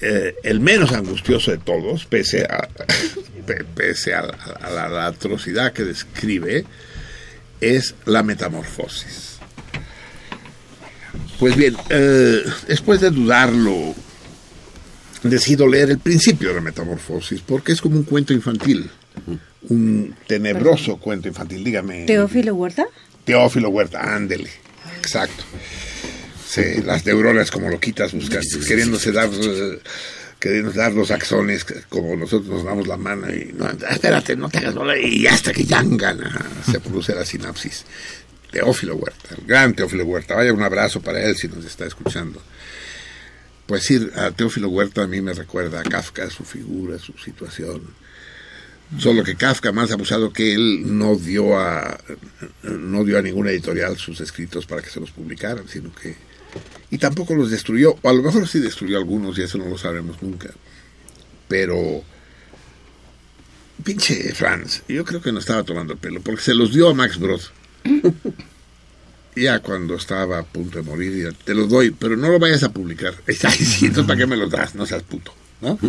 eh, el menos angustioso de todos, pese a, pese a, a, la, a la atrocidad que describe, es la metamorfosis. Pues bien, eh, después de dudarlo, decido leer el principio de la metamorfosis, porque es como un cuento infantil, un tenebroso cuento infantil, dígame. ¿Teófilo Huerta? Teófilo Huerta, ándele, exacto. Sí, las neuronas como loquitas buscando, queriéndose dar queriendo dar los axones como nosotros nos damos la mano y no, espérate, no te hagas bola y hasta que yangan se produce la sinapsis. Teófilo Huerta, el gran Teófilo Huerta, vaya un abrazo para él si nos está escuchando. Pues ir a Teófilo Huerta a mí me recuerda a Kafka, su figura, su situación. Solo que Kafka, más abusado que él, no dio a no dio a ninguna editorial sus escritos para que se los publicaran, sino que y tampoco los destruyó, o a lo mejor sí destruyó algunos y eso no lo sabremos nunca. Pero pinche Franz, yo creo que no estaba tomando el pelo, porque se los dio a Max Brod. ya cuando estaba a punto de morir, te los doy, pero no lo vayas a publicar. Ay, ¿para qué me los das? No seas puto, ¿no?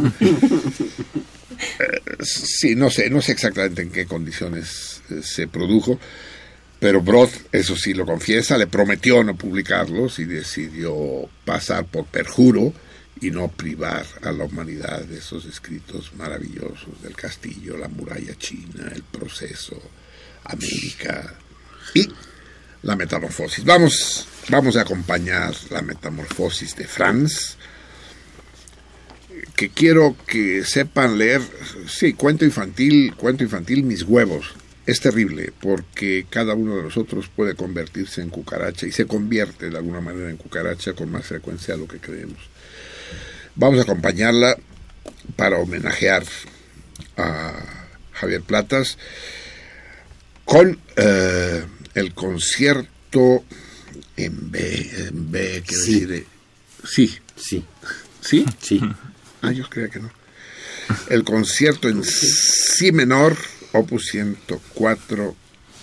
Eh, sí, no sé, no sé exactamente en qué condiciones eh, se produjo, pero Brod, eso sí lo confiesa, le prometió no publicarlos y decidió pasar por perjuro y no privar a la humanidad de esos escritos maravillosos del castillo, la muralla china, el proceso, América y la metamorfosis. Vamos, vamos a acompañar la metamorfosis de Franz, que quiero que sepan leer, sí, cuento infantil, cuento infantil, mis huevos. Es terrible porque cada uno de nosotros puede convertirse en cucaracha y se convierte de alguna manera en cucaracha con más frecuencia de lo que creemos. Vamos a acompañarla para homenajear a Javier Platas con eh, el concierto en B, en B, quiero Sí. decir, eh, sí, Sí, sí, sí. Ah, yo creía que no. El concierto en Si menor, opus 104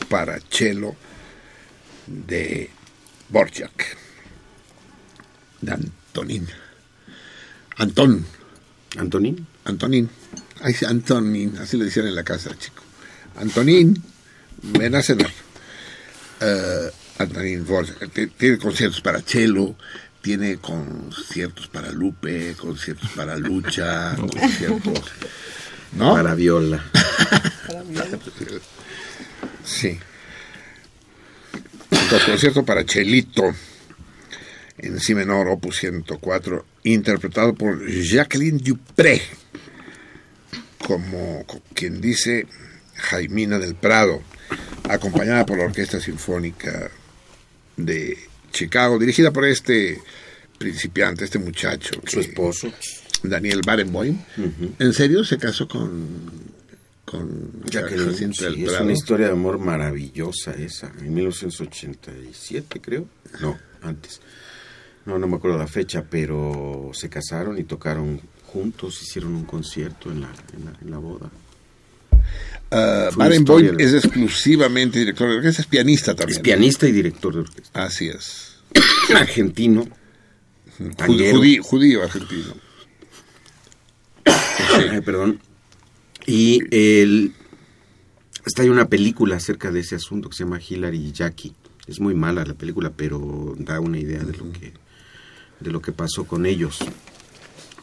para cello de Borjak, de Antonín. Antón, ¿Antonín? Antonín. Ay, Antonín, así le decían en la casa, chico. Antonín, ven a cenar. Eh, Antonín Dvorak, t- tiene conciertos para cello, tiene conciertos para Lupe, conciertos para lucha, conciertos... ¿No? Para viola. Sí. Entonces, concierto para Chelito en si menor, opus 104, interpretado por Jacqueline Dupré, como co- quien dice Jaimina del Prado, acompañada por la Orquesta Sinfónica de Chicago, dirigida por este principiante, este muchacho. Su esposo. Daniel Barenboim. ¿En serio se casó con, con Jacqueline, sí, es Prado? una historia de amor maravillosa esa, en 1987 creo, no, antes, no, no me acuerdo la fecha, pero se casaron y tocaron juntos, hicieron un concierto en la, en la, en la boda. Uh, una Barenboim es exclusivamente director de orquesta, es pianista también. Es pianista y director de orquesta. Así es. Argentino. Judío argentino. Perdón. Y el, está hay una película acerca de ese asunto que se llama Hillary y Jackie. Es muy mala la película, pero da una idea de lo que de lo que pasó con ellos.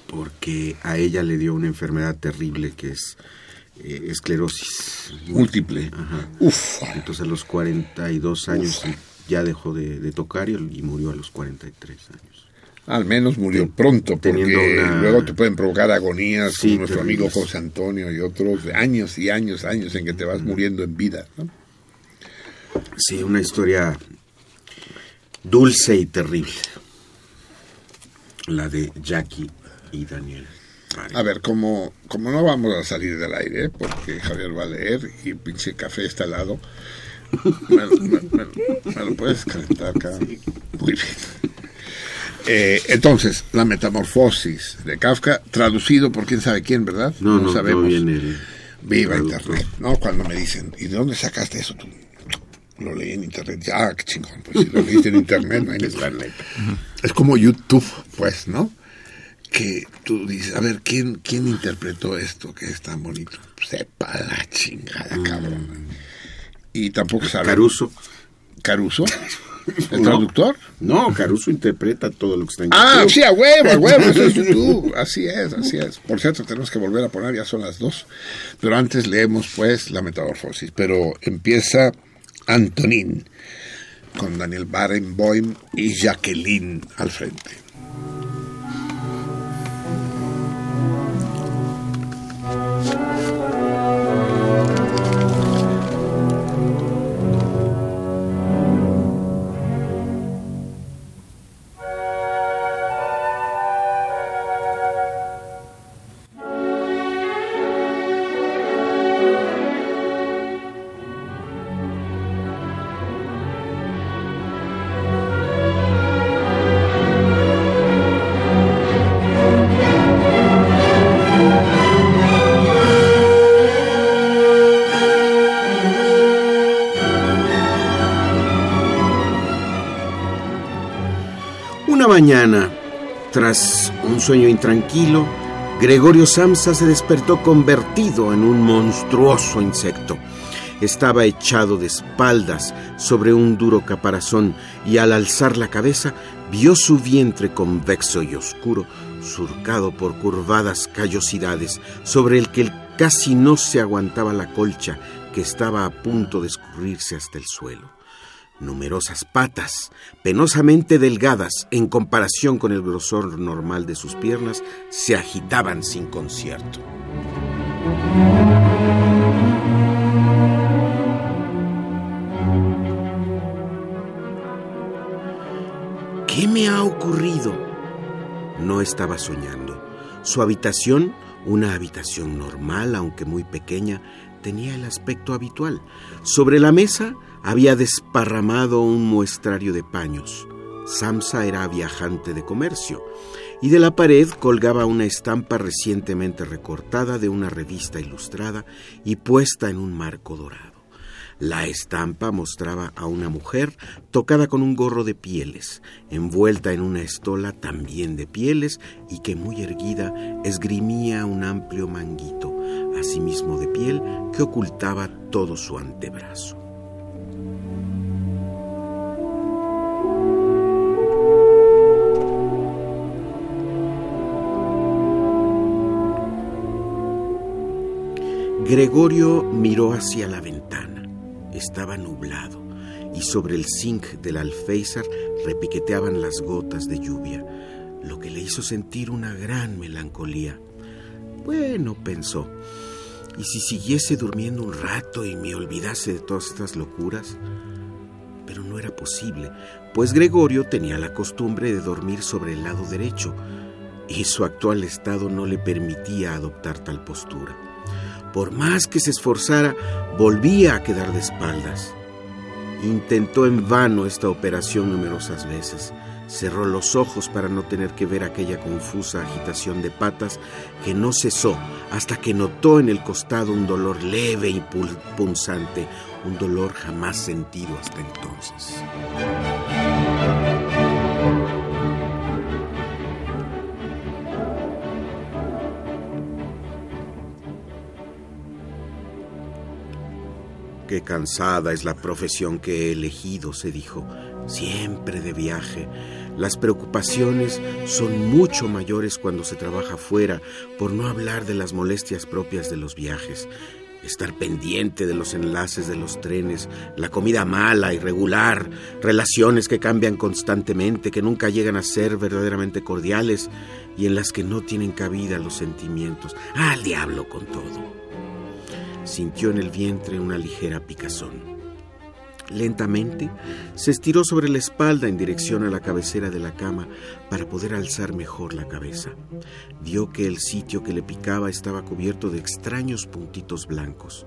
Porque a ella le dio una enfermedad terrible que es eh, esclerosis Múltiple. Ajá. Uf. Entonces a los 42 años ya dejó de, de tocar y, y murió a los 43 años. Al menos murió pronto, porque una- luego te pueden provocar agonías, Sí, como nuestro amigo. José Antonio y otros, de años y años, años en que te vas muriendo en vida. ¿no? Sí, una historia dulce y terrible. La de Jackie y Daniel. A ver, como, como no vamos a salir del aire, ¿eh? porque Javier va a leer y pinche café está al lado, me, lo- me- me- me lo puedes calentar acá. Muy bien. Eh, entonces, la metamorfosis de Kafka, traducido por quién sabe quién, ¿verdad? No, no, sabemos. no viene el Viva traductor. Internet, ¿no? Cuando me dicen, ¿y de dónde sacaste eso tú? Lo leí en Internet. Ya, qué chingón. Pues si lo leíste en Internet, no hay Internet. Es como YouTube, pues, ¿no? Que tú dices, a ver, ¿quién, quién interpretó esto que es tan bonito? Sepa la chingada, cabrón. Y tampoco sabe. Caruso. ¿Caruso? ¿El No. traductor? No, Caruso interpreta todo lo que está en Ah, YouTube. sí, a huevo, a huevo, eso es YouTube. Así es, así es. Por cierto, tenemos que volver a poner, ya son las dos. Pero antes leemos, pues, la metamorfosis. Pero empieza Antonín, con Daniel Barenboim y Jacqueline al frente. Mañana, tras un sueño intranquilo, Gregorio Samsa se despertó convertido en un monstruoso insecto. Estaba echado de espaldas sobre un duro caparazón y al alzar la cabeza vio su vientre convexo y oscuro, surcado por curvadas callosidades, sobre el que casi no se aguantaba la colcha que estaba a punto de escurrirse hasta el suelo. Numerosas patas, penosamente delgadas en comparación con el grosor normal de sus piernas, se agitaban sin concierto. ¿Qué me ha ocurrido? No estaba soñando. Su habitación, una habitación normal, aunque muy pequeña, tenía el aspecto habitual. Sobre la mesa había desparramado un muestrario de paños. Samsa era viajante de comercio y de la pared colgaba una estampa recientemente recortada de una revista ilustrada y puesta en un marco dorado. La estampa mostraba a una mujer tocada con un gorro de pieles, envuelta en una estola también de pieles y que muy erguida esgrimía un amplio manguito, asimismo de piel, que ocultaba todo su antebrazo. Gregorio miró hacia la ventana. Estaba nublado y sobre el zinc del alféizar repiqueteaban las gotas de lluvia, lo que le hizo sentir una gran melancolía. Bueno, pensó, ¿y si siguiese durmiendo un rato y me olvidase de todas estas locuras? Pero no era posible, pues Gregorio tenía la costumbre de dormir sobre el lado derecho, y su actual estado no le permitía adoptar tal postura. Por más que se esforzara, volvía a quedar de espaldas. Intentó en vano esta operación numerosas veces. Cerró los ojos para no tener que ver aquella confusa agitación de patas que no cesó hasta que notó en el costado un dolor leve y punzante, un dolor jamás sentido hasta entonces. Qué cansada es la profesión que he elegido, se dijo, siempre de viaje. Las preocupaciones son mucho mayores cuando se trabaja fuera, por no hablar de las molestias propias de los viajes. Estar pendiente de los enlaces de los trenes, la comida mala, irregular, relaciones que cambian constantemente, que nunca llegan a ser verdaderamente cordiales y en las que no tienen cabida los sentimientos. Al diablo con todo sintió en el vientre una ligera picazón. Lentamente se estiró sobre la espalda en dirección a la cabecera de la cama para poder alzar mejor la cabeza. Vio que el sitio que le picaba estaba cubierto de extraños puntitos blancos.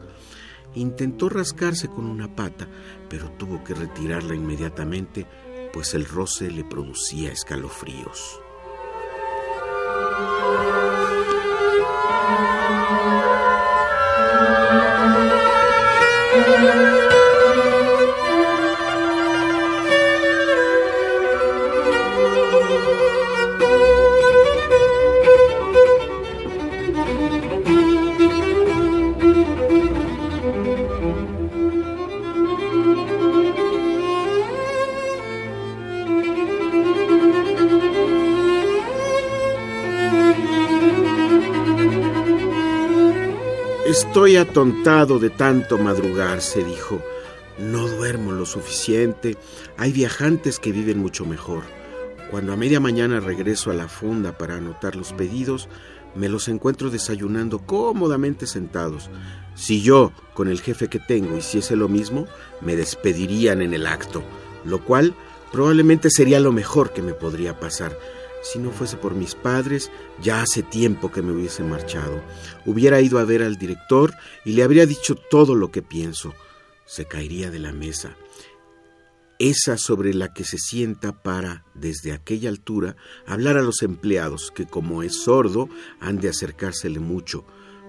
Intentó rascarse con una pata, pero tuvo que retirarla inmediatamente, pues el roce le producía escalofríos. Estoy atontado de tanto madrugar, se dijo. No duermo lo suficiente. Hay viajantes que viven mucho mejor. Cuando a media mañana regreso a la fonda para anotar los pedidos, me los encuentro desayunando cómodamente sentados. Si yo, con el jefe que tengo, hiciese lo mismo, me despedirían en el acto, lo cual probablemente sería lo mejor que me podría pasar. Si no fuese por mis padres, ya hace tiempo que me hubiese marchado. Hubiera ido a ver al director y le habría dicho todo lo que pienso. Se caería de la mesa, esa sobre la que se sienta para, desde aquella altura, hablar a los empleados, que como es sordo, han de acercársele mucho,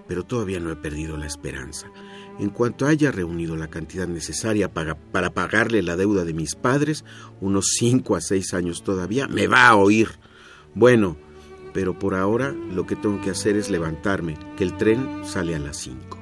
pero todavía no he perdido la esperanza. En cuanto haya reunido la cantidad necesaria para, para pagarle la deuda de mis padres, unos cinco a seis años todavía, me va a oír. Bueno, pero por ahora lo que tengo que hacer es levantarme, que el tren sale a las 5.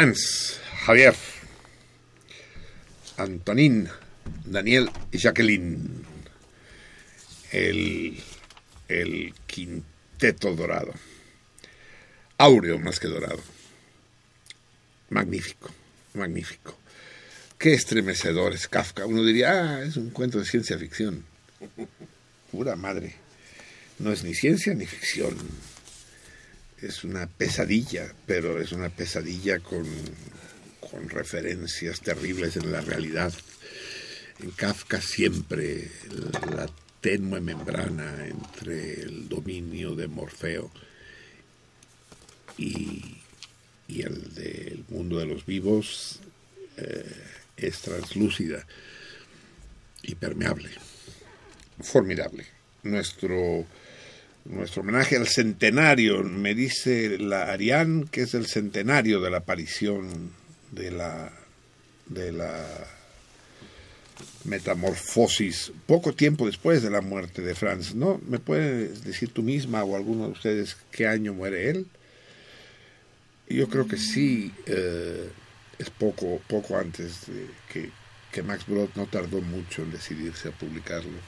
Franz, Javier, Antonín, Daniel y Jacqueline. El, el quinteto dorado. Áureo más que dorado. Magnífico, magnífico. Qué estremecedor es Kafka. Uno diría, ah, es un cuento de ciencia ficción. Pura madre. No es ni ciencia ni ficción es una pesadilla, pero es una pesadilla con, con referencias terribles en la realidad. En Kafka siempre la tenue membrana entre el dominio de Morfeo y, y el del mundo de los vivos eh, es translúcida y permeable, formidable. Nuestro nuestro homenaje al centenario. Me dice la Arián que es el centenario de la aparición de la, de la metamorfosis, poco tiempo después de la muerte de Franz. ¿No? ¿Me puedes decir tú misma o alguno de ustedes qué año muere él? Yo creo que sí, eh, es poco, poco antes de que, que Max Brod no tardó mucho en decidirse a publicarlo.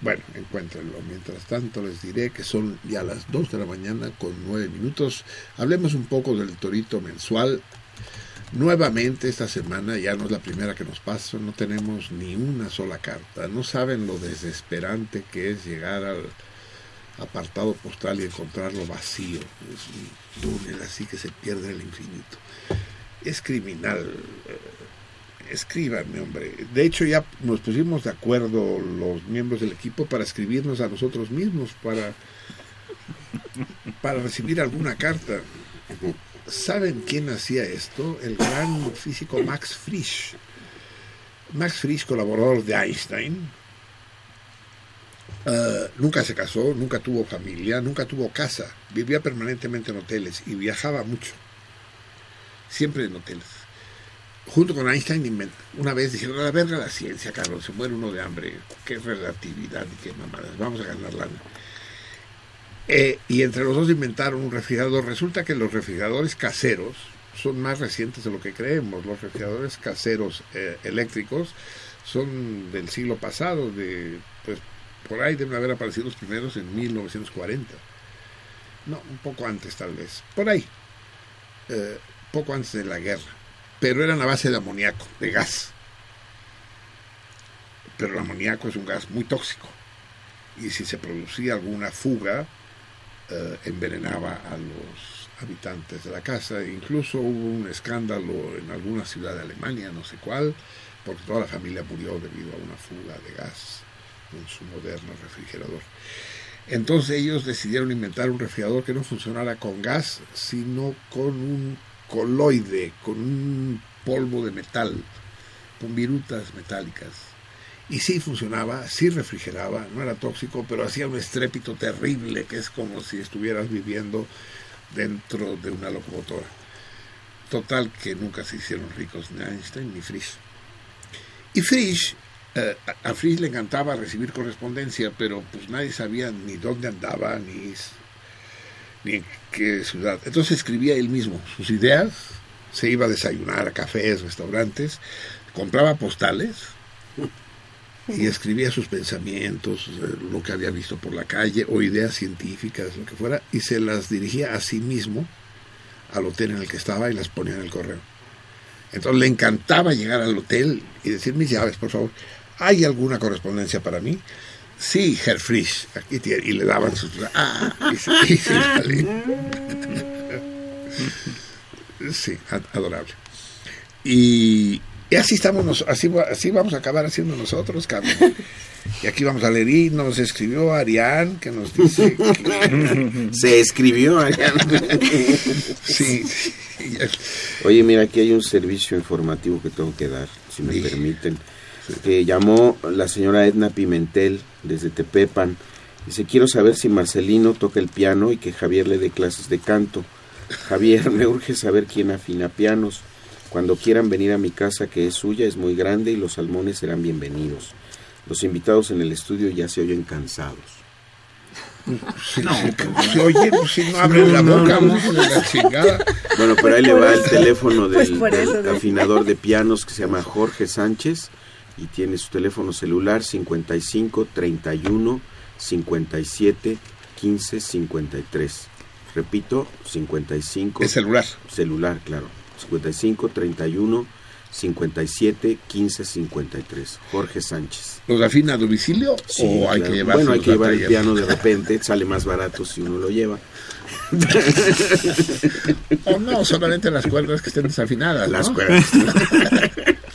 Bueno, encuéntrenlo. Mientras tanto les diré que son ya las 2 de la mañana con 9 minutos. Hablemos un poco del torito mensual. Nuevamente esta semana, ya no es la primera que nos pasa, no tenemos ni una sola carta. No saben lo desesperante que es llegar al apartado postal y encontrarlo vacío. Es un túnel así que se pierde el infinito. Es criminal escríbanme, hombre. De hecho, ya nos pusimos de acuerdo los miembros del equipo para escribirnos a nosotros mismos, para, para recibir alguna carta. ¿Saben quién hacía esto? El gran físico Max Frisch. Max Frisch, colaborador de Einstein, eh, nunca se casó, nunca tuvo familia, nunca tuvo casa, vivía permanentemente en hoteles y viajaba mucho, siempre en hoteles junto con Einstein, una vez dijeron, a la verga la ciencia, Carlos, se muere uno de hambre, qué relatividad y qué mamadas, vamos a ganar lana. Eh, y entre los dos inventaron un refrigerador. Resulta que los refrigeradores caseros son más recientes de lo que creemos. Los refrigeradores caseros eh, eléctricos son del siglo pasado, de pues por ahí deben haber aparecido los primeros en 1940. No, un poco antes tal vez. Por ahí. Eh, poco antes de la guerra pero eran a base de amoníaco, de gas. Pero el amoníaco es un gas muy tóxico y si se producía alguna fuga, eh, envenenaba a los habitantes de la casa. Incluso hubo un escándalo en alguna ciudad de Alemania, no sé cuál, porque toda la familia murió debido a una fuga de gas en su moderno refrigerador. Entonces ellos decidieron inventar un refrigerador que no funcionara con gas, sino con un coloide, con un polvo de metal, con virutas metálicas. Y sí funcionaba, sí refrigeraba, no era tóxico, pero hacía un estrépito terrible, que es como si estuvieras viviendo dentro de una locomotora. Total que nunca se hicieron ricos ni Einstein ni Frisch. Y Frisch, eh, a- Frisch le encantaba recibir correspondencia, pero pues nadie sabía ni dónde andaba, ni, ni en qué ciudad. Entonces escribía él mismo sus ideas, se iba a desayunar a cafés, restaurantes, compraba postales y escribía sus pensamientos, eh, lo que había visto por la calle o ideas científicas, lo que fuera, y se las dirigía a sí mismo al hotel en el que estaba y las ponía en el correo. Entonces le encantaba llegar al hotel y decir mis llaves, por favor. ¿Hay alguna correspondencia para mí? Sí, Herr Frisch. Aquí tiene. Y le daban sus... Ah, y se, y se. Sí, ad- adorable. Y, y así estamos, nos- así, así vamos a acabar haciendo nosotros, Carmen. Y aquí vamos a leer, y nos escribió Arián, que nos dice... que- Se escribió allá. Sí. Oye, mira, aquí hay un servicio informativo que tengo que dar, si me permiten. Que llamó la señora Edna Pimentel desde Tepepan. Dice, quiero saber si Marcelino toca el piano y que Javier le dé clases de canto. Javier, me urge saber quién afina pianos. Cuando quieran venir a mi casa, que es suya, es muy grande y los salmones serán bienvenidos. Los invitados en el estudio ya se oyen cansados. Sí, sí, pues, sí, oye, pues si no abren la No, boca, no, no, la chingada. Bueno, pero ahí le va el teléfono Pues del, ¿no? afinador de pianos que se llama Jorge Sánchez y tiene su teléfono celular 55 31 57 15 53. Repito, 55. ¿Es celular? Celular, claro. 55 31 57 15 53. Jorge Sánchez. ¿Los afina a domicilio Sí, o hay claro. que llevar Bueno, hay que llevar el piano de repente, sale más barato si uno lo lleva. O no, solamente las cuerdas que estén desafinadas. Las ¿no? cuerdas.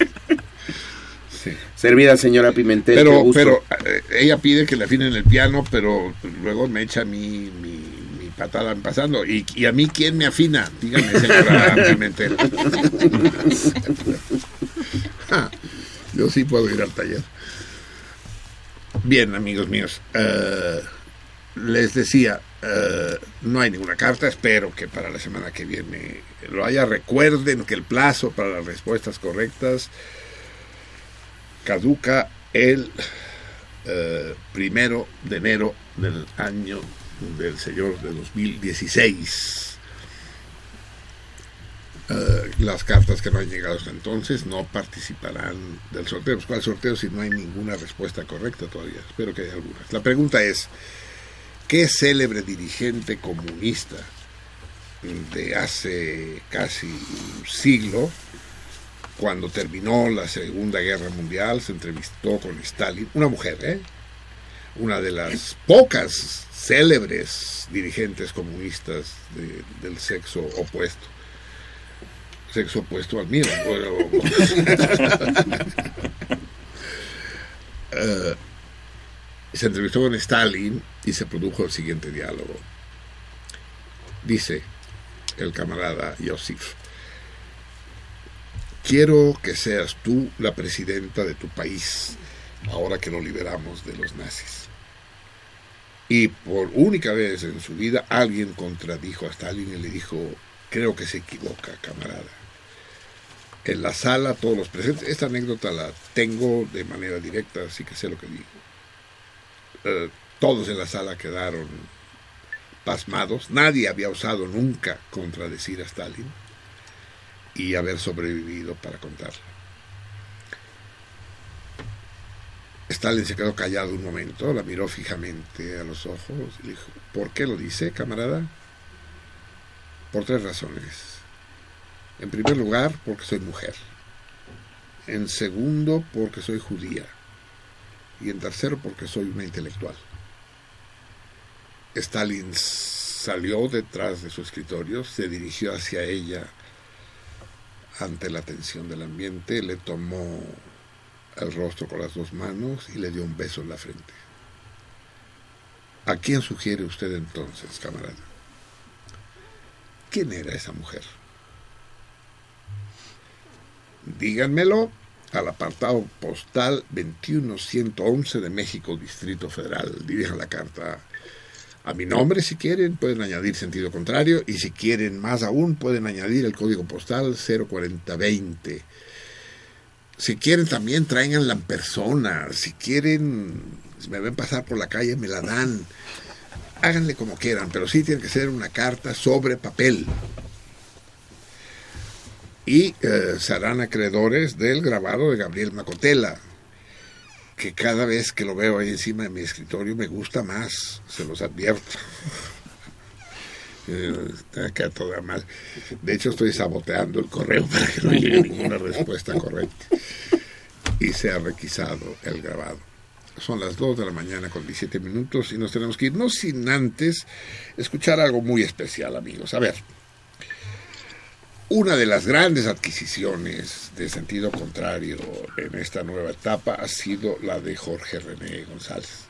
Servida señora Pimentel. Pero, pero eh, ella pide que le afinen el piano, pero luego me echa mi, mi, mi patada en pasando. ¿Y, ¿Y a mí quién me afina? Dígame, señora Pimentel. Yo sí puedo ir al taller. Bien, amigos míos. eh, les decía, eh, no hay ninguna carta. Espero que para la semana que viene lo haya. Recuerden que el plazo para las respuestas correctas caduca el eh, primero de enero del año del señor de 2016. Eh, las cartas que no han llegado hasta entonces no participarán del sorteo. Pues, ¿Cuál sorteo si no hay ninguna respuesta correcta todavía? Espero que haya algunas. La pregunta es, ¿qué célebre dirigente comunista de hace casi un siglo cuando terminó la Segunda Guerra Mundial, se entrevistó con Stalin, una mujer, ¿eh? una de las pocas célebres dirigentes comunistas de- del sexo opuesto. Sexo opuesto al mío. Eh, se entrevistó con Stalin y se produjo el siguiente diálogo. Dice el camarada Josif, quiero que seas tú la presidenta de tu país, ahora que lo liberamos de los nazis. Y por única vez en su vida alguien contradijo a Stalin y le dijo, creo que se equivoca, camarada. En la sala, todos los presentes, esta anécdota la tengo de manera directa, así que sé lo que digo. Eh, todos en la sala quedaron pasmados, nadie había osado nunca contradecir a Stalin y haber sobrevivido para contarla. Stalin se quedó callado un momento, la miró fijamente a los ojos y dijo, ¿por qué lo dice, camarada? Por tres razones. En primer lugar, porque soy mujer. En segundo, porque soy judía. Y en tercero, porque soy una intelectual. Stalin salió detrás de su escritorio, se dirigió hacia ella ante la tensión del ambiente, le tomó el rostro con las dos manos y le dio un beso en la frente. ¿A quién sugiere usted entonces, camarada? ¿Quién era esa mujer? Díganmelo al apartado postal 21111 de México, Distrito Federal. Dirija la carta a mi nombre si quieren, pueden añadir sentido contrario y si quieren más aún pueden añadir el código postal 04020. Si quieren también tráiganla en persona, si quieren, si me ven pasar por la calle me la dan. Háganle como quieran, pero sí tiene que ser una carta sobre papel. Y eh, serán acreedores del grabado de Gabriel Macotela, que cada vez que lo veo ahí encima de mi escritorio me gusta más, se los advierto. Eh, Acá toda mal. De hecho, estoy saboteando el correo para que no llegue ninguna respuesta correcta. Y se ha requisado el grabado. Son las 2 de la mañana con 17 minutos y nos tenemos que ir, no sin antes escuchar algo muy especial, amigos. A ver, una de las grandes adquisiciones de sentido contrario en esta nueva etapa ha sido la de Jorge René González.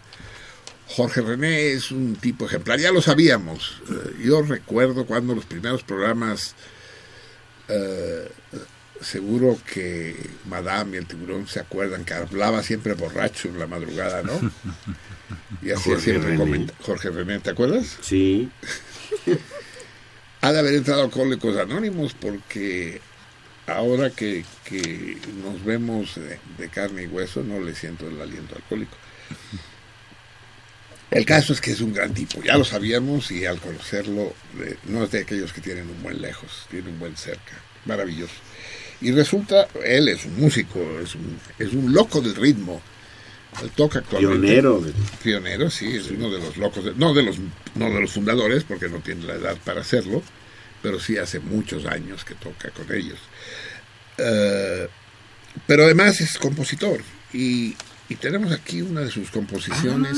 Jorge René es un tipo ejemplar, ya lo sabíamos. Eh, yo recuerdo cuando los primeros programas, eh, seguro que Madame y el tiburón se acuerdan que hablaba siempre borracho en la madrugada, ¿no? Y hacía Jorge siempre René. Jorge René, ¿te acuerdas? Sí. ha de haber entrado Alcohólicos Anónimos porque ahora que, nos vemos de, de carne y hueso no le siento el aliento alcohólico. El caso es que es un gran tipo, ya lo sabíamos y al conocerlo eh, no es de aquellos que tienen un buen lejos, tiene un buen cerca, maravilloso. Y resulta, él es un músico, es un, es un loco del ritmo, toca actualmente. Pionero de- Pionero, sí, es uno de los locos, de- no, de los, no de los fundadores, porque no tiene la edad para hacerlo, pero sí hace muchos años que toca con ellos. Eh, pero además es compositor y, y tenemos aquí una de sus composiciones.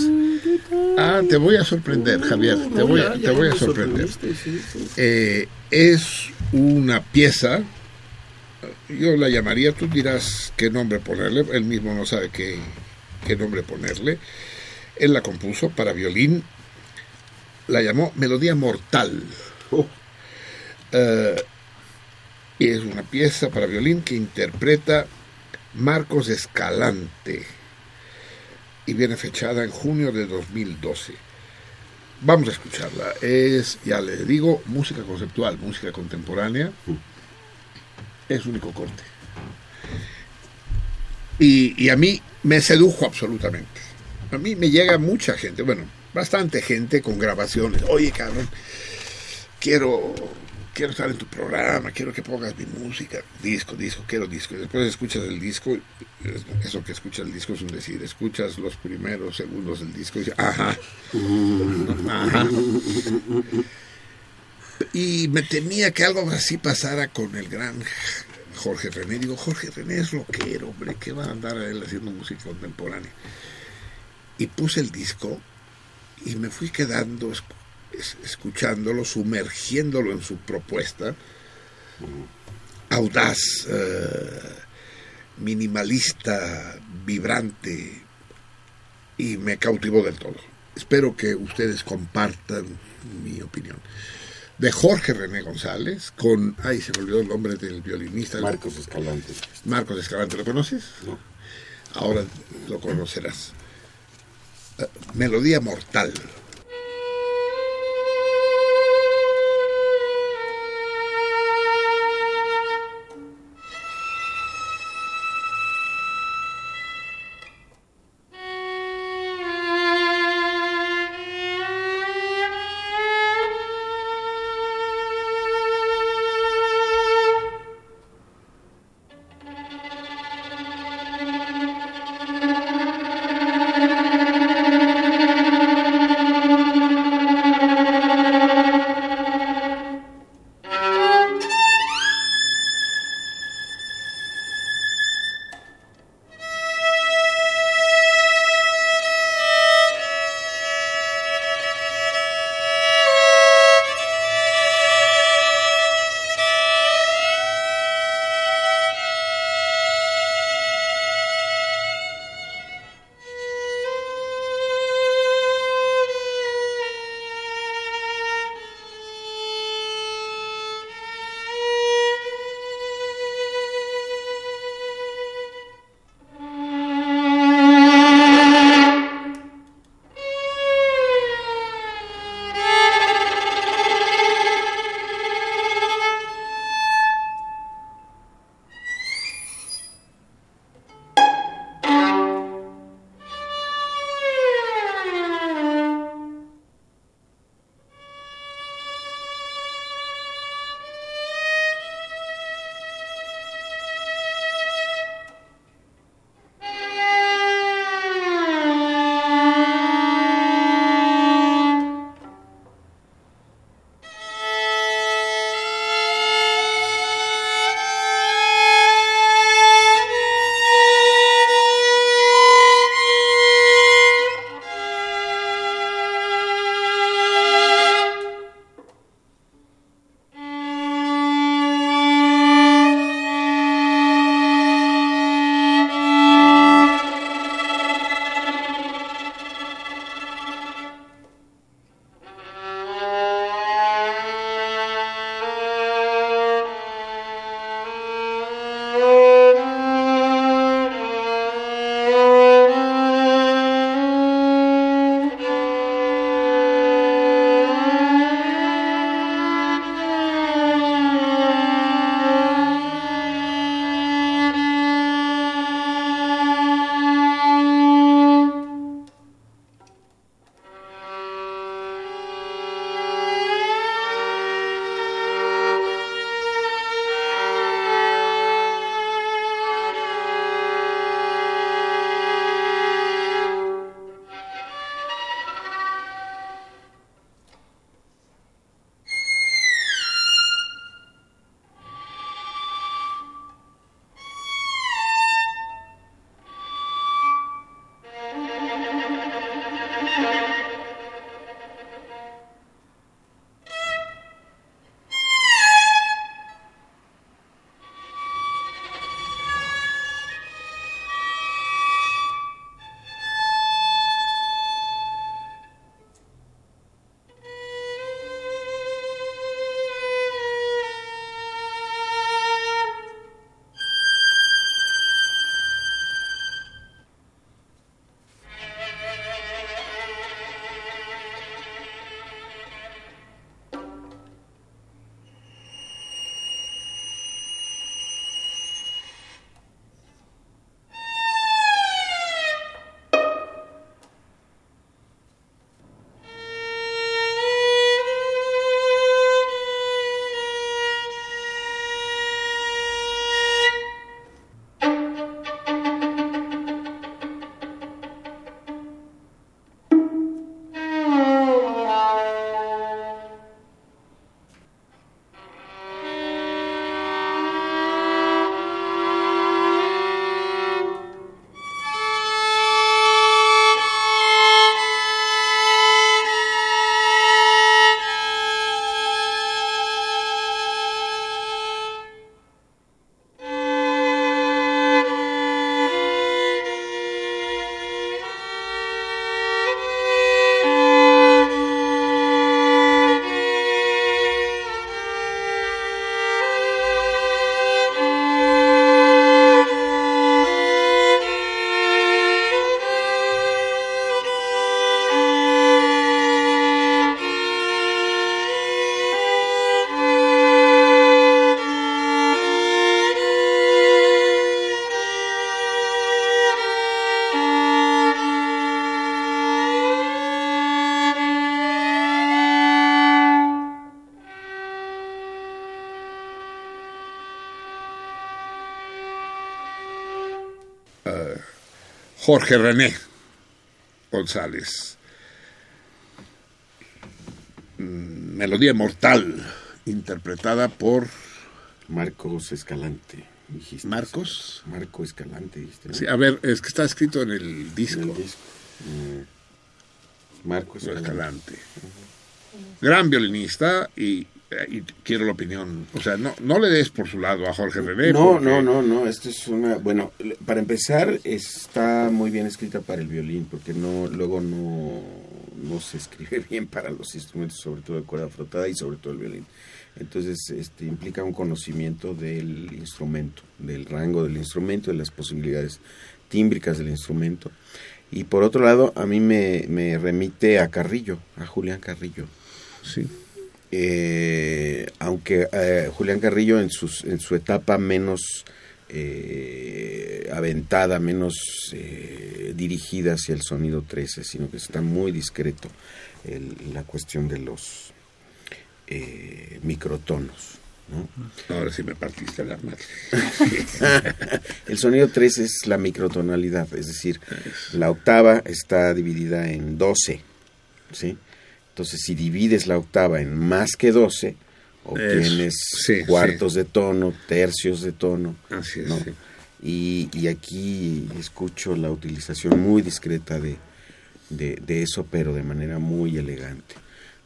Ah, te voy a sorprender, Javier, te voy a, te voy a sorprender. Eh, es una pieza, yo la llamaría, tú dirás qué nombre ponerle, él mismo no sabe qué, qué nombre ponerle. Él la compuso para violín, la llamó Melodía Mortal. Eh, y es una pieza para violín que interpreta Marcos Escalante y viene fechada en junio de 2012. Vamos a escucharla. Es, ya le digo, música conceptual, música contemporánea. Es único corte. Y, y a mí me sedujo absolutamente. A mí me llega mucha gente, bueno, bastante gente con grabaciones. Oye, cabrón, quiero, quiero estar en tu programa, quiero que pongas mi música. Disco, disco, quiero disco. Después escuchas el disco, es- eso que escuchas el disco es un decir, escuchas los primeros segundos del disco y dices, ajá, ajá. Y me temía que algo así pasara con el gran Jorge René. Digo, Jorge René es rockero, hombre, ¿qué va a andar él haciendo música contemporánea? Y puse el disco y me fui quedando esc- es- escuchándolo, sumergiéndolo en su propuesta, audaz, eh, minimalista, vibrante, y me cautivó del todo. Espero que ustedes compartan mi opinión. De Jorge René González, con, ay, se me olvidó el nombre del violinista. Marcos Escalante. Marcos Escalante, ¿lo conoces? No. Ahora lo conocerás. Eh, Melodía Mortal. Jorge René González. Mm, Melodía Mortal, interpretada por Marcos Escalante. Dijiste. Marcos. Marco Escalante, dijiste. ¿no? Sí, a ver, es que está escrito en el disco. En el disco. Mm. Marcos Escalante. Gran violinista y, y quiero la opinión. O sea, no, no le des por su lado a Jorge René. No, porque- no, no, no, esto es una, bueno, para empezar está muy bien escrita para el violín, porque no, luego no, no se escribe bien para los instrumentos, sobre todo de cuerda frotada y sobre todo el violín. Entonces, este, implica un conocimiento del instrumento, del rango del instrumento, de las posibilidades tímbricas del instrumento. Y por otro lado, a mí me, me remite a Carrillo, a Julián Carrillo. Sí. Eh, aunque eh, Julián Carrillo en, sus, en su etapa menos eh, aventada, menos eh, dirigida hacia el sonido 13, sino que está muy discreto el- la cuestión de los eh, microtonos. ¿no? Ahora sí me partiste la madre. el sonido 3 es la microtonalidad, es decir, la octava está dividida en 12, ¿sí? Entonces, si divides la octava en más que 12, obtienes sí, cuartos de tono, tercios de tono. Así es, ¿no? sí. Y, y aquí escucho la utilización muy discreta de, de, de eso, pero de manera muy elegante.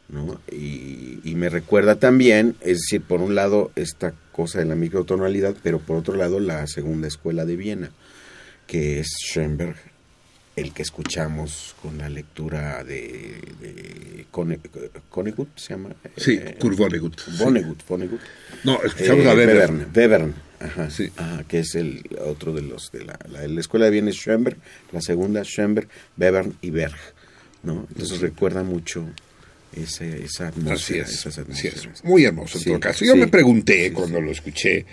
¿no? Y, y me recuerda también, es decir, por un lado esta cosa de la microtonalidad, pero por otro lado la segunda escuela de Viena, que es Schoenberg, el que escuchamos con la lectura de, de Vonnegut, se llama. Sí, Eh, Kurt Vonnegut. Vonnegut, Vonnegut. No, escuchamos a Webern. Webern. Ajá, ajá, que es el otro de los de la, la, la escuela de Viena es Schoenberg, la segunda Schoenberg, Webern y Berg, ¿no? Entonces recuerda mucho esa, esa Así atmósfera, es, esas así es. Muy hermoso en Sí, todo caso. Yo sí. me pregunté cuando lo escuché.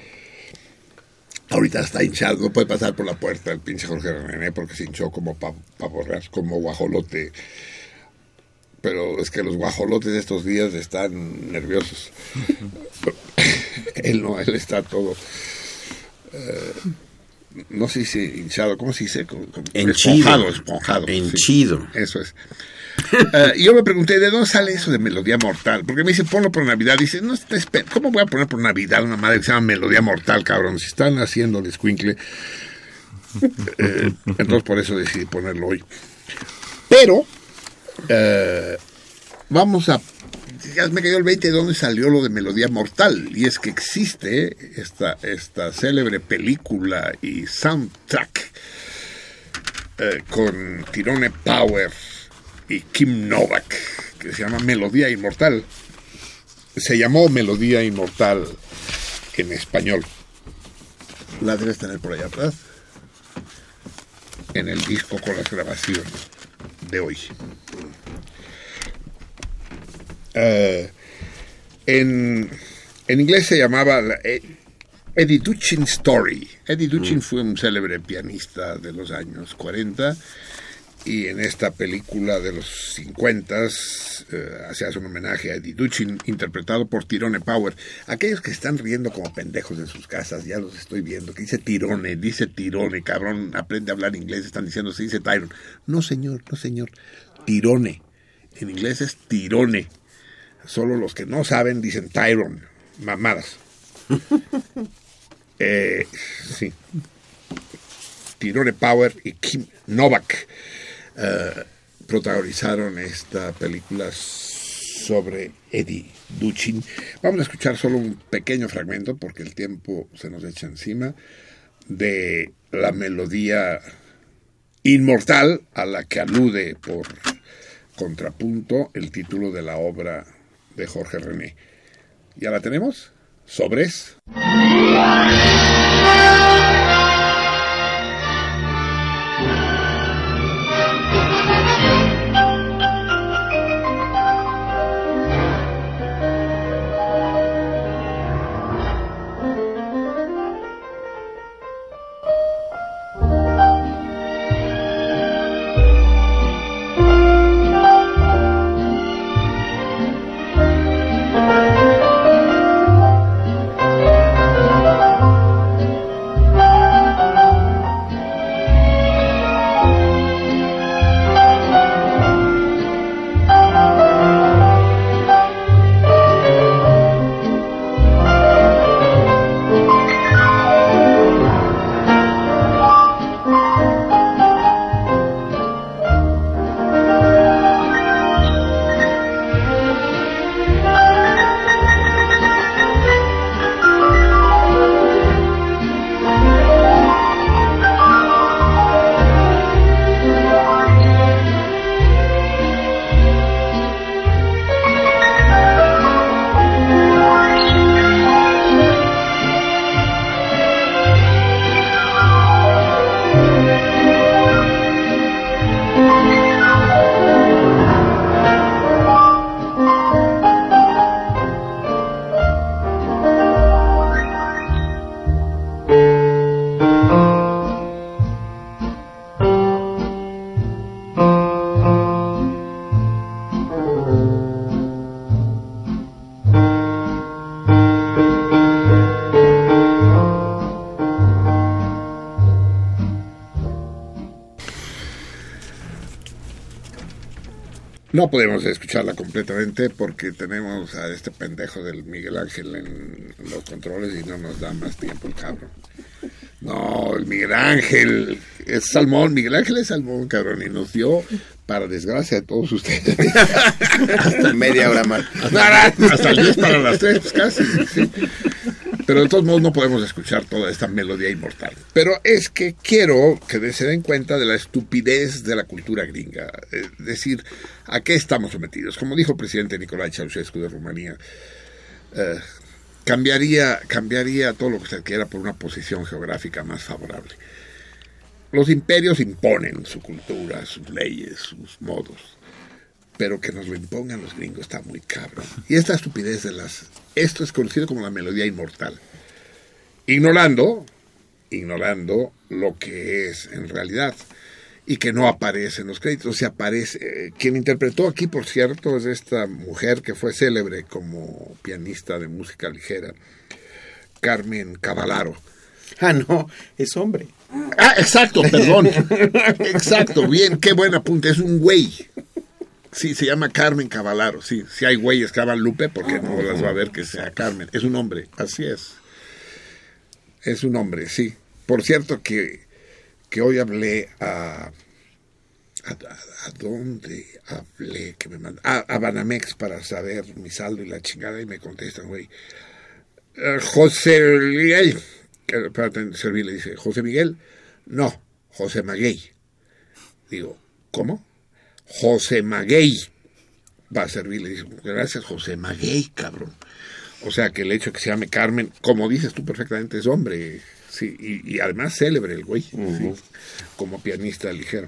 Ahorita está hinchado, no puede pasar por la puerta el pinche Jorge René porque se hinchó como pa- pavo real, como guajolote. Pero es que los guajolotes de estos días están nerviosos. él no, él está todo. eh, no sé si hinchado, ¿cómo se dice? Esponjado, esponjado. sí. Eso es. Eh, y yo me pregunté, ¿de dónde sale eso de Melodía Mortal? Porque me dice, ponlo por Navidad. Dice, no, ¿cómo voy a poner por Navidad una madre que se llama Melodía Mortal, cabrón? Si están haciendo el escuincle. Eh, entonces por eso decidí ponerlo hoy. Pero, Eh, vamos a... Ya me cayó el 20 de dónde salió lo de Melodía Mortal. Y es que existe esta, esta célebre película y soundtrack eh, con Tirone Power y Kim Novak, que se llama Melodía Inmortal. Se llamó Melodía Inmortal en español. La debes tener por allá atrás. En el disco con las grabaciones de hoy. Eh, en, en inglés se llamaba la- eh, Eddie Duchin Story. Eddie Duchin fue un célebre pianista de los años 40 y en esta película de los 50 se hace un homenaje a Eddie Duchin interpretado por Tirone Power. Aquellos que están riendo como pendejos en sus casas, ya los estoy viendo, que dice Tirone, dice Tirone, cabrón, aprende a hablar inglés, están diciendo se dice Tyron. No señor, no señor, Tirone. En inglés es Tirone. Solo los que no saben dicen Tyron, mamadas. Eh, sí. Tirone Power y Kim Novak eh, protagonizaron esta película sobre Eddie Duchin. Vamos a escuchar solo un pequeño fragmento porque el tiempo se nos echa encima de la melodía inmortal a la que alude por contrapunto el título de la obra de Jorge René. ¿Ya la tenemos? Sobres. No podemos escucharla completamente porque tenemos a este pendejo del Miguel Ángel en los controles y no nos da más tiempo el cabrón. No, el Miguel Ángel es Salmón, Miguel Ángel es Salmón, cabrón, y nos dio, para desgracia de todos ustedes, Hasta media hora más. Hasta, hasta el 10 para las 3, pues casi. sí. Pero de todos modos no podemos escuchar toda esta melodía inmortal. Pero es que quiero que se den cuenta de la estupidez de la cultura gringa. Es decir, ¿a qué estamos sometidos? Como dijo el presidente Nicolae Ceausescu de Rumanía, eh, cambiaría, cambiaría todo lo que se quiera por una posición geográfica más favorable. Los imperios imponen su cultura, sus leyes, sus modos pero que nos lo impongan los gringos está muy cabrón. Y esta estupidez de las... Esto es conocido como la melodía inmortal. Ignorando, ignorando lo que es en realidad y que no aparece en los créditos. Se aparece... eh, quien interpretó aquí, por cierto, es esta mujer que fue célebre como pianista de música ligera, Carmen Cavallaro. Ah, no, es hombre. Ah, exacto, perdón. Exacto, bien, qué buen apunte. Es un güey. Sí, se llama Carmen Cavallaro. Sí, si hay güeyes que hablan Lupe, porque no las va a ver que sea Carmen. Es un hombre, así es. Es un hombre, sí. Por cierto que, que hoy hablé a, ¿A, dónde hablé que me manda? A, a Banamex para saber mi saldo y la chingada y me contestan, güey. Eh, José Miguel. Que, espérate, serví le dice, José Miguel. No, José Maguey. Digo, ¿cómo? José Maguey. Va a servir, le dice, gracias José Maguey, cabrón. O sea que el hecho de que se llame Carmen, como dices tú perfectamente, es hombre. Sí, y, y además célebre el güey, sí, como pianista ligero.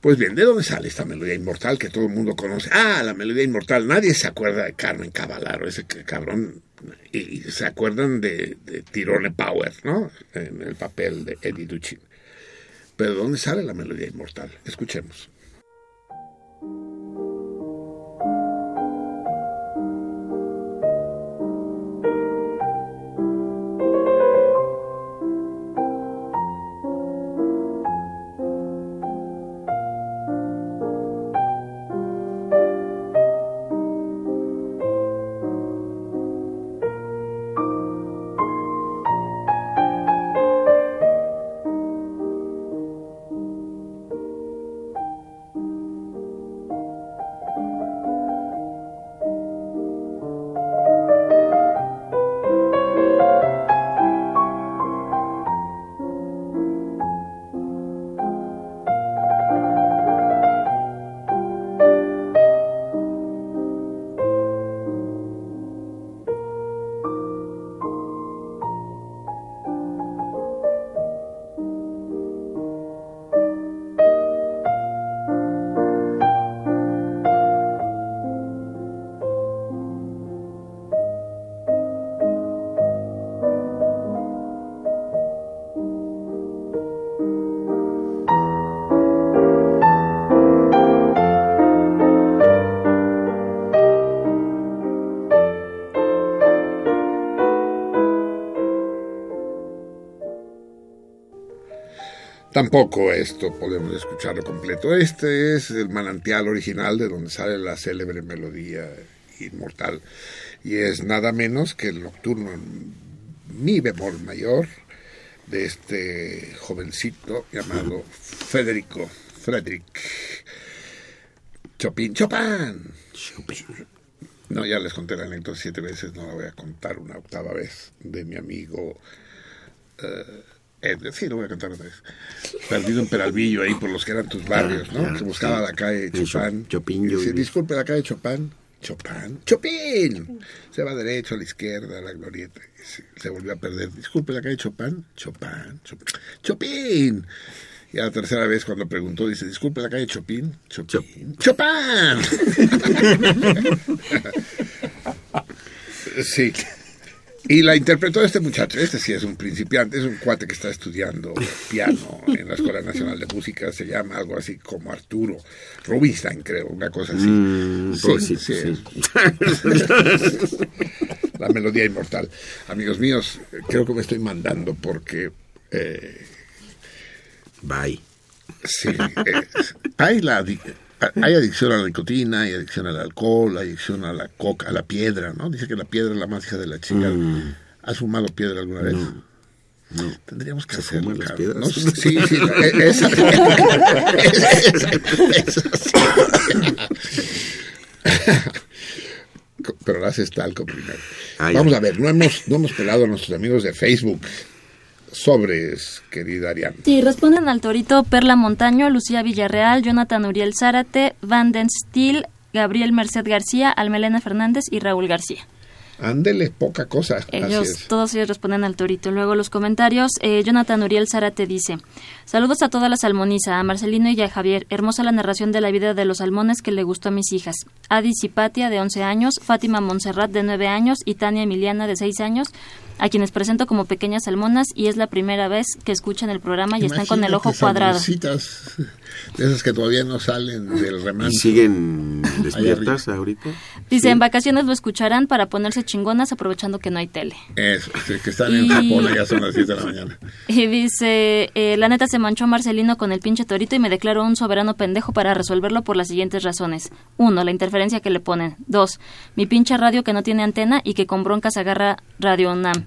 Pues bien, ¿de dónde sale esta melodía inmortal que todo el mundo conoce? Ah, la melodía inmortal. Nadie se acuerda de Carmen Cavalaro, ese cabrón. Y, y se acuerdan de, de Tirone Power, ¿no? En el papel de Eddie Duchin. Pero ¿de dónde sale la melodía inmortal? Escuchemos. Tampoco esto podemos escucharlo completo. Este es el manantial original de donde sale la célebre melodía inmortal. Y es nada menos que el nocturno en mi bemol mayor de este jovencito llamado Federico Frederick Chopin. Chopin. No, ya les conté la anécdota siete veces, no la voy a contar una octava vez de mi amigo. Eh, sí, lo voy a contar otra vez. Perdido en Peralvillo, ahí por los que eran tus barrios, ¿no? Ah, Se buscaba sí. la calle Chopin. Cho- Chopin, yo Dice, viví. disculpe, la calle Chopin. Chopin. Chopin. Se va derecho, a la izquierda, a la glorieta. Se, volvió a perder. Disculpe, la calle Chopin. Chopin. Chopin. Chopin. Y a la tercera vez cuando preguntó, dice, disculpe, la calle Chopin. Chopin. Chopin. sí. Y la interpretó este muchacho, este sí es un principiante, es un cuate que está estudiando piano en la Escuela Nacional de Música, se llama algo así como Arturo Rubinstein, creo, una cosa así. Mm, Sí, pobrecito, sí. sí. la melodía inmortal. Amigos míos, creo que me estoy mandando porque... Eh, Bye. Sí, eh, hay, la, hay adicción a la nicotina, hay adicción al alcohol, hay adicción a la coca, a la piedra, ¿no? Dice que la piedra es la más hija de la chingada. ¿Has fumado piedra alguna vez? No. Tendríamos que ¿Se hacerlo. fuman las piedras? No, sí, sí, e- esa, esa- esa. Pero la haces talco primero. Ah, Vamos a ver, no hemos, no hemos pelado a nuestros amigos de Facebook. Sobres, querida Ariana. Sí, responden al Torito Perla Montaño, Lucía Villarreal, Jonathan Uriel Zárate, Van Den Steel, Gabriel Merced García, Almelena Fernández y Raúl García. Ándele, poca cosa. Ellos, todos ellos responden al torito. Luego los comentarios, eh, Jonathan Uriel Zárate dice, saludos a toda la salmoniza, a Marcelino y a Javier, hermosa la narración de la vida de los salmones que le gustó a mis hijas. Adi Cipatia, de 11 años, Fátima Montserrat, de 9 años, y Tania Emiliana, de 6 años, a quienes presento como pequeñas salmonas y es la primera vez que escuchan el programa y están con el ojo cuadrado. De esas que todavía no salen del remanso. ¿Y siguen despiertas ahorita? Dice, en vacaciones lo escucharán para ponerse chingonas aprovechando que no hay tele. Eso, que están en Y- Japón, ya son las 7 de la mañana. Y dice, eh, la neta se manchó Marcelino con el pinche torito y me declaró un soberano pendejo para resolverlo por las siguientes razones. Uno, la interferencia que le ponen. Dos, mi pinche radio que no tiene antena y que con broncas agarra Radio UNAM.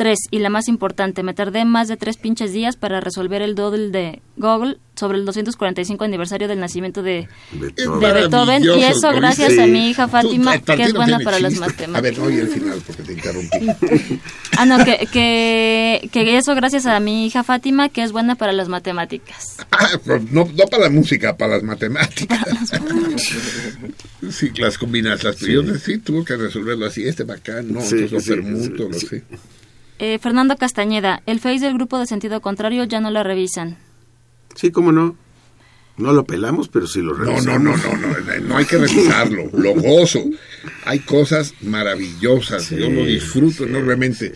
Tres, y la más importante, me tardé más de tres pinches días para resolver el doodle de Google sobre el 245 aniversario del nacimiento de Beethoven. de Beethoven y eso ¿lo gracias viste? a mi hija Tú, Fátima, Tartino que es buena para las matemáticas. A ver, no oye el final porque te interrumpí. Ah, no, que, que, que eso gracias a mi hija Fátima, que es buena para las matemáticas. Ah, no, no para la música, para las matemáticas. sí, las combinas, las Sí. yo sí tuvo que resolverlo así, este para acá, no, Sí, entonces lo sí, permuto, sí, lo sí. sé. Eh, Fernando Castañeda, el Face del grupo de sentido contrario ya no la revisan. Sí, cómo no. No lo pelamos, pero sí lo No, revisamos. no, no, no, no, no hay que revisarlo, lo gozo. Hay cosas maravillosas, yo lo disfruto enormemente,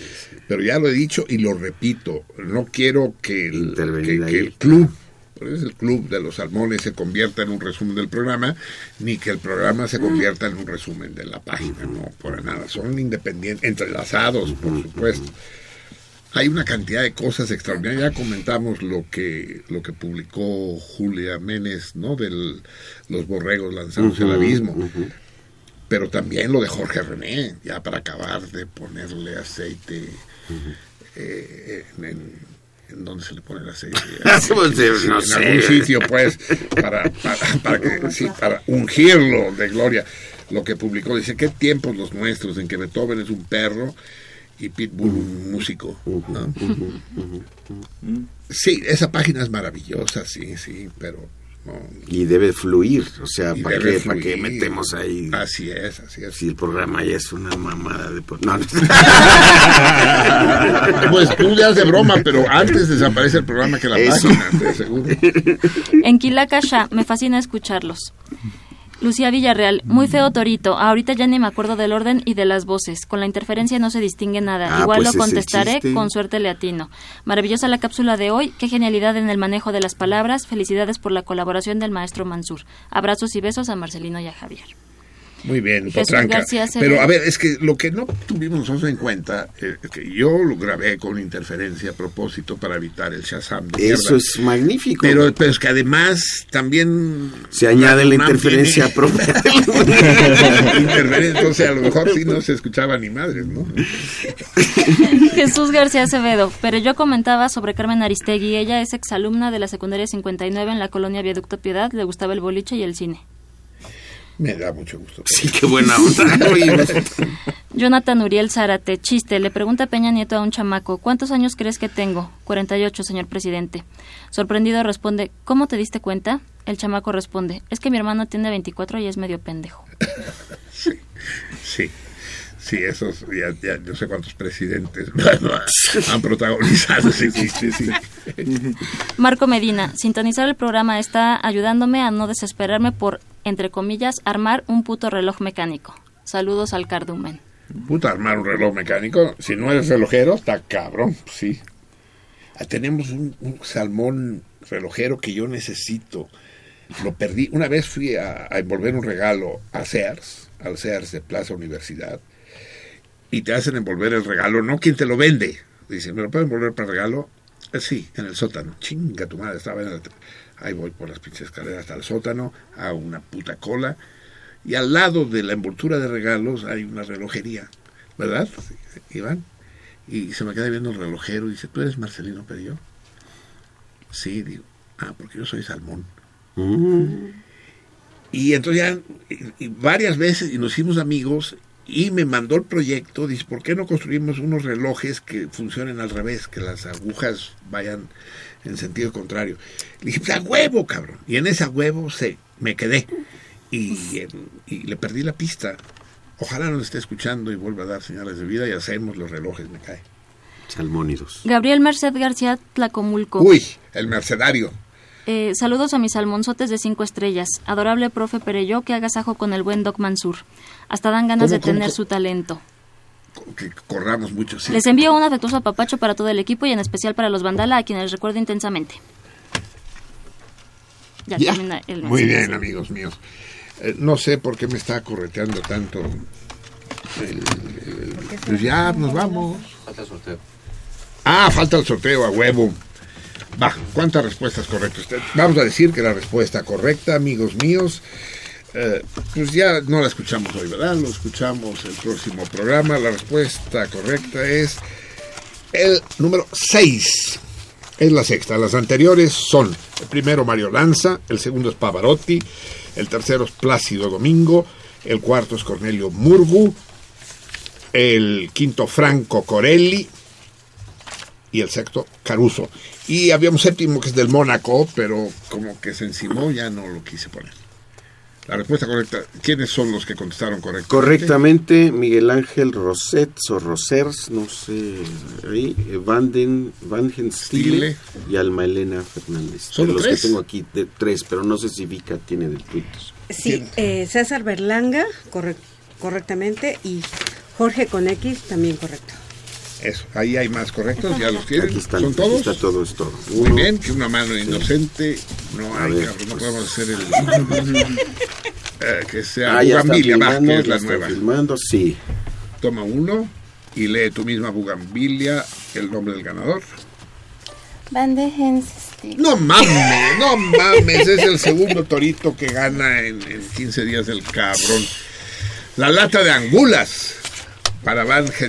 pero ya lo he dicho y lo repito, no quiero que el, que, que el club, es el club de los salmones se convierta en un resumen del programa, ni que el programa se convierta en un resumen de la página, no, por nada, son independientes, entrelazados, por supuesto hay una cantidad de cosas extraordinarias. Ya comentamos lo que lo que publicó Julia Menes, ¿no? De los borregos lanzándose al Ujú, abismo. Pero también lo de Jorge René, ya para acabar de ponerle aceite. eh, en, en- ¿en dónde se le pone Sí, no en sé. algún sitio, pues, para, para, para que, sí, para ungirlo de gloria. Lo que publicó dice, ¿qué tiempos los nuestros en que Beethoven es un perro y Pitbull un músico? ¿no? Sí, esa página es maravillosa, sí, sí, pero. Y debe fluir, o sea, ¿para qué, para qué metemos ahí? Así es, así es. Si el programa ya es una mamada de... No, no. Pues tú le haces broma, pero antes desaparece el programa que la Eso. página, te aseguro. En Quilacasha, me fascina escucharlos. Lucía Villarreal, muy feo Torito. Ahorita ya ni me acuerdo del orden y de las voces. Con la interferencia no se distingue nada. Ah, Igual pues lo contestaré, con suerte le atino. Maravillosa la cápsula de hoy. Qué genialidad en el manejo de las palabras. Felicidades por la colaboración del maestro Mansur. Abrazos y besos a Marcelino y a Javier. Muy bien, Jesús Potranca. García Acevedo. Pero a ver, es que lo que no tuvimos nosotros en cuenta eh, es que yo lo grabé con interferencia a propósito para evitar el Shazam. de Eso mierda. es magnífico. Pero, pero es que además también... Se añade la interferencia tiene- propia. interferencia, entonces a lo mejor sí no se escuchaba ni madres, ¿no? Jesús García Acevedo, pero yo comentaba sobre Carmen Aristegui. Ella es exalumna de la secundaria 59 en la colonia Viaducto Piedad. Le gustaba el boliche y el cine. Me da mucho gusto. Sí, qué buena onda. Jonathan Uriel Zárate, chiste, le pregunta Peña Nieto a un chamaco, ¿cuántos años crees que tengo? 48, señor presidente. Sorprendido responde, ¿cómo te diste cuenta? El chamaco responde, es que mi hermano tiene 24 y es medio pendejo. Sí. Sí, esos, ya, ya no sé cuántos presidentes han protagonizado ese chiste, sí. Marco Medina, sintonizar el programa está ayudándome a no desesperarme por, entre comillas, armar un puto reloj mecánico. Saludos al cardumen. Puta, armar un reloj mecánico, si no eres relojero, está cabrón, sí. Ah, Tenemos un, salmón relojero que yo necesito. Lo perdí. Una vez fui a, envolver un regalo a Sears, al Sears de Plaza Universidad, y te hacen envolver el regalo, no quien te lo vende. Dice, ¿me lo pueden envolver para regalo? "Eh, sí, en el sótano. Chinga tu madre, estaba en el... Ahí voy por las pinches escaleras hasta el sótano, a una puta cola. Y al lado de la envoltura de regalos hay una relojería, ¿verdad, Iván? Y se me queda viendo el relojero y dice, ¿tú eres Marcelino Perillo? Sí, digo, ah, porque yo soy Salmón. Y entonces ya y- y varias veces y nos hicimos amigos y me mandó el proyecto, dice, ¿por qué no construimos unos relojes que funcionen al revés, que las agujas vayan en sentido contrario? Le dije, pues a huevo, cabrón. Y en ese a huevo se, me quedé y, y le perdí la pista. Ojalá nos esté escuchando y vuelva a dar señales de vida y hacemos los relojes, me cae. Salmónidos. Gabriel Merced García Tlacomulco. Uy, el mercenario. Eh, saludos a mis salmonzotes de cinco estrellas. Adorable profe Pereyó que agasajo con el buen Doc Mansur. Hasta dan ganas ¿Cómo, de cómo, tener cómo? su talento. Que corramos mucho, sí. Les envío un afectuoso apapacho para todo el equipo y en especial para los Vandala, a quienes recuerdo intensamente. Ya, Ya. termina el Muy mensaje. bien, amigos míos. Eh, no sé por qué me está correteando tanto. el- el- pues ya nos vamos. Falta sorteo. Ah, falta el sorteo a huevo. Va, ¿cuántas respuestas correctas? Vamos a decir que la respuesta correcta, amigos míos, eh, pues ya no la escuchamos hoy, ¿verdad? Lo escuchamos el próximo programa. La respuesta correcta es El número 6 es la sexta. Las anteriores son el primero Mario Lanza, el segundo es Pavarotti, el tercero es Plácido Domingo, el cuarto es Cornelio Murgu, el quinto Franco Corelli y el sexto Caruso. Y había un séptimo que es del Mónaco, pero como que se encimó, ya no lo quise poner. La respuesta correcta, ¿quiénes son los que contestaron correctamente? Correctamente, Miguel Ángel Rosets o Rosers, no sé, ahí, eh, Vanden, Vangen Stile Stile. y Alma Elena Fernández. ¿Solo De los tres? que tengo aquí, de tres, pero no sé si Vika tiene de Twitter. Sí, eh, César Berlanga, correc- correctamente, y Jorge con X, también correcto. Eso, ahí hay más correctos, ya los tienen. Aquí están, ¿Son aquí todos? está todo, es todo. Muy Uno, bien, que una mano inocente. No hay, ver, cabrón, no pues. podemos hacer el. Eh, que sea Ah, Bugambilia, filmando, que es la está nueva. filmando, sí. Toma uno y lee tu misma Bugambilia el nombre del ganador. Van de Henstil. No mames, no mames, es el segundo torito que gana en, en 15 días el cabrón. La lata de angulas para Van sí.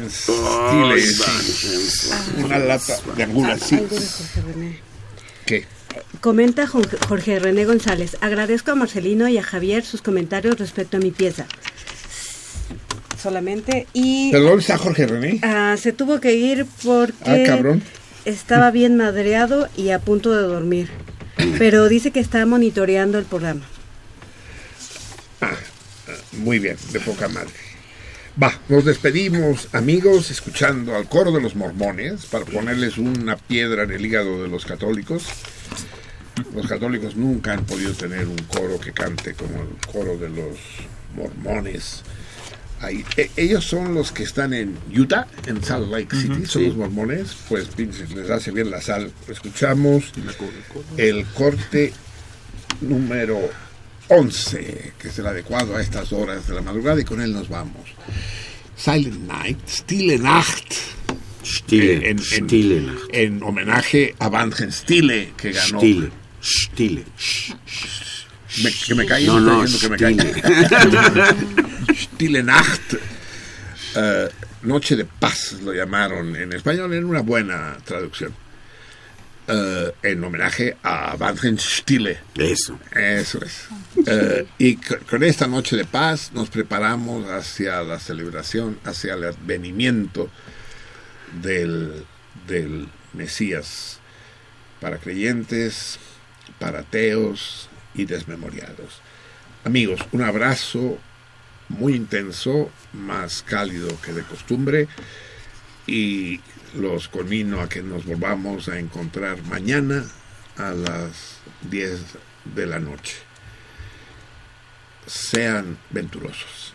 Van Una lata de angulas, sí. ¿Qué? Comenta Jon- Jorge René González. Agradezco a Marcelino y a Javier sus comentarios respecto a mi pieza. Solamente. Y ¿Pero dónde está Jorge René? ah, se tuvo que ir porque Ah, cabrón. estaba bien madreado y a punto de dormir. Pero dice que está monitoreando el programa. Ah, ah, muy bien, de poca madre. Va, nos despedimos, amigos, escuchando al coro de los mormones para ponerles una piedra en el hígado de los católicos. Los católicos nunca han podido tener un coro que cante como el coro de los mormones. Ahí, e- ellos son los que están en Utah, en Salt Lake City, son sí. los mormones, pues les hace bien la sal. Escuchamos el corte número 11, que es el adecuado a estas horas de la madrugada, y con él nos vamos. Silent Night, Stille Nacht. Stille, en, en- Stille Nacht. en homenaje a Van Stille, que ganó. Stille, Stille. Me- que me caí, No, no, que me caí. Stille Nacht. Eh, Noche de Paz lo llamaron en español, en una buena traducción. Eh, en homenaje a Van Stille. Eso. Eso es. Eh, y con esta noche de paz nos preparamos hacia la celebración, hacia el advenimiento del, del Mesías para creyentes, para ateos y desmemoriados. Amigos, un abrazo muy intenso, más cálido que de costumbre y los conmino a que nos volvamos a encontrar mañana a las 10 de la noche. Sean venturosos.